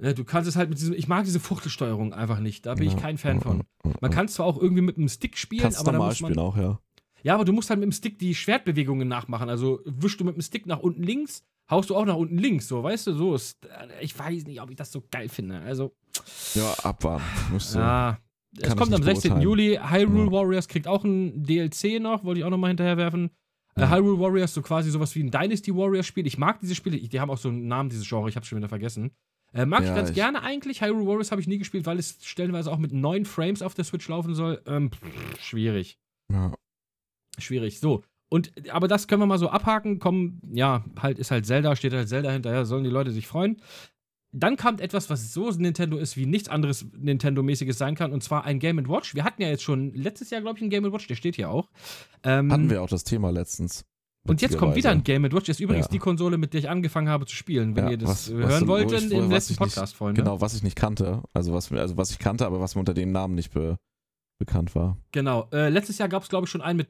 Ja, du kannst es halt mit diesem. Ich mag diese Fuchtelsteuerung einfach nicht. Da bin ich Ja, kein Fan von. Man kann zwar auch irgendwie mit dem Stick spielen, Kannst aber normal muss man. spielen auch, ja. Ja, aber du musst halt mit dem Stick die Schwertbewegungen nachmachen. Also wischst du mit dem Stick nach unten links, haust du auch nach unten links, so, weißt du, so ist. Ich weiß nicht, ob ich das so geil finde. Also, Ja, abwarten. Musst du. ja. Es ich kommt am nicht 16. beurteilen. Juli. Hyrule Ja. Warriors kriegt auch ein DLC noch, wollte ich auch noch mal hinterherwerfen. Äh, Ja. Hyrule Warriors, so quasi sowas wie ein Dynasty Warriors Spiel. Ich mag diese Spiele, ich- die haben auch so einen Namen, dieses Genre, ich hab's schon wieder vergessen. Äh, mag ich Ja, ganz ich- gerne eigentlich. Hyrule Warriors habe ich nie gespielt, weil es stellenweise auch mit neun Frames auf der Switch laufen soll. Ähm, pff, schwierig. Ja. Schwierig. So. Und, aber das können wir mal so abhaken. Kommen, ja, halt ist halt Zelda, steht halt Zelda hinterher, sollen die Leute sich freuen. Dann kommt etwas, was so Nintendo ist, wie nichts anderes Nintendo-mäßiges sein kann, und zwar ein Game Watch. Wir hatten ja jetzt schon letztes Jahr, glaube ich, ein Game Watch, der steht hier auch. Ähm, Hatten wir auch das Thema letztens. Und jetzt kommt wieder ein. Game Watch. Das ist übrigens Ja. die Konsole, mit der ich angefangen habe zu spielen, wenn Ja, ihr das was- was- hören wo wollt in- im was letzten ich nicht- Podcast, Freunde. Genau, was ich nicht kannte. Also was, also was ich kannte, aber was mir unter dem Namen nicht be bekannt war. Genau. Äh, letztes Jahr gab es, glaube ich, schon einen mit,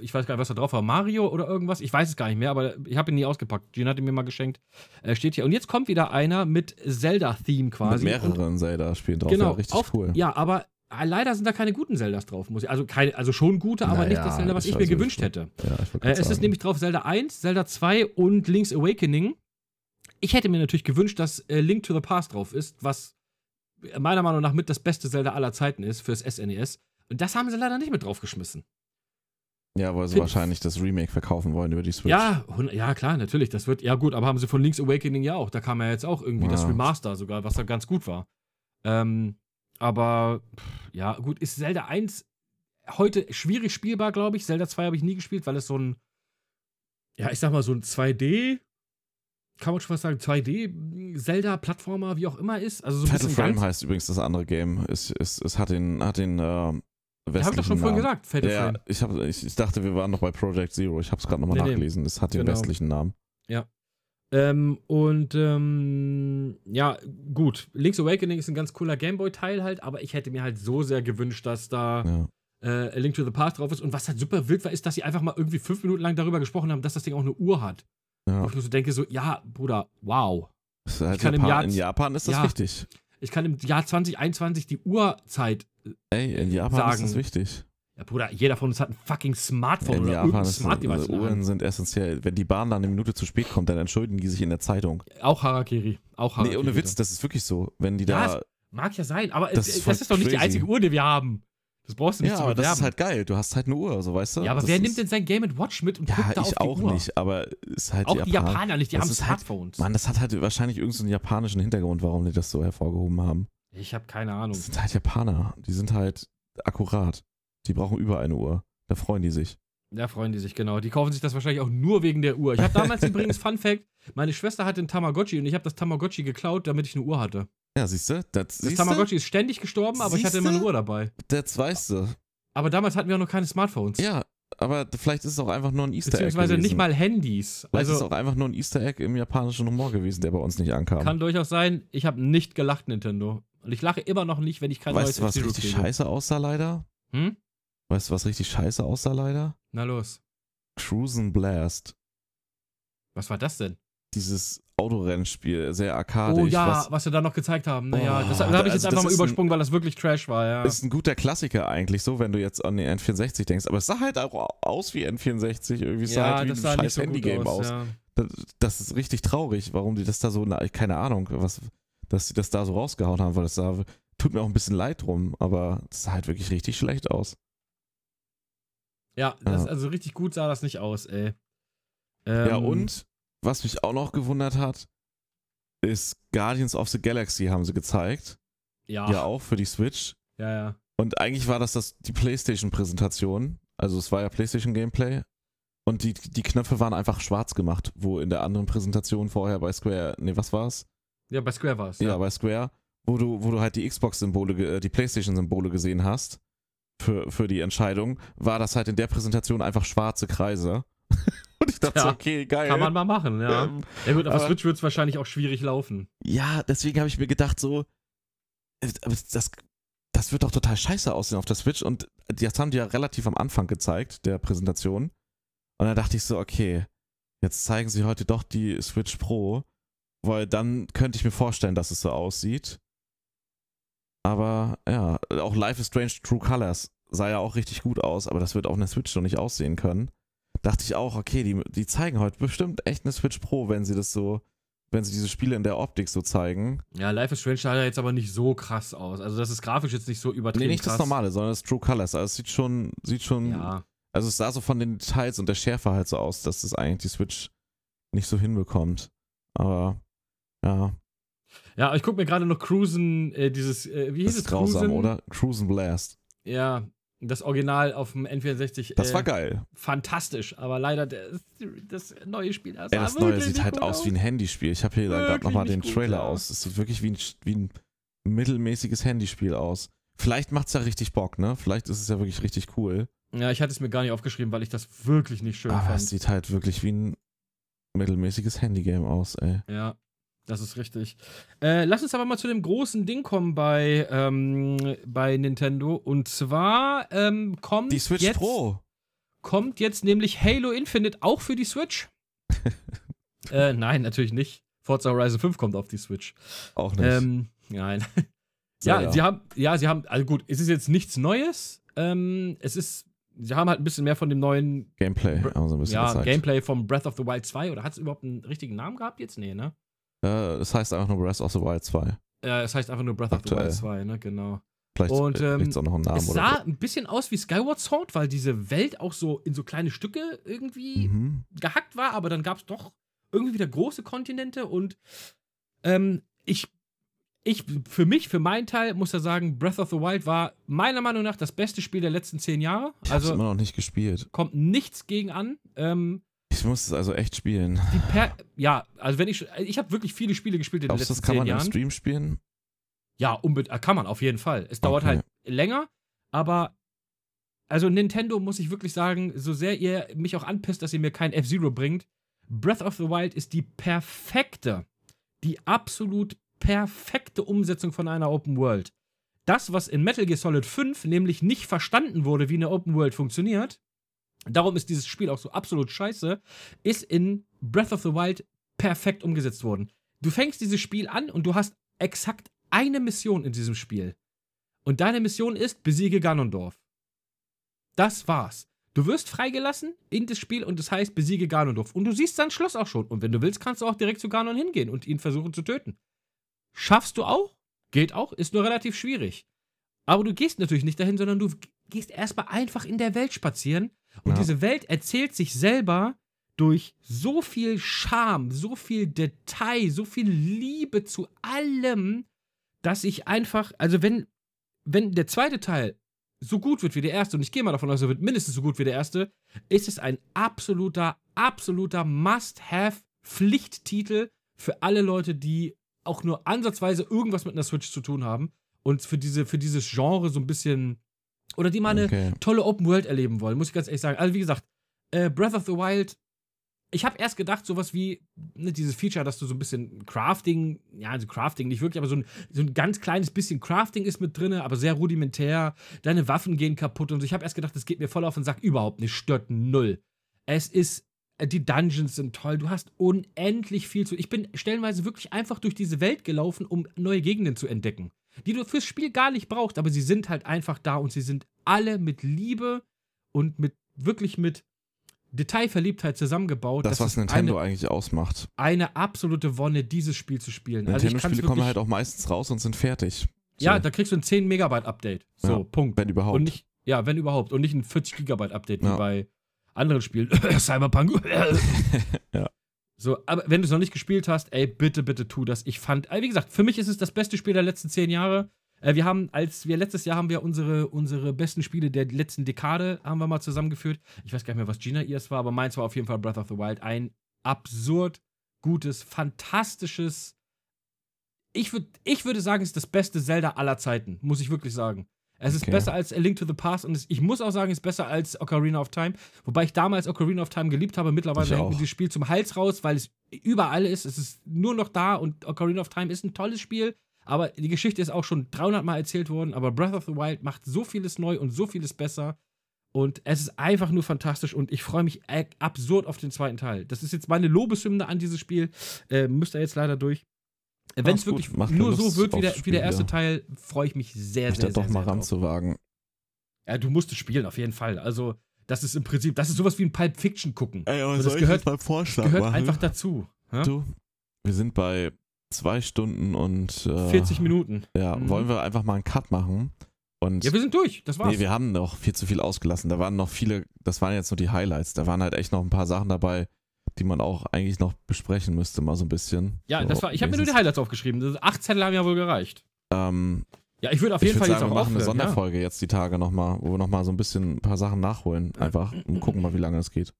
ich weiß gar nicht, was da drauf war, Mario oder irgendwas. Ich weiß es gar nicht mehr, aber ich habe ihn nie ausgepackt. Gene hat ihn mir mal geschenkt. Äh, steht hier. Und jetzt kommt wieder einer mit Zelda-Theme quasi. Mit mehreren Zelda-Spielen drauf. genau. Ja, richtig auf, cool. Ja, aber leider sind da keine guten Zeldas drauf. Muss ich, also, keine, also schon gute, aber nicht Naja, das Zelda, was ich halt mir so gewünscht schon. hätte. Ja, Äh, es ist nämlich drauf Zelda 1, Zelda 2 und Link's Awakening. Ich hätte mir natürlich gewünscht, dass äh, Link to the Past drauf ist, was meiner Meinung nach mit das beste Zelda aller Zeiten ist fürs SNES. Und das haben sie leider nicht mit draufgeschmissen. Ja, weil sie Find- wahrscheinlich das Remake verkaufen wollen über die Switch. Ja, ja, klar, natürlich. Das wird, ja gut, aber haben sie von Link's Awakening ja auch. Da kam ja jetzt auch irgendwie das Ja. Remaster sogar, was da ganz gut war. Ähm, aber, pff, ja, gut, ist Zelda 1 heute schwierig spielbar, glaube ich. Zelda 2 habe ich nie gespielt, weil es so ein, ja, ich sag mal, so ein 2D, kann man schon fast sagen, 2D-Zelda-Plattformer, wie auch immer ist. Also so Fatal Frame heißt übrigens das andere Game. Es, es, es hat den, hat den äh, Ja, hab ich doch schon vorhin Namen. gesagt, Fatal Ja, Frame. ich, hab, ich, ich dachte, wir waren noch bei Project Zero. Ich habe es gerade nochmal Nee, nee. nachgelesen. Es hat den Genau. westlichen Namen. Ähm, und ähm, ja, gut. Link's Awakening ist ein ganz cooler Gameboy-Teil halt, aber ich hätte mir halt so sehr gewünscht, dass da Ja. äh, A Link to the Past drauf ist. Und was halt super wild war, ist, dass sie einfach mal irgendwie fünf Minuten lang darüber gesprochen haben, dass das Ding auch eine Uhr hat. Ja. Wo ich nur so denke, so, ja, Bruder, wow. Halt Ich kann im Japan, Jahr- in Japan ist das Ja. wichtig. Ich kann im Jahr 2021 die Uhrzeit. Ey, in Japan Sagen. ist das wichtig. Ja, Bruder, jeder von uns hat ein fucking Smartphone In oder Japan irgendein Smart Device. Uhren sind essentiell. Wenn die Bahn dann eine Minute zu spät kommt, dann entschuldigen die sich in der Zeitung. Auch Harakiri. Auch Harakiri. Nee, ohne Witz, das ist wirklich so. Wenn die Ja, da. Mag ja sein, aber Das ist das ist doch nicht die einzige Uhr, die wir haben. Das brauchst du nicht Ja, zu aber das bewerben. ist halt geil. Du hast halt eine Uhr, so weißt du? Ja, aber das wer nimmt denn sein Game Watch mit und Ja, guckt da auf ich die auch Uhr? nicht, aber ist halt Auch die Japan. Japaner nicht, die Das haben halt- Smartphones. Mann, das hat halt wahrscheinlich irgendeinen japanischen Hintergrund, warum die das so hervorgehoben haben. ich habe keine Ahnung. Das sind halt Japaner. Die sind halt akkurat. Die brauchen überall eine Uhr. Da freuen die sich. Da freuen die sich, genau. Die kaufen sich das wahrscheinlich auch nur wegen der Uhr. Ich habe damals [LAUGHS] übrigens, Fun Fact, meine Schwester hatte einen Tamagotchi und ich habe das Tamagotchi geklaut, damit ich eine Uhr hatte. Ja, siehst du? Das, Das? Tamagotchi ist ständig gestorben, aber ich hatte immer eine? Uhr dabei. Das weißt du. Aber damals hatten wir auch noch keine Smartphones. Ja, aber vielleicht ist es auch einfach nur ein Easter Egg Beziehungsweise gewesen. nicht mal Handys. Vielleicht ist es Also auch einfach nur ein Easter Egg im japanischen Humor gewesen, der bei uns nicht ankam. kann durchaus sein, ich habe nicht gelacht, Nintendo. Und ich lache immer noch nicht, wenn ich kein Weißt du, was richtig kriege. scheiße aussah leider? Hm? Weißt du, was richtig scheiße aussah leider? Na los. Cruisen Blast. Was war das denn? Dieses Autorennspiel, sehr arkadisch. oh ja, was was, wir da noch gezeigt haben. Naja, Oh, das, das habe ich jetzt also einfach mal ist ein- übersprungen, weil das wirklich Trash war, ja. ist ein guter Klassiker eigentlich, so wenn du jetzt an den N64 denkst. Aber es sah halt auch aus wie N64. Irgendwie sah ja, halt wie das ein scheiß so Handygame aus. aus. Ja. Das, das ist richtig traurig, warum die das da so, na, keine Ahnung, was, dass sie das da so rausgehauen haben, weil das sah, tut mir auch ein bisschen leid drum, aber es sah halt wirklich richtig schlecht aus. Ja, das, Ja. also richtig gut sah das nicht aus, ey. Ähm, ja, und was mich auch noch gewundert hat, ist Guardians of the Galaxy haben sie gezeigt. Ja, Ja, auch für die Switch. ja, ja. Und eigentlich war das, das die PlayStation-Präsentation. Also es war ja PlayStation-Gameplay. Und die, die Knöpfe waren einfach schwarz gemacht, wo in der anderen Präsentation vorher bei Square, nee, was war's? Ja, bei Square war es. Ja, bei Square, wo du, wo du halt die Xbox-Symbole, äh, die PlayStation-Symbole gesehen hast für, für die Entscheidung, war das halt in der Präsentation einfach schwarze Kreise. [LAUGHS] Und ich dachte, Ja, so, okay, geil. Kann man mal machen, ja. Ähm, ja gut, auf aber- Switch wird es wahrscheinlich auch schwierig laufen. ja, deswegen habe ich mir gedacht, so, äh, das, das wird doch total scheiße aussehen auf der Switch. Und das haben die ja relativ am Anfang gezeigt, der Präsentation. Und dann dachte ich so, okay, jetzt zeigen sie heute doch die Switch Pro, weil dann könnte ich mir vorstellen, dass es so aussieht. Aber ja, auch Life is Strange True Colors sah ja auch richtig gut aus, aber das wird auf einer Switch noch nicht aussehen können. Dachte ich auch, okay, die, die zeigen heute bestimmt echt eine Switch Pro, wenn sie das so, wenn sie diese Spiele in der Optik so zeigen. Ja, Life is Strange sah ja jetzt aber nicht so krass aus. Also das ist grafisch jetzt nicht so übertrieben Nee, nicht krass. das normale, sondern das True Colors. Also es sieht schon, sieht schon, Ja, also es sah so von den Details und der Schärfe halt so aus, dass das eigentlich die Switch nicht so hinbekommt. Aber ja, ja ich gucke mir gerade noch Cruisen, äh, dieses, äh, wie das hieß es? ist grausam, Cruisen? oder? Cruisen Blast. Ja, das Original auf dem N64. Das äh, war geil. fantastisch, aber leider der, das neue Spiel, das, sah das neue sieht halt gut aus wie ein Handyspiel. Ich habe hier gerade nochmal den gut, Trailer ja. aus. Es sieht wirklich wie ein, wie ein mittelmäßiges Handyspiel aus. Vielleicht macht's ja richtig Bock, ne? Vielleicht ist es ja wirklich richtig cool. Ja, ich hatte es mir gar nicht aufgeschrieben, weil ich das wirklich nicht schön Aber fand. es sieht halt wirklich wie ein mittelmäßiges Handygame aus, ey. Ja, das ist richtig. Äh, lass uns aber mal zu dem großen Ding kommen bei, ähm, bei Nintendo. Und zwar ähm, kommt, Die Switch jetzt, Pro. kommt jetzt nämlich Halo Infinite auch für die Switch. [LAUGHS] äh, nein, natürlich nicht. Forza Horizon 5 kommt auf die Switch. Auch nicht. Ähm, nein. ja, Zelda. sie haben, ja, sie haben, also gut, es ist jetzt nichts Neues. Ähm, es ist, sie haben halt ein bisschen mehr von dem neuen Gameplay haben sie ein bisschen ja, gezeigt. Gameplay vom Breath of the Wild 2. Oder hat es überhaupt einen richtigen Namen gehabt jetzt? Nee, ne? Äh, das heißt einfach nur Breath of the Wild 2. Ja, es heißt einfach nur Breath of the Aktuell. Wild 2, ne? Genau. Vielleicht Und, äh, ähm, auch noch einen Namen es sah ein bisschen aus wie Skyward Sword, weil diese Welt auch so in so kleine Stücke irgendwie Mhm. gehackt war, aber dann gab es doch irgendwie wieder große Kontinente und ähm, ich, ich, für mich, für meinen Teil, muss ich sagen, Breath of the Wild war meiner Meinung nach das beste Spiel der letzten zehn Jahre. Ich hab's Also immer noch nicht gespielt. kommt nichts gegen an. Ähm, Ich muss es also echt spielen. ja, also wenn ich, ich habe wirklich viele Spiele gespielt in den Glaubst du, letzten das kann man im Jahren. Stream spielen? Ja, unbedingt, kann man auf jeden Fall. Es dauert Okay. halt länger, aber also Nintendo muss ich wirklich sagen, so sehr ihr mich auch anpisst, dass ihr mir kein F-Zero bringt, Breath of the Wild ist die perfekte, die absolut perfekte Umsetzung von einer Open World. Das, was in Metal Gear Solid 5 nämlich nicht verstanden wurde, wie eine Open World funktioniert, darum ist dieses Spiel auch so absolut scheiße, ist in Breath of the Wild perfekt umgesetzt worden. Du fängst dieses Spiel an und du hast exakt eine Mission in diesem Spiel. Und deine Mission ist, besiege Ganondorf. Das war's. Du wirst freigelassen in das Spiel und das heißt, besiege Ganondorf. Und du siehst sein Schloss auch schon. Und wenn du willst, kannst du auch direkt zu Ganon hingehen und ihn versuchen zu töten. Schaffst du auch? Geht auch, ist nur relativ schwierig. Aber du gehst natürlich nicht dahin, sondern du gehst erstmal einfach in der Welt spazieren. Und Ja. diese Welt erzählt sich selber durch so viel Charme, so viel Detail, so viel Liebe zu allem, dass ich einfach, also wenn, wenn der zweite Teil so gut wird wie der erste, und ich gehe mal davon aus, er wird mindestens so gut wie der erste, ist es ein absoluter, absoluter Must-Have-Pflichttitel für alle Leute, die auch nur ansatzweise irgendwas mit einer Switch zu tun haben und für, diese, für dieses Genre so ein bisschen, oder die mal eine Okay. tolle Open World erleben wollen, muss ich ganz ehrlich sagen. Also wie gesagt, äh, Breath of the Wild ich habe erst gedacht, sowas wie ne, dieses Feature, dass du so ein bisschen Crafting, ja, also Crafting nicht wirklich, aber so ein, so ein ganz kleines bisschen Crafting ist mit drin, aber sehr rudimentär. Deine Waffen gehen kaputt und so. Ich habe erst gedacht, das geht mir voll auf den Sack. Überhaupt nicht, stört null. Es ist, äh, die Dungeons sind toll. Du hast unendlich viel zu. Ich bin stellenweise wirklich einfach durch diese Welt gelaufen, um neue Gegenden zu entdecken, die du fürs Spiel gar nicht brauchst, aber sie sind halt einfach da und sie sind alle mit Liebe und mit wirklich mit Detailverliebtheit zusammengebaut. Das, was Nintendo eine, eigentlich ausmacht. eine absolute Wonne, dieses Spiel zu spielen. Also Nintendo-Spiele kommen wirklich- halt auch meistens raus und sind fertig. So, Ja, da kriegst du ein 10 Megabyte Update. So, Ja, Punkt. wenn überhaupt. Und nicht, ja, wenn überhaupt. Und nicht ein 40 Gigabyte Update Ja. wie bei anderen Spielen. [LAUGHS] Cyberpunk. [LAUGHS] [LAUGHS] Ja. So, aber wenn du es noch nicht gespielt hast, ey, bitte, bitte tu das. Ich fand, äh, wie gesagt, für mich ist es das beste Spiel der letzten zehn Jahre. Äh, wir haben, als wir letztes Jahr haben wir unsere, unsere besten Spiele der letzten Dekade haben wir mal zusammengeführt. Ich weiß gar nicht mehr, was Gina ihrs war, aber meins war auf jeden Fall Breath of the Wild. Ein absurd gutes, fantastisches. Ich, würd, ich würde sagen, es ist das beste Zelda aller Zeiten, muss ich wirklich sagen. Es ist Okay. besser als A Link to the Past und es, ich muss auch sagen, es ist besser als Ocarina of Time. Wobei ich damals Ocarina of Time geliebt habe. Mittlerweile hängt mir dieses Spiel zum Hals raus, weil es überall ist. Es ist nur noch da und Ocarina of Time ist ein tolles Spiel. Aber die Geschichte ist auch schon 300 Mal erzählt worden. Aber Breath of the Wild macht so vieles neu und so vieles besser. Und es ist einfach nur fantastisch und ich freue mich äh, absurd auf den zweiten Teil. Das ist jetzt meine Lobeshymne an dieses Spiel. Äh, müsst ihr jetzt leider durch. Wenn es wirklich macht nur so Lust wird wie der, wie der erste. Teil, freue ich mich sehr, sehr, da sehr, doch mal sehr ranzuwagen. Ja, du musst es spielen, auf jeden Fall. Also, das ist im Prinzip, das ist sowas wie ein Pulp Fiction gucken. Ey, aber Also das gehört- beim Vorschlag Gehört einfach dazu. Ja? Du, wir sind bei zwei Stunden und äh, 40 Minuten. Ja, Mhm. wollen wir einfach mal einen Cut machen? Und Ja, wir sind durch. Das war's. nee, wir haben noch viel zu viel ausgelassen. Da waren noch viele, das waren jetzt nur die Highlights. Da waren halt echt noch ein paar Sachen dabei, die man auch eigentlich noch besprechen müsste, mal so ein bisschen. ja, so, das war, ich habe mir nur die. Highlights aufgeschrieben. Das- Acht Zettel haben ja wohl gereicht. Ähm, Ja, ich würde auf jeden Fall sagen, jetzt wir auch machen eine aufhören. Ja. Sonderfolge jetzt die Tage nochmal, wo wir nochmal so ein bisschen ein paar Sachen nachholen. Einfach und gucken mal, wie lange das geht.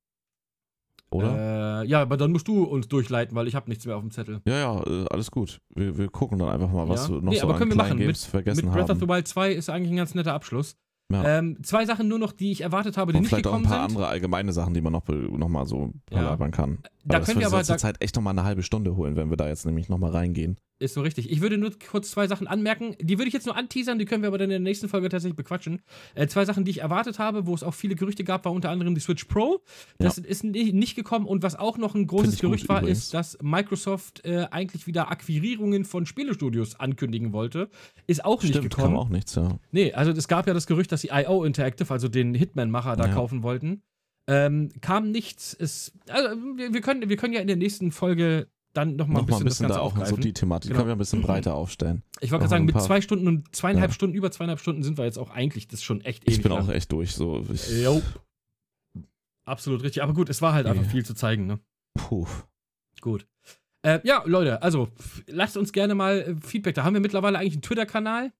Oder? Äh, ja, aber dann musst du uns durchleiten, weil ich habe nichts mehr auf dem Zettel. ja, ja, äh, alles gut. Wir, wir gucken dann einfach mal, was Ja. wir noch Nee, so aber an können wir machen. Games Mit- vergessen Mit Breath haben. of the Wild 2 ist eigentlich ein ganz netter Abschluss. Ja. Ähm, zwei Sachen nur noch, die ich erwartet habe, die und nicht vielleicht auch ein paar sind. andere allgemeine Sachen, die man noch, noch mal so Ja. labern kann. Da das können wir aber, zur Zeit echt noch mal eine halbe Stunde holen, wenn wir da jetzt nämlich noch mal reingehen. Ist so richtig. Ich würde nur kurz zwei Sachen anmerken. Die würde ich jetzt nur anteasern, die können wir aber dann in der nächsten Folge tatsächlich bequatschen. Äh, zwei Sachen, die ich erwartet habe, wo es auch viele Gerüchte gab, war unter anderem die Switch Pro. Das ist ni- nicht gekommen. Und was auch noch ein großes Gerücht war, übrigens. ist, dass Microsoft äh, eigentlich wieder Akquirierungen von Spielestudios ankündigen wollte. Ist auch nicht Stimmt, gekommen. kam auch nichts, ja. Nee, also es gab ja das Gerücht, dass die IO Interactive, also den Hitman-Macher, da Ja. kaufen wollten. Ähm, kam nichts. Es, also wir, können, wir können ja in der nächsten Folge dann noch mal Noch mal ein bisschen das da Ganze auch so aufgreifen. die Thematik. Genau. Können wir ein bisschen breiter aufstellen. Ich wollte gerade sagen, ein mit zwei Stunden und zweieinhalb Ja. Stunden, über zweieinhalb Stunden sind wir jetzt auch eigentlich, das ist schon echt ewig Ich bin lang. auch echt durch. So, Jo. Absolut richtig. Aber gut, es war halt einfach Ja. viel zu zeigen, ne? puh. Gut. Äh, ja, Leute, also lasst uns gerne mal äh, Feedback da. Haben wir mittlerweile eigentlich einen Twitter-Kanal?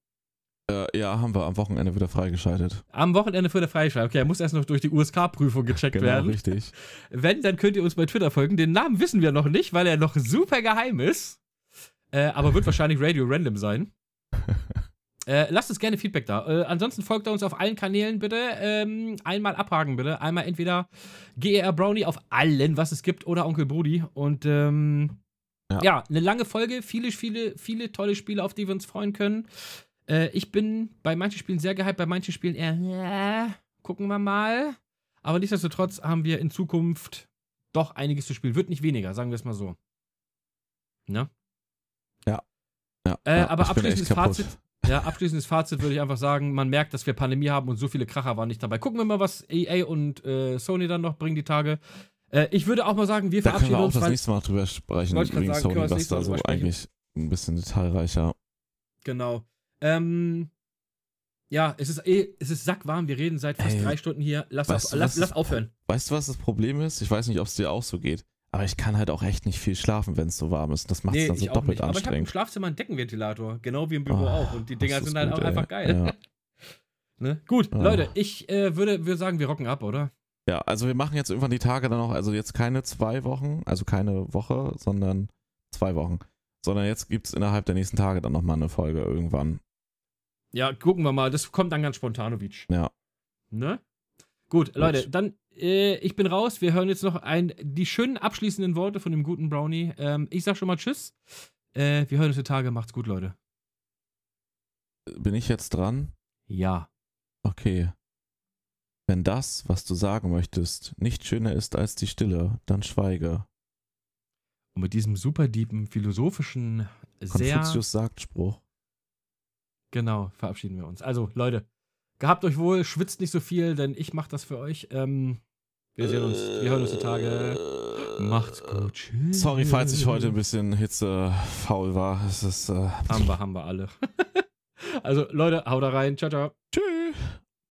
Äh, ja, haben wir am Wochenende wieder freigeschaltet. Am Wochenende für der Freischreibung. Okay, er muss erst noch durch die USK-Prüfung gecheckt Genau, werden. richtig. Wenn, dann könnt ihr uns bei Twitter folgen. Den Namen wissen wir noch nicht, weil er noch super geheim ist. Äh, aber wird [LAUGHS] wahrscheinlich Radio Random sein. Äh, lasst uns gerne Feedback da. Äh, ansonsten folgt uns auf allen Kanälen bitte. Ähm, einmal abhaken bitte. Einmal entweder GER Brownie auf allen, was es gibt, oder Onkel Brudi. Und ähm, ja. Ja. eine lange Folge. Viele, viele, viele tolle Spiele, auf die wir uns freuen können. Äh, ich bin bei manchen Spielen sehr gehypt, bei manchen Spielen eher, ja, gucken wir mal. Aber nichtsdestotrotz haben wir in Zukunft doch einiges zu spielen. Wird nicht weniger, sagen wir es mal so. Ne? Ja, Äh, ja, aber abschließendes. Fazit. Ja, abschließendes Fazit würde ich einfach sagen, man merkt, dass wir Pandemie haben und so viele Kracher waren nicht dabei. Gucken wir mal, was EA und äh, Sony dann noch bringen die Tage. Äh, ich würde auch mal sagen, wir Da können verabschieden wir auch uns, das nächste Mal drüber sprechen, wegen sagen, Sony, können was da so eigentlich ein bisschen detailreicher. Genau. Ähm, ja, es ist eh, es ist sackwarm. Wir reden seit fast Ey, drei Stunden hier. Lass, auf, du, lass, lass aufhören. Weißt du, was das Problem ist? Ich weiß nicht, ob es dir auch so geht. Aber ich kann halt auch echt nicht viel schlafen, wenn es so warm ist. Das macht es dann so doppelt nicht. Aber ich habe im anstrengend. Schlafzimmer einen Deckenventilator, genau wie im Büro Ah, auch. Und die Dinger sind halt gut, auch ey. einfach geil. Ja. [LAUGHS] Ne? Gut, Ah. Leute, ich äh, würde, würde sagen, wir rocken ab, oder? Ja, also wir machen jetzt irgendwann die Tage dann auch, also jetzt keine zwei Wochen, also keine Woche, sondern zwei Wochen. Sondern jetzt gibt es innerhalb der nächsten Tage dann nochmal eine Folge irgendwann. Ja, gucken wir mal. Das kommt dann ganz spontanovic. Ja. Ne? Gut, Leute, dann äh, ich bin raus. Wir hören jetzt noch ein, die schönen abschließenden Worte von dem guten Brownie. Ähm, ich sag schon mal Tschüss. Äh, wir hören uns die Tage. Macht's gut, Leute. Bin ich jetzt dran? Ja. Okay. Wenn das, was du sagen möchtest, nicht schöner ist als die Stille, dann schweige. Und mit diesem super deepen, philosophischen, sehr. Konfuzius sagt Spruch. Genau, verabschieden wir uns. Also, Leute, gehabt euch wohl, schwitzt nicht so viel, denn ich mach das für euch. Ähm, wir sehen uns, wir hören uns die Tage. Macht's gut. Tschüss. Sorry, falls ich heute ein bisschen hitzefaul war. Es ist. Äh, Haben wir, haben wir alle. [LAUGHS] also, Leute, haut da rein. Ciao, ciao. tschüss.